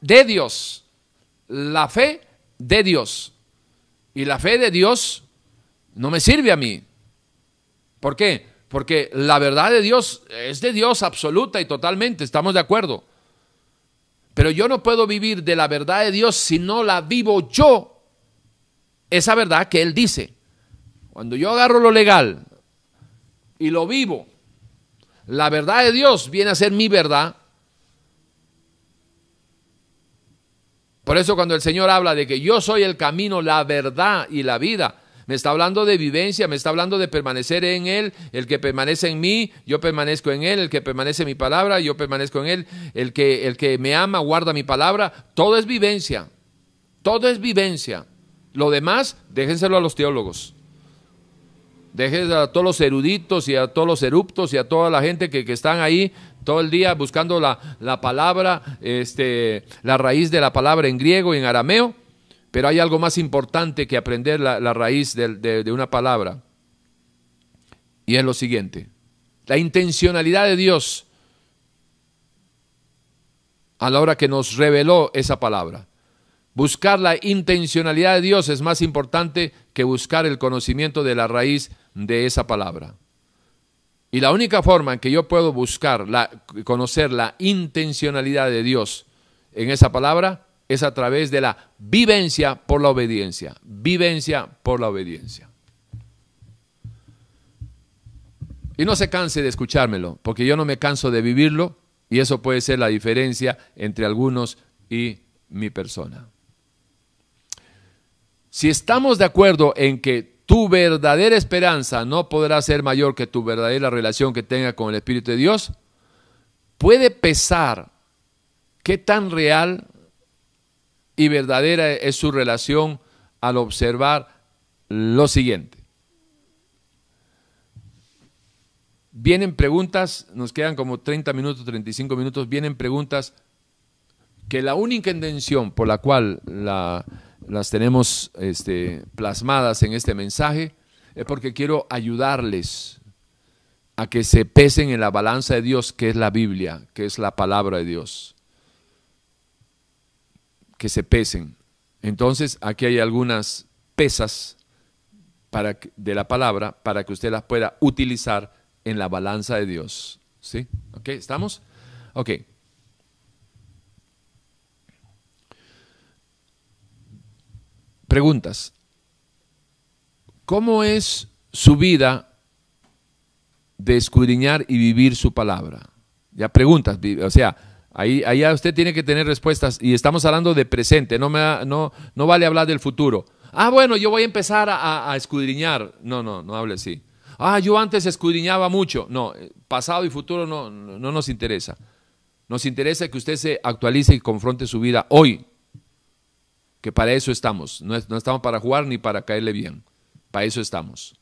A: de Dios, la fe de Dios. Y la fe de Dios no me sirve a mí. ¿Por qué? Porque la verdad de Dios es de Dios absoluta y totalmente, estamos de acuerdo. Pero yo no puedo vivir de la verdad de Dios si no la vivo yo, esa verdad que Él dice. Cuando yo agarro lo legal, y lo vivo. La verdad de Dios viene a ser mi verdad. Por eso cuando el Señor habla de que yo soy el camino, la verdad y la vida, me está hablando de vivencia, me está hablando de permanecer en Él, el que permanece en mí, yo permanezco en Él, el que permanece en mi palabra, yo permanezco en Él, el que, el que me ama guarda mi palabra, todo es vivencia, todo es vivencia. Lo demás, déjenselo a los teólogos. Dejes a todos los eruditos y a todos los eruptos y a toda la gente que, están ahí todo el día buscando la, palabra, este, la raíz de la palabra en griego y en arameo. Pero hay algo más importante que aprender la, raíz de, una palabra. Y es lo siguiente. La intencionalidad de Dios a la hora que nos reveló esa palabra. Buscar la intencionalidad de Dios es más importante que buscar el conocimiento de la raíz de esa palabra. Y la única forma en que yo puedo buscar, la, conocer la intencionalidad de Dios en esa palabra es a través de la vivencia por la obediencia. Vivencia por la obediencia. Y no se canse de escuchármelo, porque yo no me canso de vivirlo y eso puede ser la diferencia entre algunos y mi persona. Si estamos de acuerdo en que tu verdadera esperanza no podrá ser mayor que tu verdadera relación que tenga con el Espíritu de Dios, puede pesar qué tan real y verdadera es su relación al observar lo siguiente. Vienen preguntas, nos quedan como 30 minutos, 35 minutos, vienen preguntas que la única intención por la cual la, las tenemos este, plasmadas en este mensaje, es porque quiero ayudarles a que se pesen en la balanza de Dios, que es la Biblia, que es la palabra de Dios. Que se pesen. Entonces, aquí hay algunas pesas para, de la palabra para que usted las pueda utilizar en la balanza de Dios. ¿Sí? ¿Ok? ¿Estamos? Ok. Preguntas. ¿Cómo es su vida de escudriñar y vivir su palabra? Ya preguntas, o sea, ahí, ahí usted tiene que tener respuestas y estamos hablando de presente, no, me, no, no vale hablar del futuro. Ah, bueno, yo voy a empezar a, escudriñar. No, no, no hable así. Ah, yo antes escudriñaba mucho. No, eh, pasado y futuro no, no nos interesa. Nos interesa que usted se actualice y confronte su vida hoy, que para eso estamos. No, no estamos para jugar ni para caerle bien. Para eso estamos.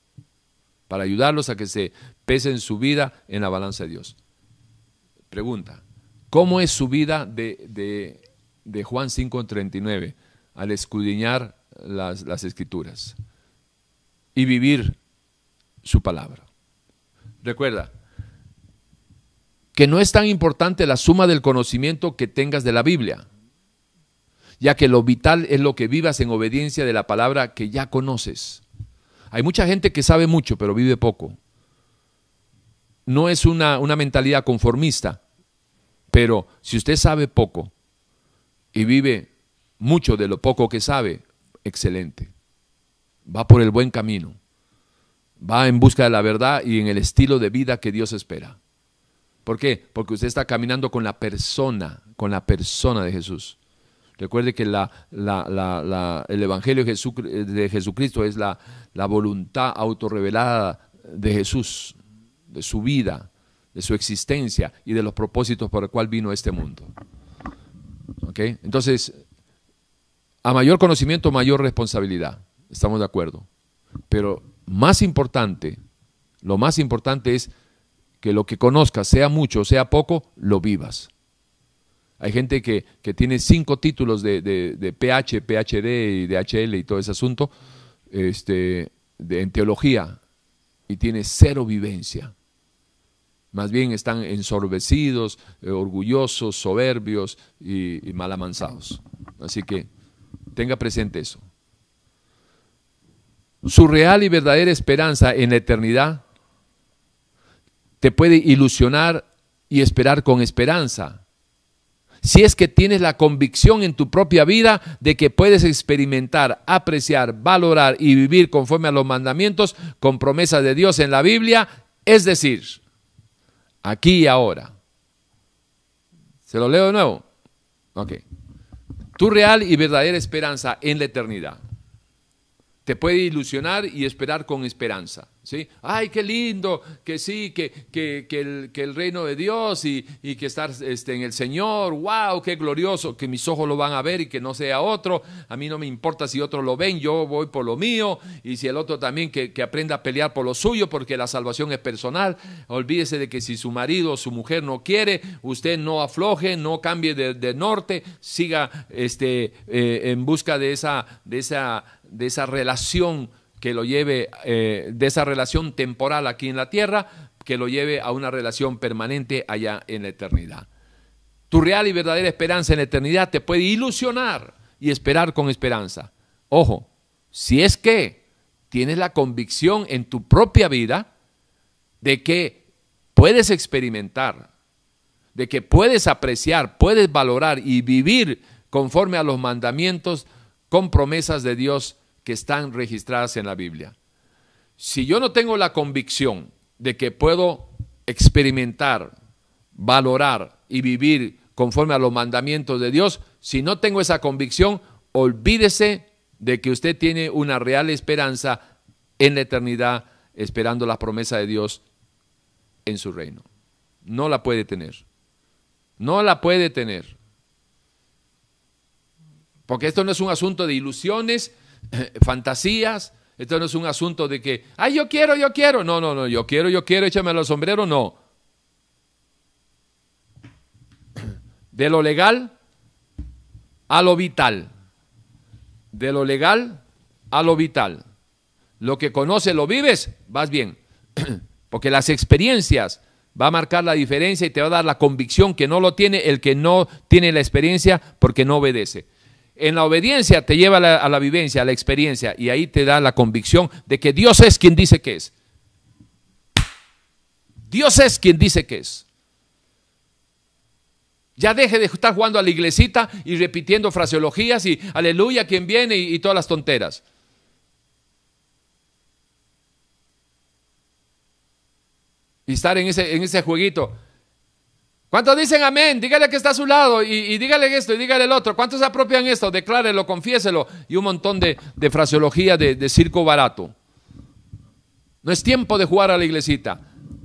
A: Para ayudarlos a que se pesen su vida en la balanza de Dios. Pregunta, ¿cómo es su vida de, de, de Juan 5.39 al escudriñar las, las escrituras y vivir su palabra? Recuerda, que no es tan importante la suma del conocimiento que tengas de la Biblia, ya que lo vital es lo que vivas en obediencia de la palabra que ya conoces. Hay mucha gente que sabe mucho, pero vive poco. No es una, una mentalidad conformista, pero si usted sabe poco y vive mucho de lo poco que sabe, excelente. Va por el buen camino. Va en busca de la verdad y en el estilo de vida que Dios espera. ¿Por qué? Porque usted está caminando con la persona, con la persona de Jesús. Recuerde que la, el Evangelio de, Jesucristo es la, voluntad autorrevelada de Jesús, de su vida, de su existencia y de los propósitos por el cual vino este mundo. Entonces, a mayor conocimiento, mayor responsabilidad. Estamos de acuerdo. Pero más importante, lo más importante es que lo que conozcas, sea mucho o sea poco, lo vivas. Hay gente que, tiene cinco títulos de, de, PH, PhD y DHL y todo ese asunto este, de, en teología y tiene cero vivencia. Más bien están ensorbecidos, eh, orgullosos, soberbios y, y mal amansados. Así que tenga presente eso. Su real y verdadera esperanza en la eternidad te puede ilusionar y esperar con esperanza si es que tienes la convicción en tu propia vida de que puedes experimentar, apreciar, valorar y vivir conforme a los mandamientos con promesas de Dios en la Biblia, es decir, aquí y ahora. ¿Se lo leo de nuevo? Ok. Tu real y verdadera esperanza en la eternidad te puede ilusionar y esperar con esperanza. ¿Sí? Ay, qué lindo, que sí, que, que, el, que el, reino de Dios y, y que estar este, en el Señor, wow, qué glorioso, que mis ojos lo van a ver y que no sea otro. A mí no me importa si otros lo ven, yo voy por lo mío y si el otro también que, que aprenda a pelear por lo suyo porque la salvación es personal. Olvídese de que si su marido o su mujer no quiere, usted no afloje, no cambie de, norte, siga este, eh, en busca de esa... De esa de esa relación que lo lleve, eh, de esa relación temporal aquí en la tierra, que lo lleve a una relación permanente allá en la eternidad. Tu real y verdadera esperanza en la eternidad te puede ilusionar y esperar con esperanza. Ojo, si es que tienes la convicción en tu propia vida de que puedes experimentar, de que puedes apreciar, puedes valorar y vivir conforme a los mandamientos con promesas de Dios que están registradas en la Biblia. Si yo no tengo la convicción de que puedo experimentar, valorar y vivir conforme a los mandamientos de Dios, si no tengo esa convicción, olvídese de que usted tiene una real esperanza en la eternidad, esperando la promesa de Dios en su reino. No la puede tener. No la puede tener. Porque esto no es un asunto de ilusiones, <laughs> fantasías, esto no es un asunto de que, ay, yo quiero, yo quiero. No, no, no, yo quiero, yo quiero, échame los sombreros, no. De lo legal a lo vital. De lo legal a lo vital. Lo que conoces, lo vives, vas bien. <clears throat> Porque las experiencias va a marcar la diferencia y te va a dar la convicción que no lo tiene el que no tiene la experiencia porque no obedece. En la obediencia te lleva a la, vivencia, a la experiencia, y ahí te da la convicción de que Dios es quien dice que es. Dios es quien dice que es. Ya deje de estar jugando a la iglesita y repitiendo fraseologías y aleluya, quien viene y, todas las tonteras. Y estar en ese, en ese jueguito. ¿Cuántos dicen amén? Dígale que está a su lado y, dígale esto y dígale el otro. ¿Cuántos apropian esto? Declárelo, confiéselo. Y un montón de, fraseología de, circo barato. No es tiempo de jugar a la iglesita.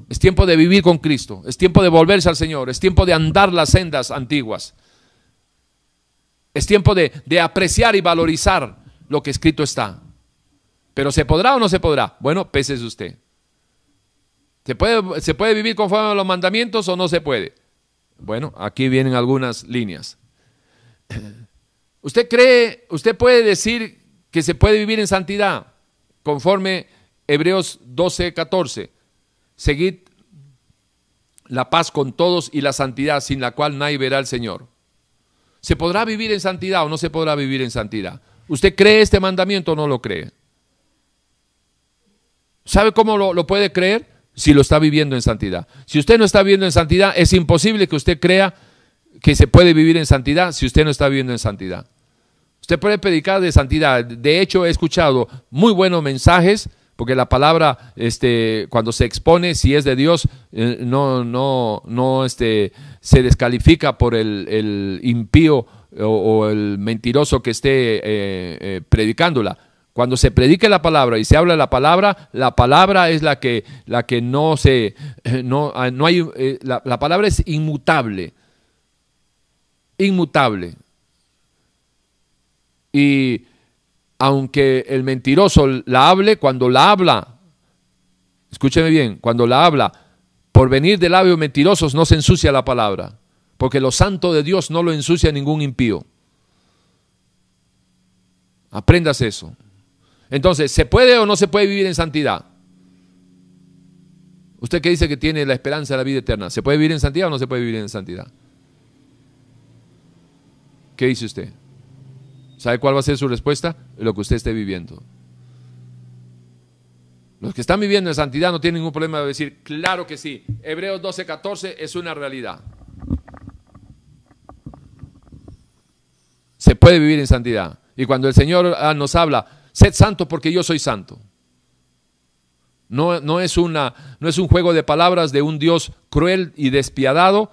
A: Es tiempo de vivir con Cristo. Es tiempo de volverse al Señor. Es tiempo de andar las sendas antiguas. Es tiempo de, de apreciar y valorizar lo que escrito está. Pero ¿se podrá o no se podrá? Bueno, pese usted. ¿Se puede, ¿Se puede vivir conforme a los mandamientos o no se puede? Bueno, aquí vienen algunas líneas. ¿Usted cree, usted puede decir que se puede vivir en santidad conforme Hebreos 12, 14? Seguid la paz con todos y la santidad sin la cual nadie verá al Señor. ¿Se podrá vivir en santidad o no se podrá vivir en santidad? ¿Usted cree este mandamiento o no lo cree? ¿Sabe cómo lo, lo puede creer? Si lo está viviendo en santidad. Si usted no está viviendo en santidad, es imposible que usted crea que se puede vivir en santidad si usted no está viviendo en santidad. Usted puede predicar de santidad. De hecho, he escuchado muy buenos mensajes, porque la palabra, este, cuando se expone, si es de Dios, eh, no, no, no este, se descalifica por el, impío o, el mentiroso que esté eh, eh, predicándola cuando se predique la palabra y se habla la palabra, la palabra es la que, la que no se, no, ah, no hay, eh, la, la palabra es inmutable, inmutable. Y aunque el mentiroso la hable, cuando la habla, escúcheme bien, cuando la habla, por venir de labios mentirosos no se ensucia la palabra, porque lo santo de Dios no lo ensucia ningún impío. Aprendas eso. Entonces, ¿se puede o no se puede vivir en santidad? Usted que dice que tiene la esperanza de la vida eterna, ¿se puede vivir en santidad o no se puede vivir en santidad? ¿Qué dice usted? ¿Sabe cuál va a ser su respuesta? Lo que usted esté viviendo. Los que están viviendo en santidad no tienen ningún problema de decir, claro que sí, Hebreos 12, 14 es una realidad. Se puede vivir en santidad. Y cuando el Señor ah, nos habla, Sed santo porque yo soy santo. No, no, es una, no es un juego de palabras de un Dios cruel y despiadado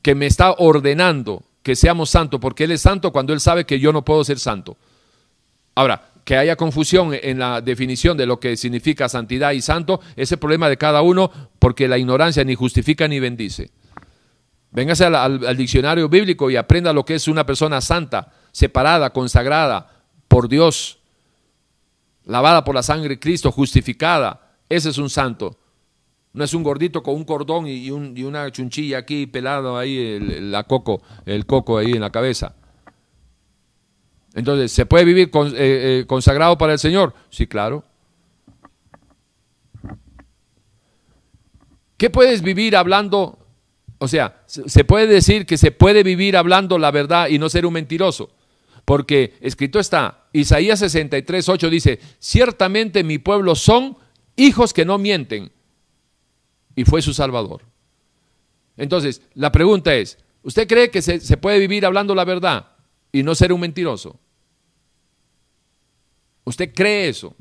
A: que me está ordenando que seamos santos, porque Él es santo cuando Él sabe que yo no puedo ser santo. Ahora, que haya confusión en la definición de lo que significa santidad y santo, ese problema de cada uno, porque la ignorancia ni justifica ni bendice. Véngase al diccionario bíblico y aprenda lo que es una persona santa, separada, consagrada por Dios lavada por la sangre de Cristo, justificada. Ese es un santo. No es un gordito con un cordón y, una chunchilla aquí pelado ahí, el, la coco, el coco ahí en la cabeza. Entonces, ¿se puede vivir eh, eh, consagrado para el Señor? Sí, claro. ¿Qué puedes vivir hablando? O sea, se puede decir que se puede vivir hablando la verdad y no ser un mentiroso. Porque escrito está, Isaías 63, 8 dice, ciertamente mi pueblo son hijos que no mienten. Y fue su Salvador. Entonces, la pregunta es, ¿usted cree que se, puede vivir hablando la verdad y no ser un mentiroso? ¿Usted cree eso?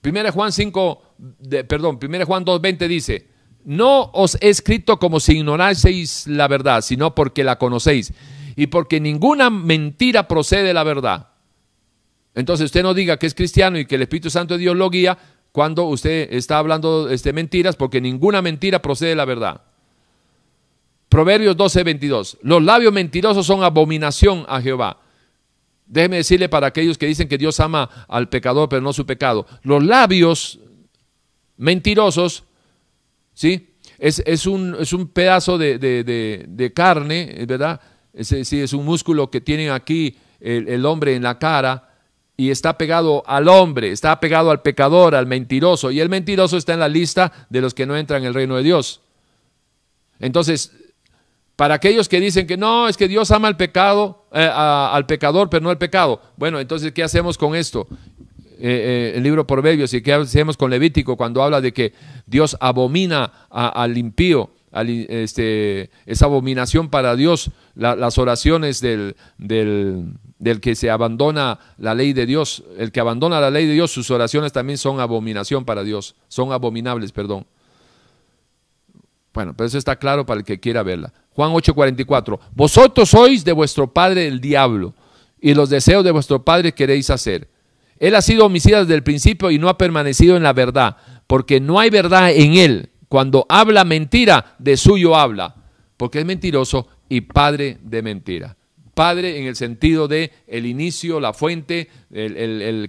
A: Primera Juan 5, de, perdón, Primera Juan 2.20 dice, no os he escrito como si ignoraseis la verdad, sino porque la conocéis y porque ninguna mentira procede de la verdad. Entonces usted no diga que es cristiano y que el Espíritu Santo de Dios lo guía cuando usted está hablando este, mentiras, porque ninguna mentira procede de la verdad. Proverbios 12, 22. Los labios mentirosos son abominación a Jehová. Déjeme decirle para aquellos que dicen que Dios ama al pecador, pero no su pecado. Los labios mentirosos, ¿sí? Es, un, es un, pedazo de, de carne, ¿verdad? Sí, es un músculo que tiene aquí el, hombre en la cara y está pegado al hombre, está pegado al pecador, al mentiroso, y el mentiroso está en la lista de los que no entran en el reino de Dios. Entonces, para aquellos que dicen que no, es que Dios ama al pecado, eh, al pecador, pero no al pecado. Bueno, entonces, ¿qué hacemos con esto? Eh, eh, el libro Proverbios y qué hacemos con Levítico cuando habla de que Dios abomina al impío este, esa abominación para Dios, las oraciones del, del, del, que se abandona la ley de Dios. El que abandona la ley de Dios, sus oraciones también son abominación para Dios, son abominables, perdón. Bueno, pero eso está claro para el que quiera verla. Juan 8:44. Vosotros sois de vuestro padre el diablo, y los deseos de vuestro padre queréis hacer. Él ha sido homicida desde el principio y no ha permanecido en la verdad, porque no hay verdad en él. Cuando habla mentira, de suyo habla, porque es mentiroso y padre de mentira. Padre en el sentido de el inicio, la fuente, el,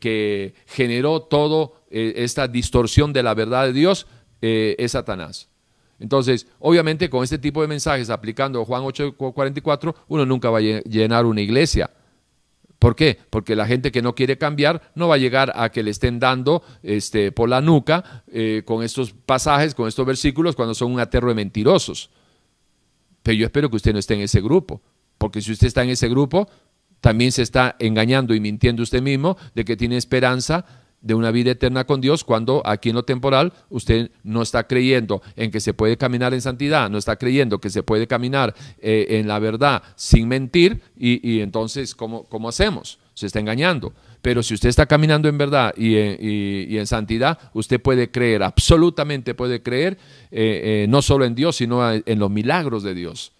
A: que generó todo eh, esta distorsión de la verdad de Dios, eh, es Satanás. Entonces, obviamente con este tipo de mensajes aplicando Juan 8:44, uno nunca va a llenar una iglesia. ¿Por qué? Porque la gente que no quiere cambiar no va a llegar a que le estén dando este, por la nuca eh, con estos pasajes, con estos versículos, cuando son un aterro de mentirosos. Pero yo espero que usted no esté en ese grupo, porque si usted está en ese grupo, también se está engañando y mintiendo usted mismo de que tiene esperanza de una vida eterna con Dios cuando aquí en lo temporal usted no está creyendo en que se puede caminar en santidad, no está creyendo que se puede caminar eh, en la verdad sin mentir y, entonces ¿cómo, ¿cómo, hacemos? Se está engañando. Pero si usted está caminando en verdad y en, santidad, usted puede creer, absolutamente puede creer, eh, eh, no solo en Dios, sino en los milagros de Dios.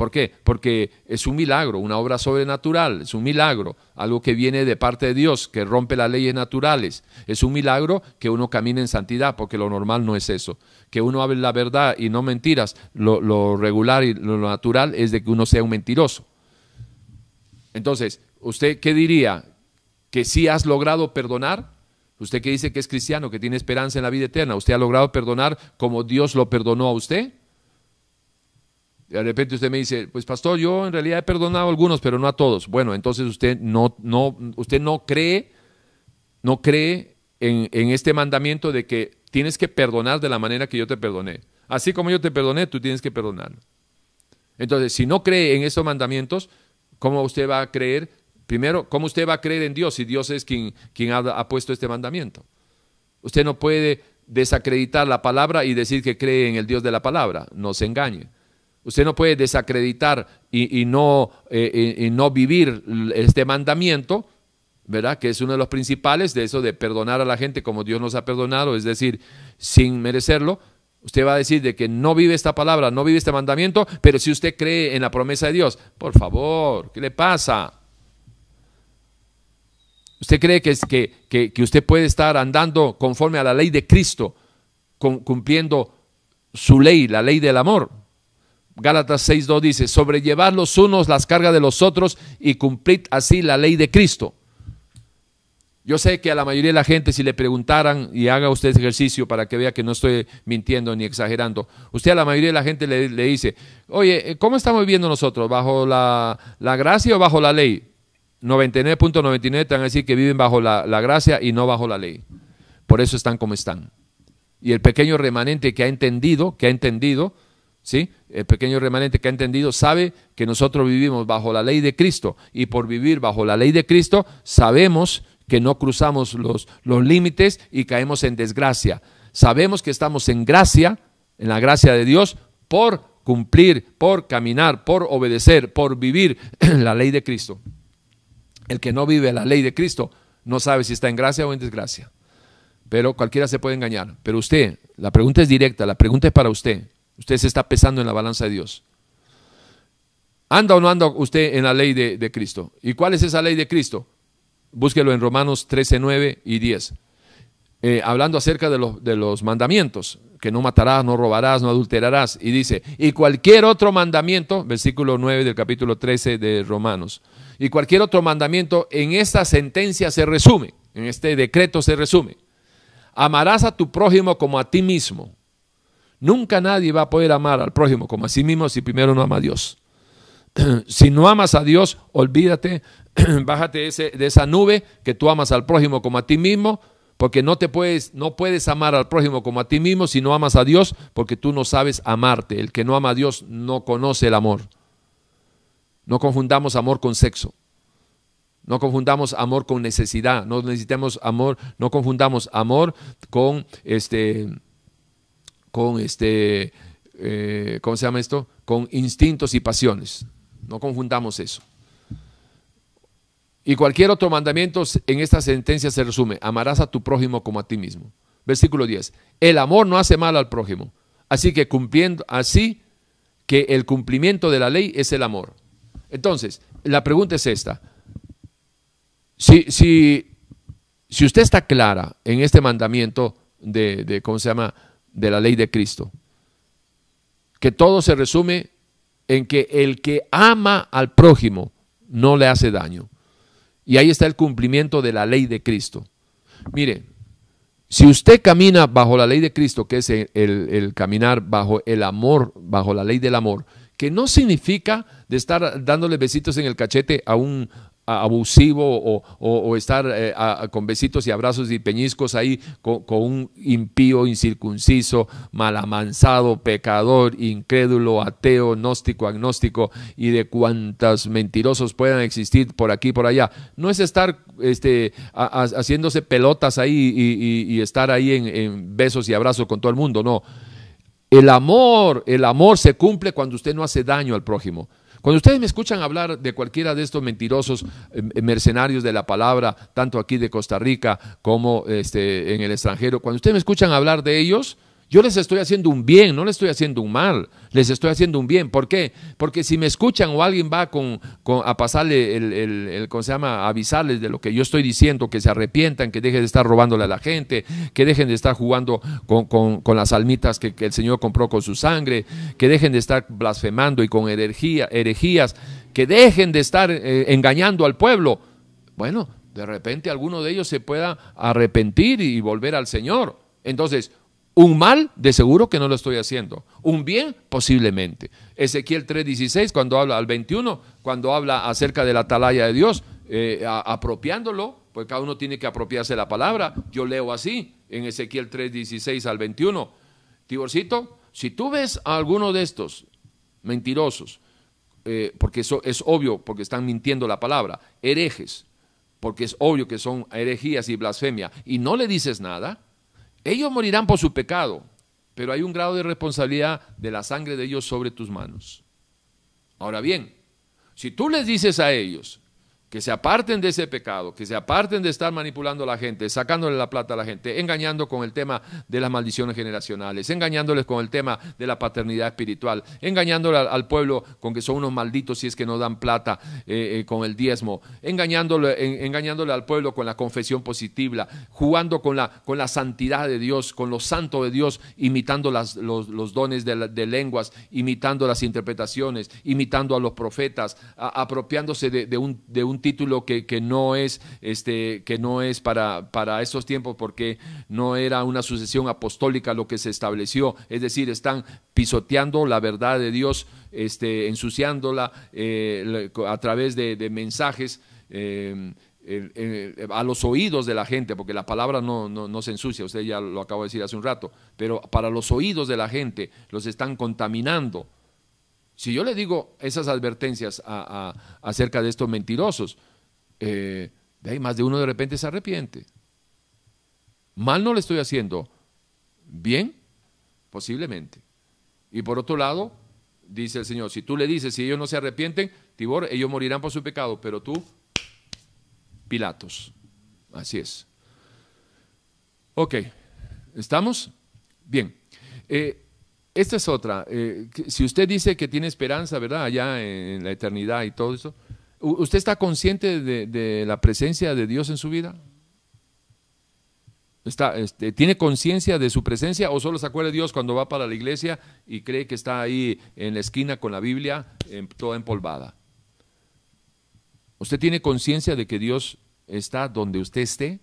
A: ¿Por qué? Porque es un milagro, una obra sobrenatural, es un milagro, algo que viene de parte de Dios, que rompe las leyes naturales. Es un milagro que uno camine en santidad, porque lo normal no es eso. Que uno hable la verdad y no mentiras, lo, regular y lo natural es de que uno sea un mentiroso. Entonces, ¿usted qué diría? ¿Que sí has logrado perdonar? Usted que dice que es cristiano, que tiene esperanza en la vida eterna, ¿usted ha logrado perdonar como Dios lo perdonó a usted? De repente usted me dice, pues pastor, yo en realidad he perdonado a algunos, pero no a todos. Bueno, entonces usted no, no, usted no cree, no cree en, este mandamiento de que tienes que perdonar de la manera que yo te perdoné. Así como yo te perdoné, tú tienes que perdonar. Entonces, si no cree en estos mandamientos, ¿cómo usted va a creer? Primero, ¿cómo usted va a creer en Dios si Dios es quien, quien ha, ha puesto este mandamiento? Usted no puede desacreditar la palabra y decir que cree en el Dios de la palabra. No se engañe. Usted no puede desacreditar y, no, eh, no vivir este mandamiento, ¿verdad? Que es uno de los principales de eso de perdonar a la gente como Dios nos ha perdonado, es decir, sin merecerlo. Usted va a decir de que no vive esta palabra, no vive este mandamiento, pero si usted cree en la promesa de Dios, por favor, ¿qué le pasa? ¿Usted cree que, que, que usted puede estar andando conforme a la ley de Cristo, cumpliendo su ley, la ley del amor? Gálatas 6.2 dice, sobrellevar los unos las cargas de los otros y cumplir así la ley de Cristo. Yo sé que a la mayoría de la gente, si le preguntaran, y haga usted ejercicio para que vea que no estoy mintiendo ni exagerando, usted a la mayoría de la gente le, dice, oye, ¿cómo estamos viviendo nosotros? ¿Bajo la, gracia o bajo la ley? 99.99 te van a decir que viven bajo la, la gracia y no bajo la ley. Por eso están como están. Y el pequeño remanente que ha entendido, que ha entendido, ¿sí? El pequeño remanente que ha entendido sabe que nosotros vivimos bajo la ley de Cristo y por vivir bajo la ley de Cristo sabemos que no cruzamos los, los límites y caemos en desgracia. Sabemos que estamos en gracia, en la gracia de Dios, por cumplir, por caminar, por obedecer, por vivir <clears throat> la ley de Cristo. El que no vive la ley de Cristo no sabe si está en gracia o en desgracia. Pero cualquiera se puede engañar. Pero usted, la pregunta es directa, la pregunta es para usted. Usted se está pesando en la balanza de Dios. ¿Anda o no anda usted en la ley de, Cristo? ¿Y cuál es esa ley de Cristo? Búsquelo en Romanos 13, 9 y 10. Eh, hablando acerca de, de los mandamientos, que no matarás, no robarás, no adulterarás. Y dice, y cualquier otro mandamiento, versículo 9 del capítulo 13 de Romanos, y cualquier otro mandamiento en esta sentencia se resume, en este decreto se resume. Amarás a tu prójimo como a ti mismo. Nunca nadie va a poder amar al prójimo como a sí mismo si primero no ama a Dios. <clears throat> si no amas a Dios, olvídate, <clears throat> bájate ese, de esa nube que tú amas al prójimo como a ti mismo, porque no te puedes, no puedes amar al prójimo como a ti mismo si no amas a Dios, porque tú no sabes amarte. El que no ama a Dios no conoce el amor. No confundamos amor con sexo. No confundamos amor con necesidad. No necesitamos amor, no confundamos amor con este con este, eh, ¿cómo se llama esto? Con instintos y pasiones. No confundamos eso. Y cualquier otro mandamiento en esta sentencia se resume, amarás a tu prójimo como a ti mismo. Versículo 10. El amor no hace mal al prójimo. Así que cumpliendo, así que el cumplimiento de la ley es el amor. Entonces, la pregunta es esta. Si, si, si usted está clara en este mandamiento de, de, ¿cómo se llama?, de la ley de Cristo, que todo se resume en que el que ama al prójimo no le hace daño. Y ahí está el cumplimiento de la ley de Cristo. Mire, si usted camina bajo la ley de Cristo, que es el, caminar bajo el amor, bajo la ley del amor, que no significa de estar dándole besitos en el cachete a un, abusivo o, estar eh, con besitos y abrazos y peñiscos ahí con, un impío, incircunciso, malamansado, pecador, incrédulo, ateo, gnóstico, agnóstico y de cuantos mentirosos puedan existir por aquí y por allá. No es estar este, haciéndose pelotas ahí y, estar ahí en, en besos y abrazos con todo el mundo, no. El amor, el amor se cumple cuando usted no hace daño al prójimo. Cuando ustedes me escuchan hablar de cualquiera de estos mentirosos eh, eh, mercenarios de la palabra, tanto aquí de Costa Rica como este, en el extranjero, cuando ustedes me escuchan hablar de ellos, yo les estoy haciendo un bien, no les estoy haciendo un mal, les estoy haciendo un bien. ¿Por qué? Porque si me escuchan o alguien va con, a pasarle el, el, ¿cómo se llama? avisarles de lo que yo estoy diciendo, que se arrepientan, que dejen de estar robándole a la gente, que dejen de estar jugando con, las almitas que, el Señor compró con su sangre, que dejen de estar blasfemando y con herejía, herejías, que dejen de estar eh, engañando al pueblo. Bueno, de repente alguno de ellos se pueda arrepentir y volver al Señor. Entonces, un mal, de seguro que no lo estoy haciendo. Un bien, posiblemente. Ezequiel 3:16, cuando habla al 21, cuando habla acerca de la atalaya de Dios, eh, apropiándolo, pues cada uno tiene que apropiarse la palabra. Yo leo así, en Ezequiel 3:16 al 21. Tiborcito, si tú ves a alguno de estos mentirosos, eh, porque eso es obvio, porque están mintiendo la palabra, herejes, porque es obvio que son herejías y blasfemia, y no le dices nada, ellos morirán por su pecado, pero hay un grado de responsabilidad de la sangre de ellos sobre tus manos. Ahora bien, si tú les dices a ellos, que se aparten de ese pecado, que se aparten de estar manipulando a la gente, sacándole la plata a la gente, engañando con el tema de las maldiciones generacionales, engañándoles con el tema de la paternidad espiritual, engañándole al, pueblo con que son unos malditos si es que no dan plata eh, eh, con el diezmo, engañándole, engañándole al pueblo con la confesión positiva, jugando con la, con la santidad de Dios, con lo santo de Dios, imitando las, los, dones de, lenguas, imitando las interpretaciones, imitando a los profetas, apropiándose de, un, de un título que, no es, este, que no es para, para estos tiempos porque no era una sucesión apostólica lo que se estableció, es decir, están pisoteando la verdad de Dios, este, ensuciándola eh, a través de, mensajes. Eh, a los oídos de la gente, porque la palabra no, no, se ensucia, usted ya lo acabo de decir hace un rato, pero para los oídos de la gente los están contaminando si yo le digo esas advertencias acerca de estos mentirosos, eh, de más de uno de repente se arrepiente. Mal no le estoy haciendo, bien, posiblemente. Y por otro lado, dice el Señor, si tú le dices, si ellos no se arrepienten, Tibor, ellos morirán por su pecado, pero tú, Pilatos. Así es. Ok, ¿estamos? Bien. Eh, esta es otra. Eh, si usted dice que tiene esperanza, ¿verdad? Allá en la eternidad y todo eso, ¿usted está consciente de, la presencia de Dios en su vida? Está, este, ¿Tiene conciencia de su presencia o solo se acuerda de Dios cuando va para la iglesia y cree que está ahí en la esquina con la Biblia toda empolvada? ¿Usted tiene conciencia de que Dios está donde usted esté?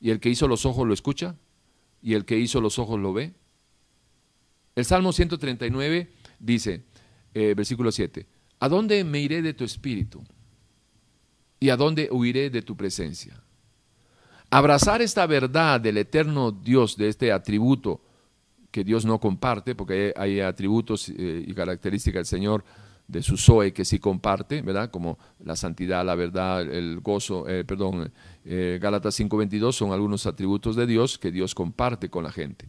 A: ¿Y el que hizo los ojos lo escucha? ¿Y el que hizo los ojos lo ve? El Salmo 139 dice, eh, versículo 7, ¿a dónde me iré de tu espíritu? ¿Y a dónde huiré de tu presencia? Abrazar esta verdad del eterno Dios, de este atributo que Dios no comparte, porque hay, atributos eh, y características del Señor de su Zoe que sí comparte, ¿verdad? Como la santidad, la verdad, el gozo, eh, perdón, Gálatas 5.22 son algunos atributos de Dios que Dios comparte con la gente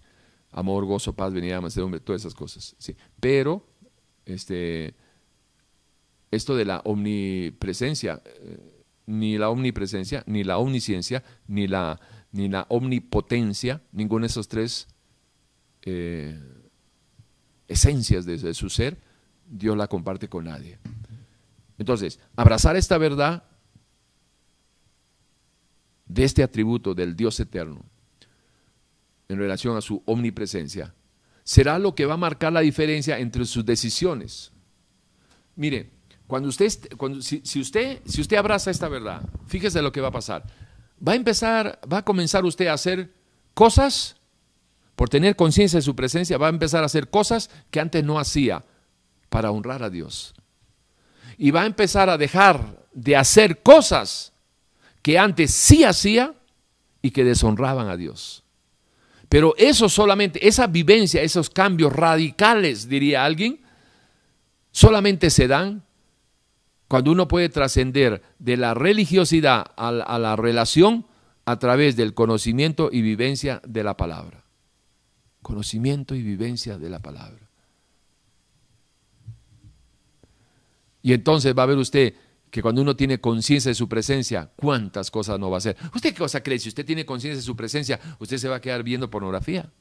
A: amor, gozo, paz, venida, hombre, todas esas cosas. Sí. Pero este, esto de la omnipresencia, eh, ni la omnipresencia, ni la omnisciencia, ni la, ni la omnipotencia, ninguno de esos tres eh, esencias de, su ser, Dios la comparte con nadie. Entonces, abrazar esta verdad de este atributo del Dios eterno en relación a su omnipresencia será lo que va a marcar la diferencia entre sus decisiones. Mire, cuando usted, cuando, si, usted, si usted abraza esta verdad, fíjese lo que va a pasar. Va a empezar, va a comenzar usted a hacer cosas, por tener conciencia de su presencia, va a empezar a hacer cosas que antes no hacía para honrar a Dios. Y va a empezar a dejar de hacer cosas que antes sí hacía y que deshonraban a Dios. Pero eso solamente, esa vivencia, esos cambios radicales, diría alguien, solamente se dan cuando uno puede trascender de la religiosidad a la, relación a través del conocimiento y vivencia de la palabra. Conocimiento y vivencia de la palabra. Y entonces va a ver usted que cuando uno tiene conciencia de su presencia, cuántas cosas no va a hacer. ¿Usted qué cosa cree? Si usted tiene conciencia de su presencia, usted se va a quedar viendo pornografía.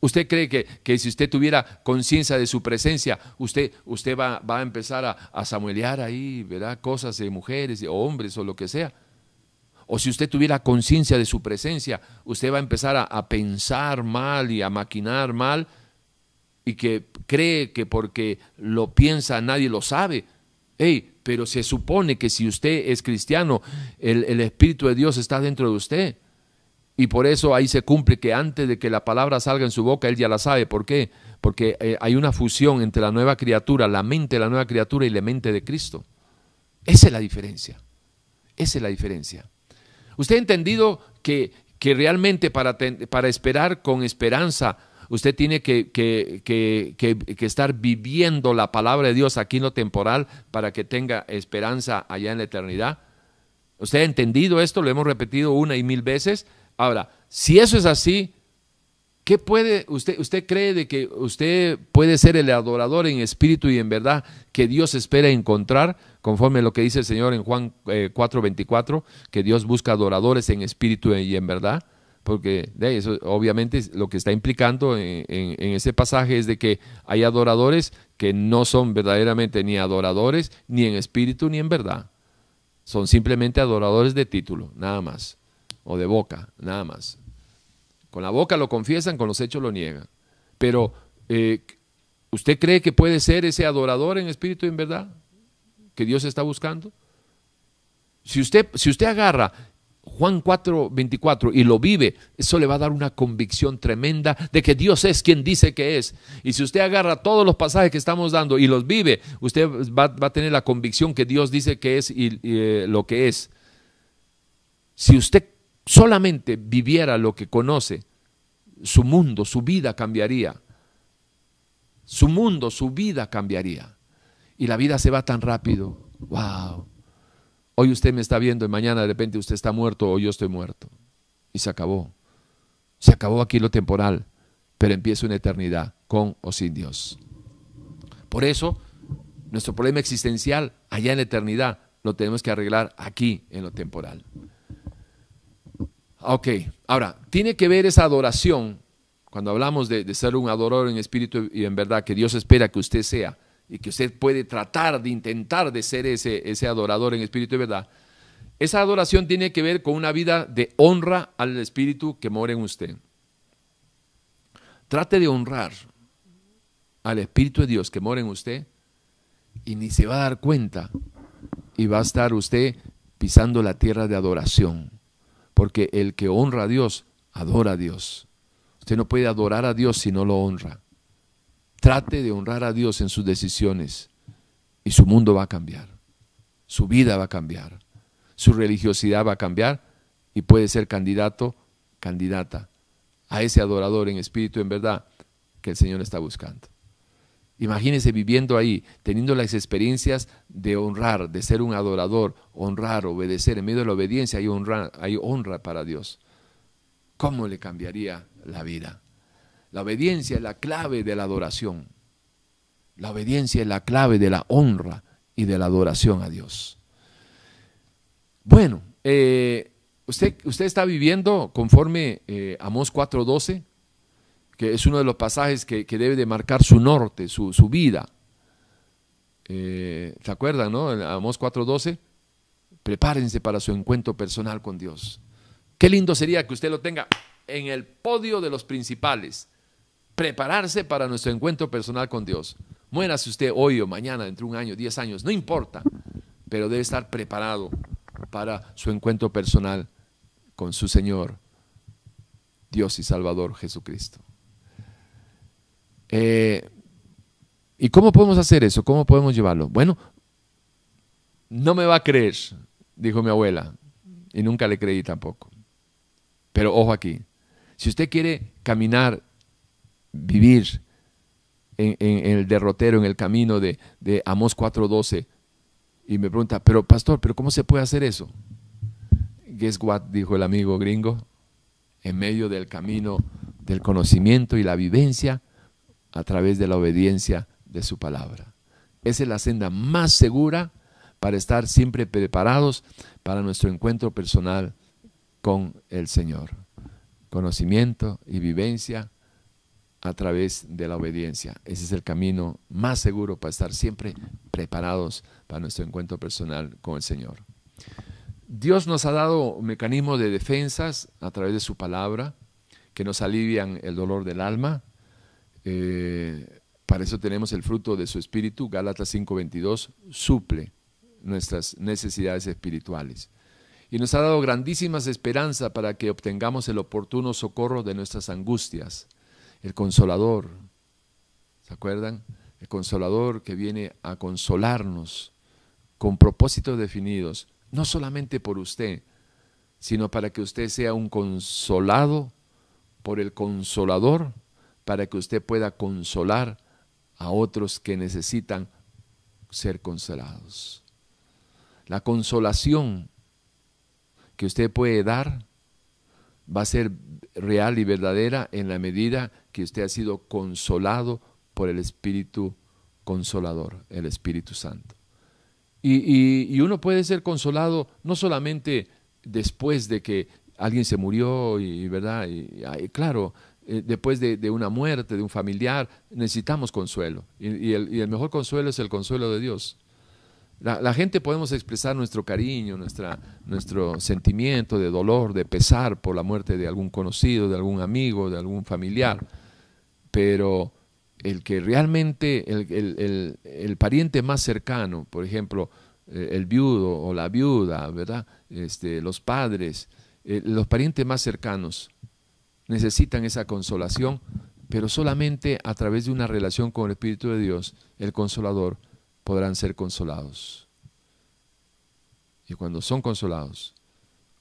A: ¿Usted cree que, que si usted tuviera conciencia de su presencia, usted, usted va, va a empezar a, a samuelear ahí, ¿verdad? Cosas de mujeres, de hombres o lo que sea? O si usted tuviera conciencia de su presencia, usted va a empezar a, a pensar mal y a maquinar mal y que cree que porque lo piensa nadie lo sabe. Hey, pero se supone que si usted es cristiano, el, Espíritu de Dios está dentro de usted. Y por eso ahí se cumple que antes de que la palabra salga en su boca, Él ya la sabe. ¿Por qué? Porque eh, hay una fusión entre la nueva criatura, la mente de la nueva criatura y la mente de Cristo. Esa es la diferencia. Esa es la diferencia. Usted ha entendido que, que realmente para, para esperar con esperanza Usted tiene que, estar viviendo la palabra de Dios aquí en lo temporal para que tenga esperanza allá en la eternidad. ¿Usted ha entendido esto? Lo hemos repetido una y mil veces. Ahora, si eso es así, ¿qué puede usted usted cree de que usted puede ser el adorador en espíritu y en verdad que Dios espera encontrar, conforme a lo que dice el Señor en Juan 4:24, eh, que Dios busca adoradores en espíritu y en verdad? Porque de eso obviamente lo que está implicando en, ese pasaje es de que hay adoradores que no son verdaderamente ni adoradores ni en espíritu ni en verdad. Son simplemente adoradores de título, nada más, o de boca, nada más. Con la boca lo confiesan, con los hechos lo niegan. Pero, eh, ¿usted cree que puede ser ese adorador en espíritu y en verdad que Dios está buscando? Si usted, si usted agarra Juan 4, 24 y lo vive, eso le va a dar una convicción tremenda de que Dios es quien dice que es. Y si usted agarra todos los pasajes que estamos dando y los vive, usted va, a tener la convicción que Dios dice que es y, eh, lo que es. Si usted solamente viviera lo que conoce, su mundo, su vida cambiaría. Su mundo, su vida cambiaría. Y la vida se va tan rápido. ¡Wow! Hoy usted me está viendo y mañana de repente usted está muerto o yo estoy muerto. Y se acabó. Se acabó aquí lo temporal, pero empieza una eternidad con o sin Dios. Por eso, nuestro problema existencial allá en la eternidad lo tenemos que arreglar aquí en lo temporal. Ok, ahora, tiene que ver esa adoración, cuando hablamos de, de ser un adorador en espíritu y en verdad, que Dios espera que usted sea, y que usted puede tratar de intentar de ser ese, ese adorador en espíritu y verdad, esa adoración tiene que ver con una vida de honra al espíritu que mora en usted. Trate de honrar al espíritu de Dios que mora en usted y ni se va a dar cuenta y va a estar usted pisando la tierra de adoración, porque el que honra a Dios, adora a Dios. Usted no puede adorar a Dios si no lo honra. Trate de honrar a Dios en sus decisiones y su mundo va a cambiar. Su vida va a cambiar. Su religiosidad va a cambiar y puede ser candidato, candidata a ese adorador en espíritu, en verdad, que el Señor está buscando. Imagínese viviendo ahí, teniendo las experiencias de honrar, de ser un adorador, honrar, obedecer. En medio de la obediencia hay honra, hay honra para Dios. ¿Cómo le cambiaría la vida? La obediencia es la clave de la adoración. La obediencia es la clave de la honra y de la adoración a Dios. Bueno, eh, usted, usted está viviendo conforme eh, Amós 4.12, que es uno de los pasajes que, debe de marcar su norte, su, vida. Eh, ¿Se acuerdan, no? En Amos 4.12, prepárense para su encuentro personal con Dios. Qué lindo sería que usted lo tenga en el podio de los principales. Prepararse para nuestro encuentro personal con Dios. Muérase usted hoy o mañana, dentro de un año, diez años, no importa, pero debe estar preparado para su encuentro personal con su Señor, Dios y Salvador Jesucristo. Eh, ¿Y cómo podemos hacer eso? ¿Cómo podemos llevarlo? Bueno, no me va a creer, dijo mi abuela, y nunca le creí tampoco. Pero ojo aquí, si usted quiere caminar, vivir en, el derrotero, en el camino de, de Amos 4.12, y me pregunta, pero pastor, ¿pero cómo se puede hacer eso? Guess what, dijo el amigo gringo, en medio del camino del conocimiento y la vivencia a través de la obediencia de su palabra. Esa es la senda más segura para estar siempre preparados para nuestro encuentro personal con el Señor. Conocimiento y vivencia a través de la obediencia. Ese es el camino más seguro para estar siempre preparados para nuestro encuentro personal con el Señor. Dios nos ha dado mecanismos de defensas a través de su palabra que nos alivian el dolor del alma. Eh, para eso tenemos el fruto de su espíritu, Gálatas 5:22, suple nuestras necesidades espirituales y nos ha dado grandísimas esperanzas para que obtengamos el oportuno socorro de nuestras angustias. El consolador, ¿se acuerdan? El consolador que viene a consolarnos con propósitos definidos, no solamente por usted, sino para que usted sea un consolado por el consolador, para que usted pueda consolar a otros que necesitan ser consolados. La consolación que usted puede dar va a ser real y verdadera en la medida que usted ha sido consolado por el Espíritu Consolador, el Espíritu Santo. Y, uno puede ser consolado no solamente después de que alguien se murió, y, ¿verdad? Y, claro, eh, después de, una muerte, de un familiar, necesitamos consuelo. y el mejor consuelo es el consuelo de Dios. La, gente podemos expresar nuestro cariño, nuestra, nuestro sentimiento de dolor, de pesar por la muerte de algún conocido, de algún amigo, de algún familiar, pero el que realmente, el, pariente más cercano, por ejemplo, eh, el viudo o la viuda, ¿verdad? Este, los padres, eh, los parientes más cercanos necesitan esa consolación, pero solamente a través de una relación con el Espíritu de Dios, el consolador podrán ser consolados. Y cuando son consolados,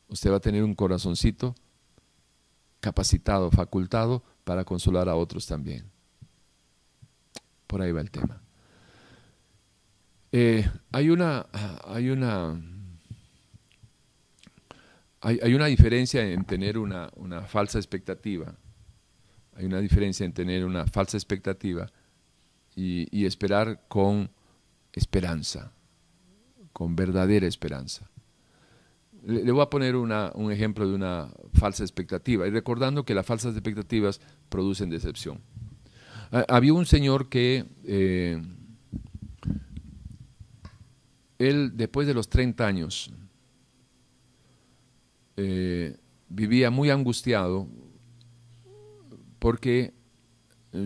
A: usted va a tener un corazoncito capacitado, facultado para consolar a otros también. Por ahí va el tema. Eh, hay una, hay una, hay, una diferencia en tener una, falsa expectativa. Hay una diferencia en tener una falsa expectativa y esperar con esperanza, con verdadera esperanza. Le, voy a poner un ejemplo de una falsa expectativa, y recordando que las falsas expectativas producen decepción. Había un señor que eh, él después de los 30 años eh, vivía muy angustiado porque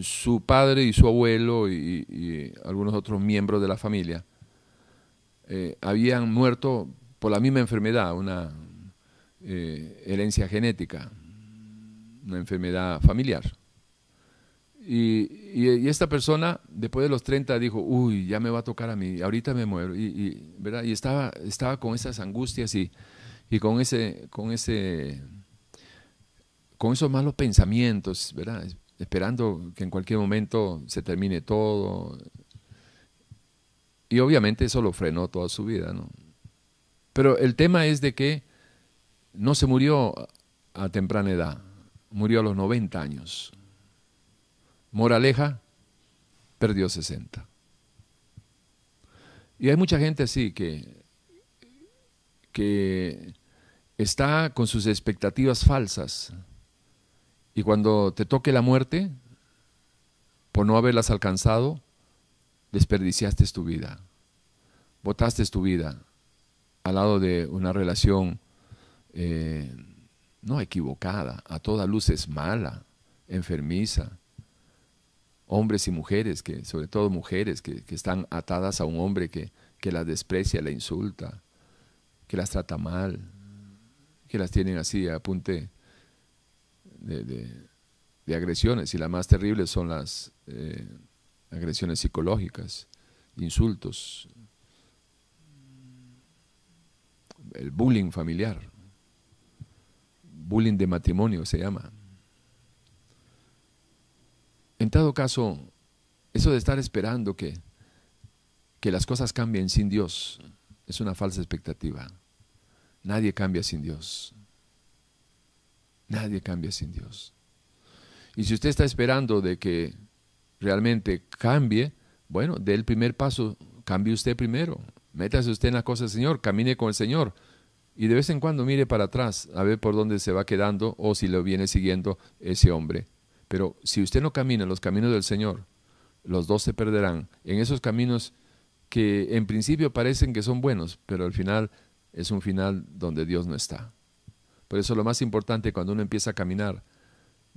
A: su padre y su abuelo y, algunos otros miembros de la familia eh, habían muerto por la misma enfermedad, una eh, herencia genética, una enfermedad familiar. Y, esta persona, después de los 30, dijo, uy, ya me va a tocar a mí, ahorita me muero. Y, ¿verdad? y estaba, estaba con esas angustias y, con, ese, con, ese, con esos malos pensamientos, ¿verdad? Esperando que en cualquier momento se termine todo. Y obviamente eso lo frenó toda su vida, ¿no? Pero el tema es de que no se murió a temprana edad, murió a los 90 años. Moraleja, perdió 60. Y hay mucha gente así que, que está con sus expectativas falsas Y cuando te toque la muerte, por no haberlas alcanzado, desperdiciaste tu vida, botaste tu vida al lado de una relación eh, no equivocada, a toda luz es mala, enfermiza. Hombres y mujeres, que, sobre todo mujeres, que, están atadas a un hombre que, que las desprecia, la insulta, que las trata mal, que las tienen así a punte de, agresiones. Y las más terribles son las eh, agresiones psicológicas, insultos, el bullying familiar, bullying de matrimonio se llama. En todo caso, eso de estar esperando que, que las cosas cambien sin Dios es una falsa expectativa. Nadie cambia sin Dios. Nadie cambia sin Dios. Y si usted está esperando de que realmente cambie, bueno, dé el primer paso, cambie usted primero. Métase usted en la cosa del Señor, camine con el Señor. Y de vez en cuando mire para atrás a ver por dónde se va quedando o si lo viene siguiendo ese hombre. Pero si usted no camina en los caminos del Señor, los dos se perderán en esos caminos que en principio parecen que son buenos, pero al final es un final donde Dios no está. Por eso lo más importante cuando uno empieza a caminar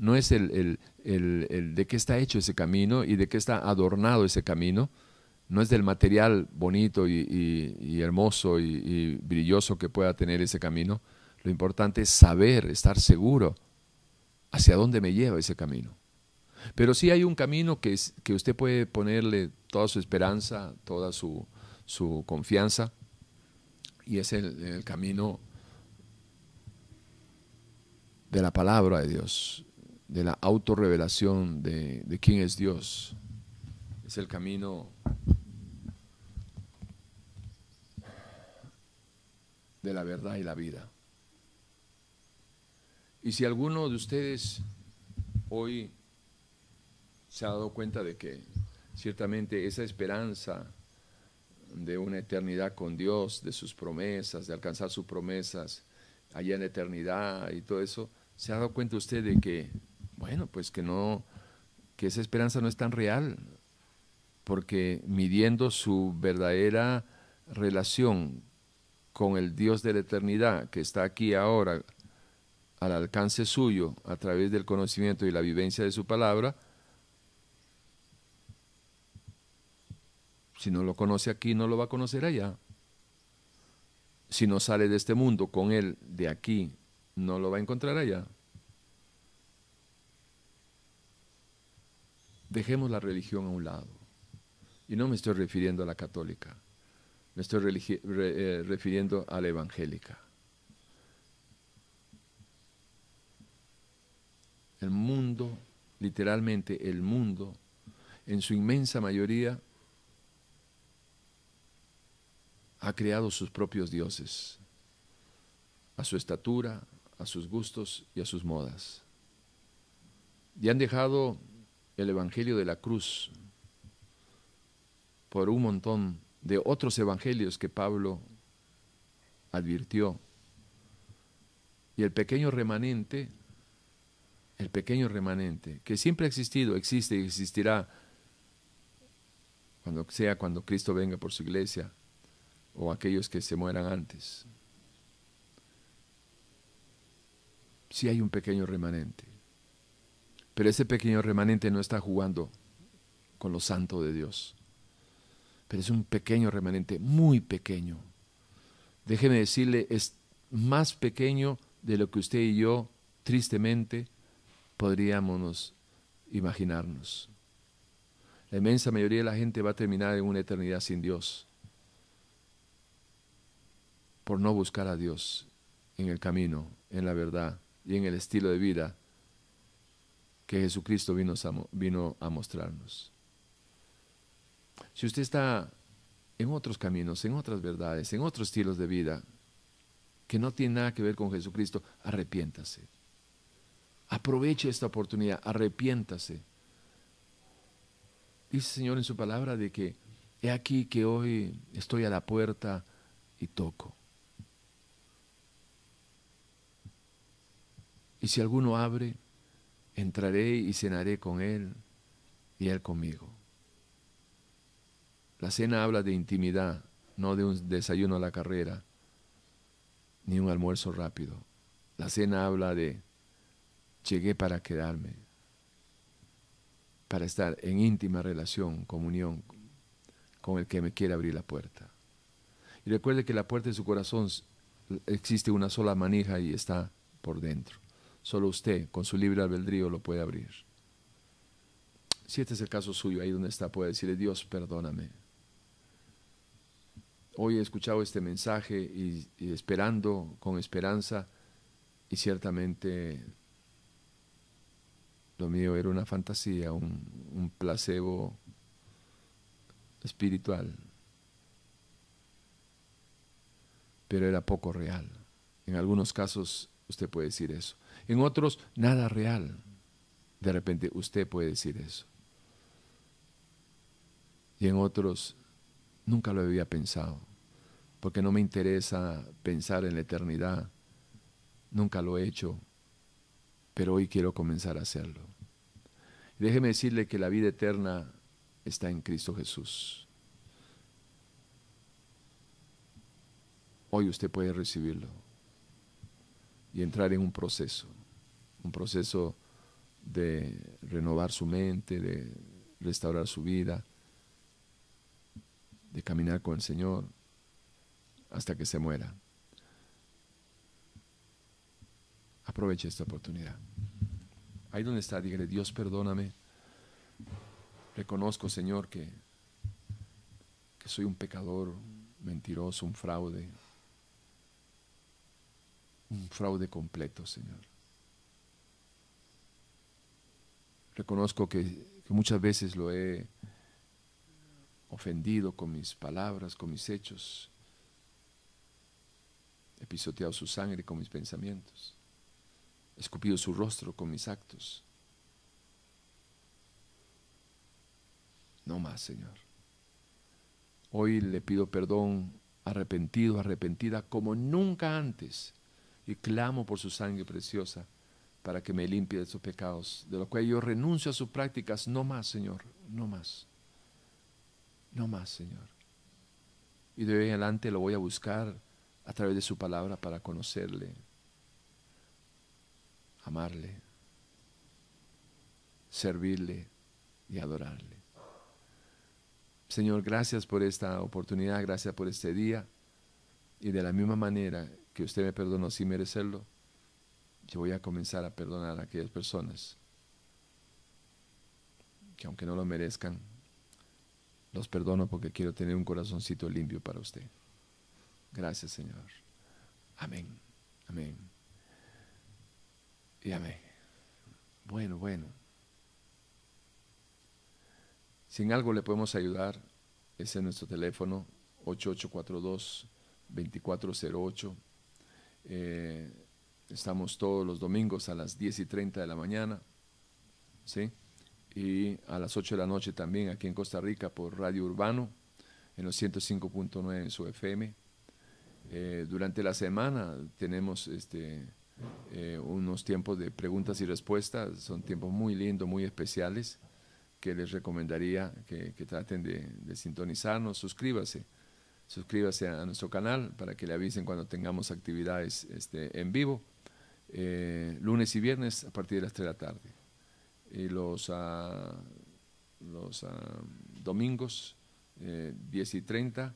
A: no es el, de qué está hecho ese camino y de qué está adornado ese camino, no es del material bonito y, hermoso y, brilloso que pueda tener ese camino. Lo importante es saber, estar seguro hacia dónde me lleva ese camino. Pero sí hay un camino que, que usted puede ponerle toda su esperanza, toda su, confianza, y es el camino de la palabra de Dios, de la autorrevelación de, de quién es Dios. Es el camino de la verdad y la vida. Y si alguno de ustedes hoy se ha dado cuenta de que ciertamente esa esperanza de una eternidad con Dios, de sus promesas, de alcanzar sus promesas allá en la eternidad y todo eso, se ha dado cuenta usted de que, bueno, pues que no, que esa esperanza no es tan real, porque midiendo su verdadera relación con el Dios de la eternidad que está aquí ahora al alcance suyo a través del conocimiento y la vivencia de su palabra, si no lo conoce aquí, no lo va a conocer allá. Si no sale de este mundo con él de aquí no lo va a encontrar allá. Dejemos la religión a un lado. Y no me estoy refiriendo a la católica, me estoy eh, refiriendo a la evangélica. El mundo, literalmente el mundo, en su inmensa mayoría, ha creado sus propios dioses, a su estatura, a sus gustos y a sus modas. Y han dejado el Evangelio de la cruz por un montón de otros evangelios que Pablo advirtió. Y el pequeño remanente, el pequeño remanente, que siempre ha existido, existe y existirá cuando sea cuando Cristo venga por su iglesia o aquellos que se mueran antes. Sí hay un pequeño remanente. Pero ese pequeño remanente no está jugando con lo santo de Dios. Pero es un pequeño remanente, muy pequeño. Déjeme decirle, es más pequeño de lo que usted y yo, tristemente, podríamos imaginarnos. La inmensa mayoría de la gente va a terminar en una eternidad sin Dios por no buscar a Dios en el camino, en la verdad y en el estilo de vida que Jesucristo vino a, vino a mostrarnos. Si usted está en otros caminos, en otras verdades, en otros estilos de vida que no tienen nada que ver con Jesucristo, arrepiéntase. Aproveche esta oportunidad, arrepiéntase. Dice el Señor en su palabra de que he aquí que hoy estoy a la puerta y toco. Y si alguno abre, entraré y cenaré con Él y Él conmigo. La cena habla de intimidad, no de un desayuno a la carrera, ni un almuerzo rápido. La cena habla de llegué para quedarme, para estar en íntima relación, comunión con el que me quiere abrir la puerta. Y recuerde que la puerta de su corazón existe una sola manija y está por dentro. Solo usted, con su libre albedrío, lo puede abrir. Si este es el caso suyo, ahí donde está, puede decirle, Dios, perdóname. Hoy he escuchado este mensaje y, esperando con esperanza y ciertamente lo mío era una fantasía, un, un placebo espiritual, pero era poco real. En algunos casos usted puede decir eso. En otros, nada real. De repente usted puede decir eso. Y en otros, nunca lo había pensado, porque no me interesa pensar en la eternidad. Nunca lo he hecho, pero hoy quiero comenzar a hacerlo. déjeme decirle que la vida eterna está en Cristo Jesús. Hoy usted puede recibirlo y entrar en un proceso, un proceso de renovar su mente, de restaurar su vida, de caminar con el Señor hasta que se muera. Aproveche esta oportunidad. Ahí donde está, dígale, Dios perdóname. Reconozco, Señor, que, que soy un pecador, mentiroso, un fraude, un fraude completo, Señor. Reconozco que, muchas veces lo he ofendido con mis palabras, con mis hechos. He pisoteado su sangre con mis pensamientos. He escupido su rostro con mis actos. No más, Señor. Hoy le pido perdón arrepentido, arrepentida, como nunca antes y clamo por su sangre preciosa para que me limpie de sus pecados, de lo cual yo renuncio a sus prácticas, no más, Señor, no más, no más, Señor. Y de hoy en adelante lo voy a buscar a través de su palabra para conocerle, amarle, servirle y adorarle. Señor, gracias por esta oportunidad, gracias por este día. Y de la misma manera que usted me perdonó sin merecerlo, yo voy a comenzar a perdonar a aquellas personas que aunque no lo merezcan, los perdono porque quiero tener un corazoncito limpio para usted. Gracias, Señor. Amén. Amén. Y amén. Bueno, bueno. Si en algo le podemos ayudar, ese es nuestro teléfono 8842-2408. Eh, estamos todos los domingos a las 10 y 30 de la mañana, ¿sí? Y a las 8 de la noche también aquí en Costa Rica por Radio Urbano, en los 105.9 en su FM. Eh, durante la semana tenemos este, eh, unos tiempos de preguntas y respuestas, son tiempos muy lindos, muy especiales, que les recomendaría que, traten de, de sintonizarnos, suscríbase suscríbase a nuestro canal para que le avisen cuando tengamos actividades este, en vivo, eh, lunes y viernes a partir de las 3 de la tarde. Y los, ah, los ah, domingos, 10 eh, y 30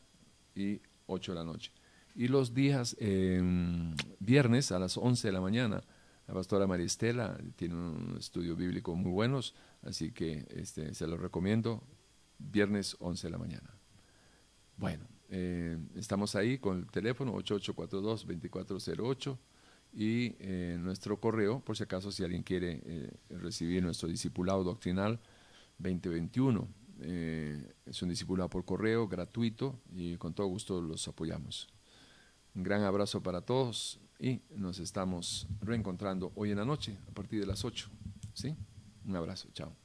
A: y 8 de la noche. Y los días em, viernes a las 11 de la mañana, la pastora Maristela tiene un estudio bíblico muy buenos, así que este, se lo recomiendo, viernes 11 de la mañana. Bueno, eh, estamos ahí con el teléfono 8842-2408 y eh, nuestro correo, por si acaso si alguien quiere eh, recibir nuestro discipulado doctrinal 2021. es un discipulado por correo gratuito y con todo gusto los apoyamos. Un gran abrazo para todos y nos estamos reencontrando hoy en la noche a partir de las 8. ¿sí? Un abrazo, chao.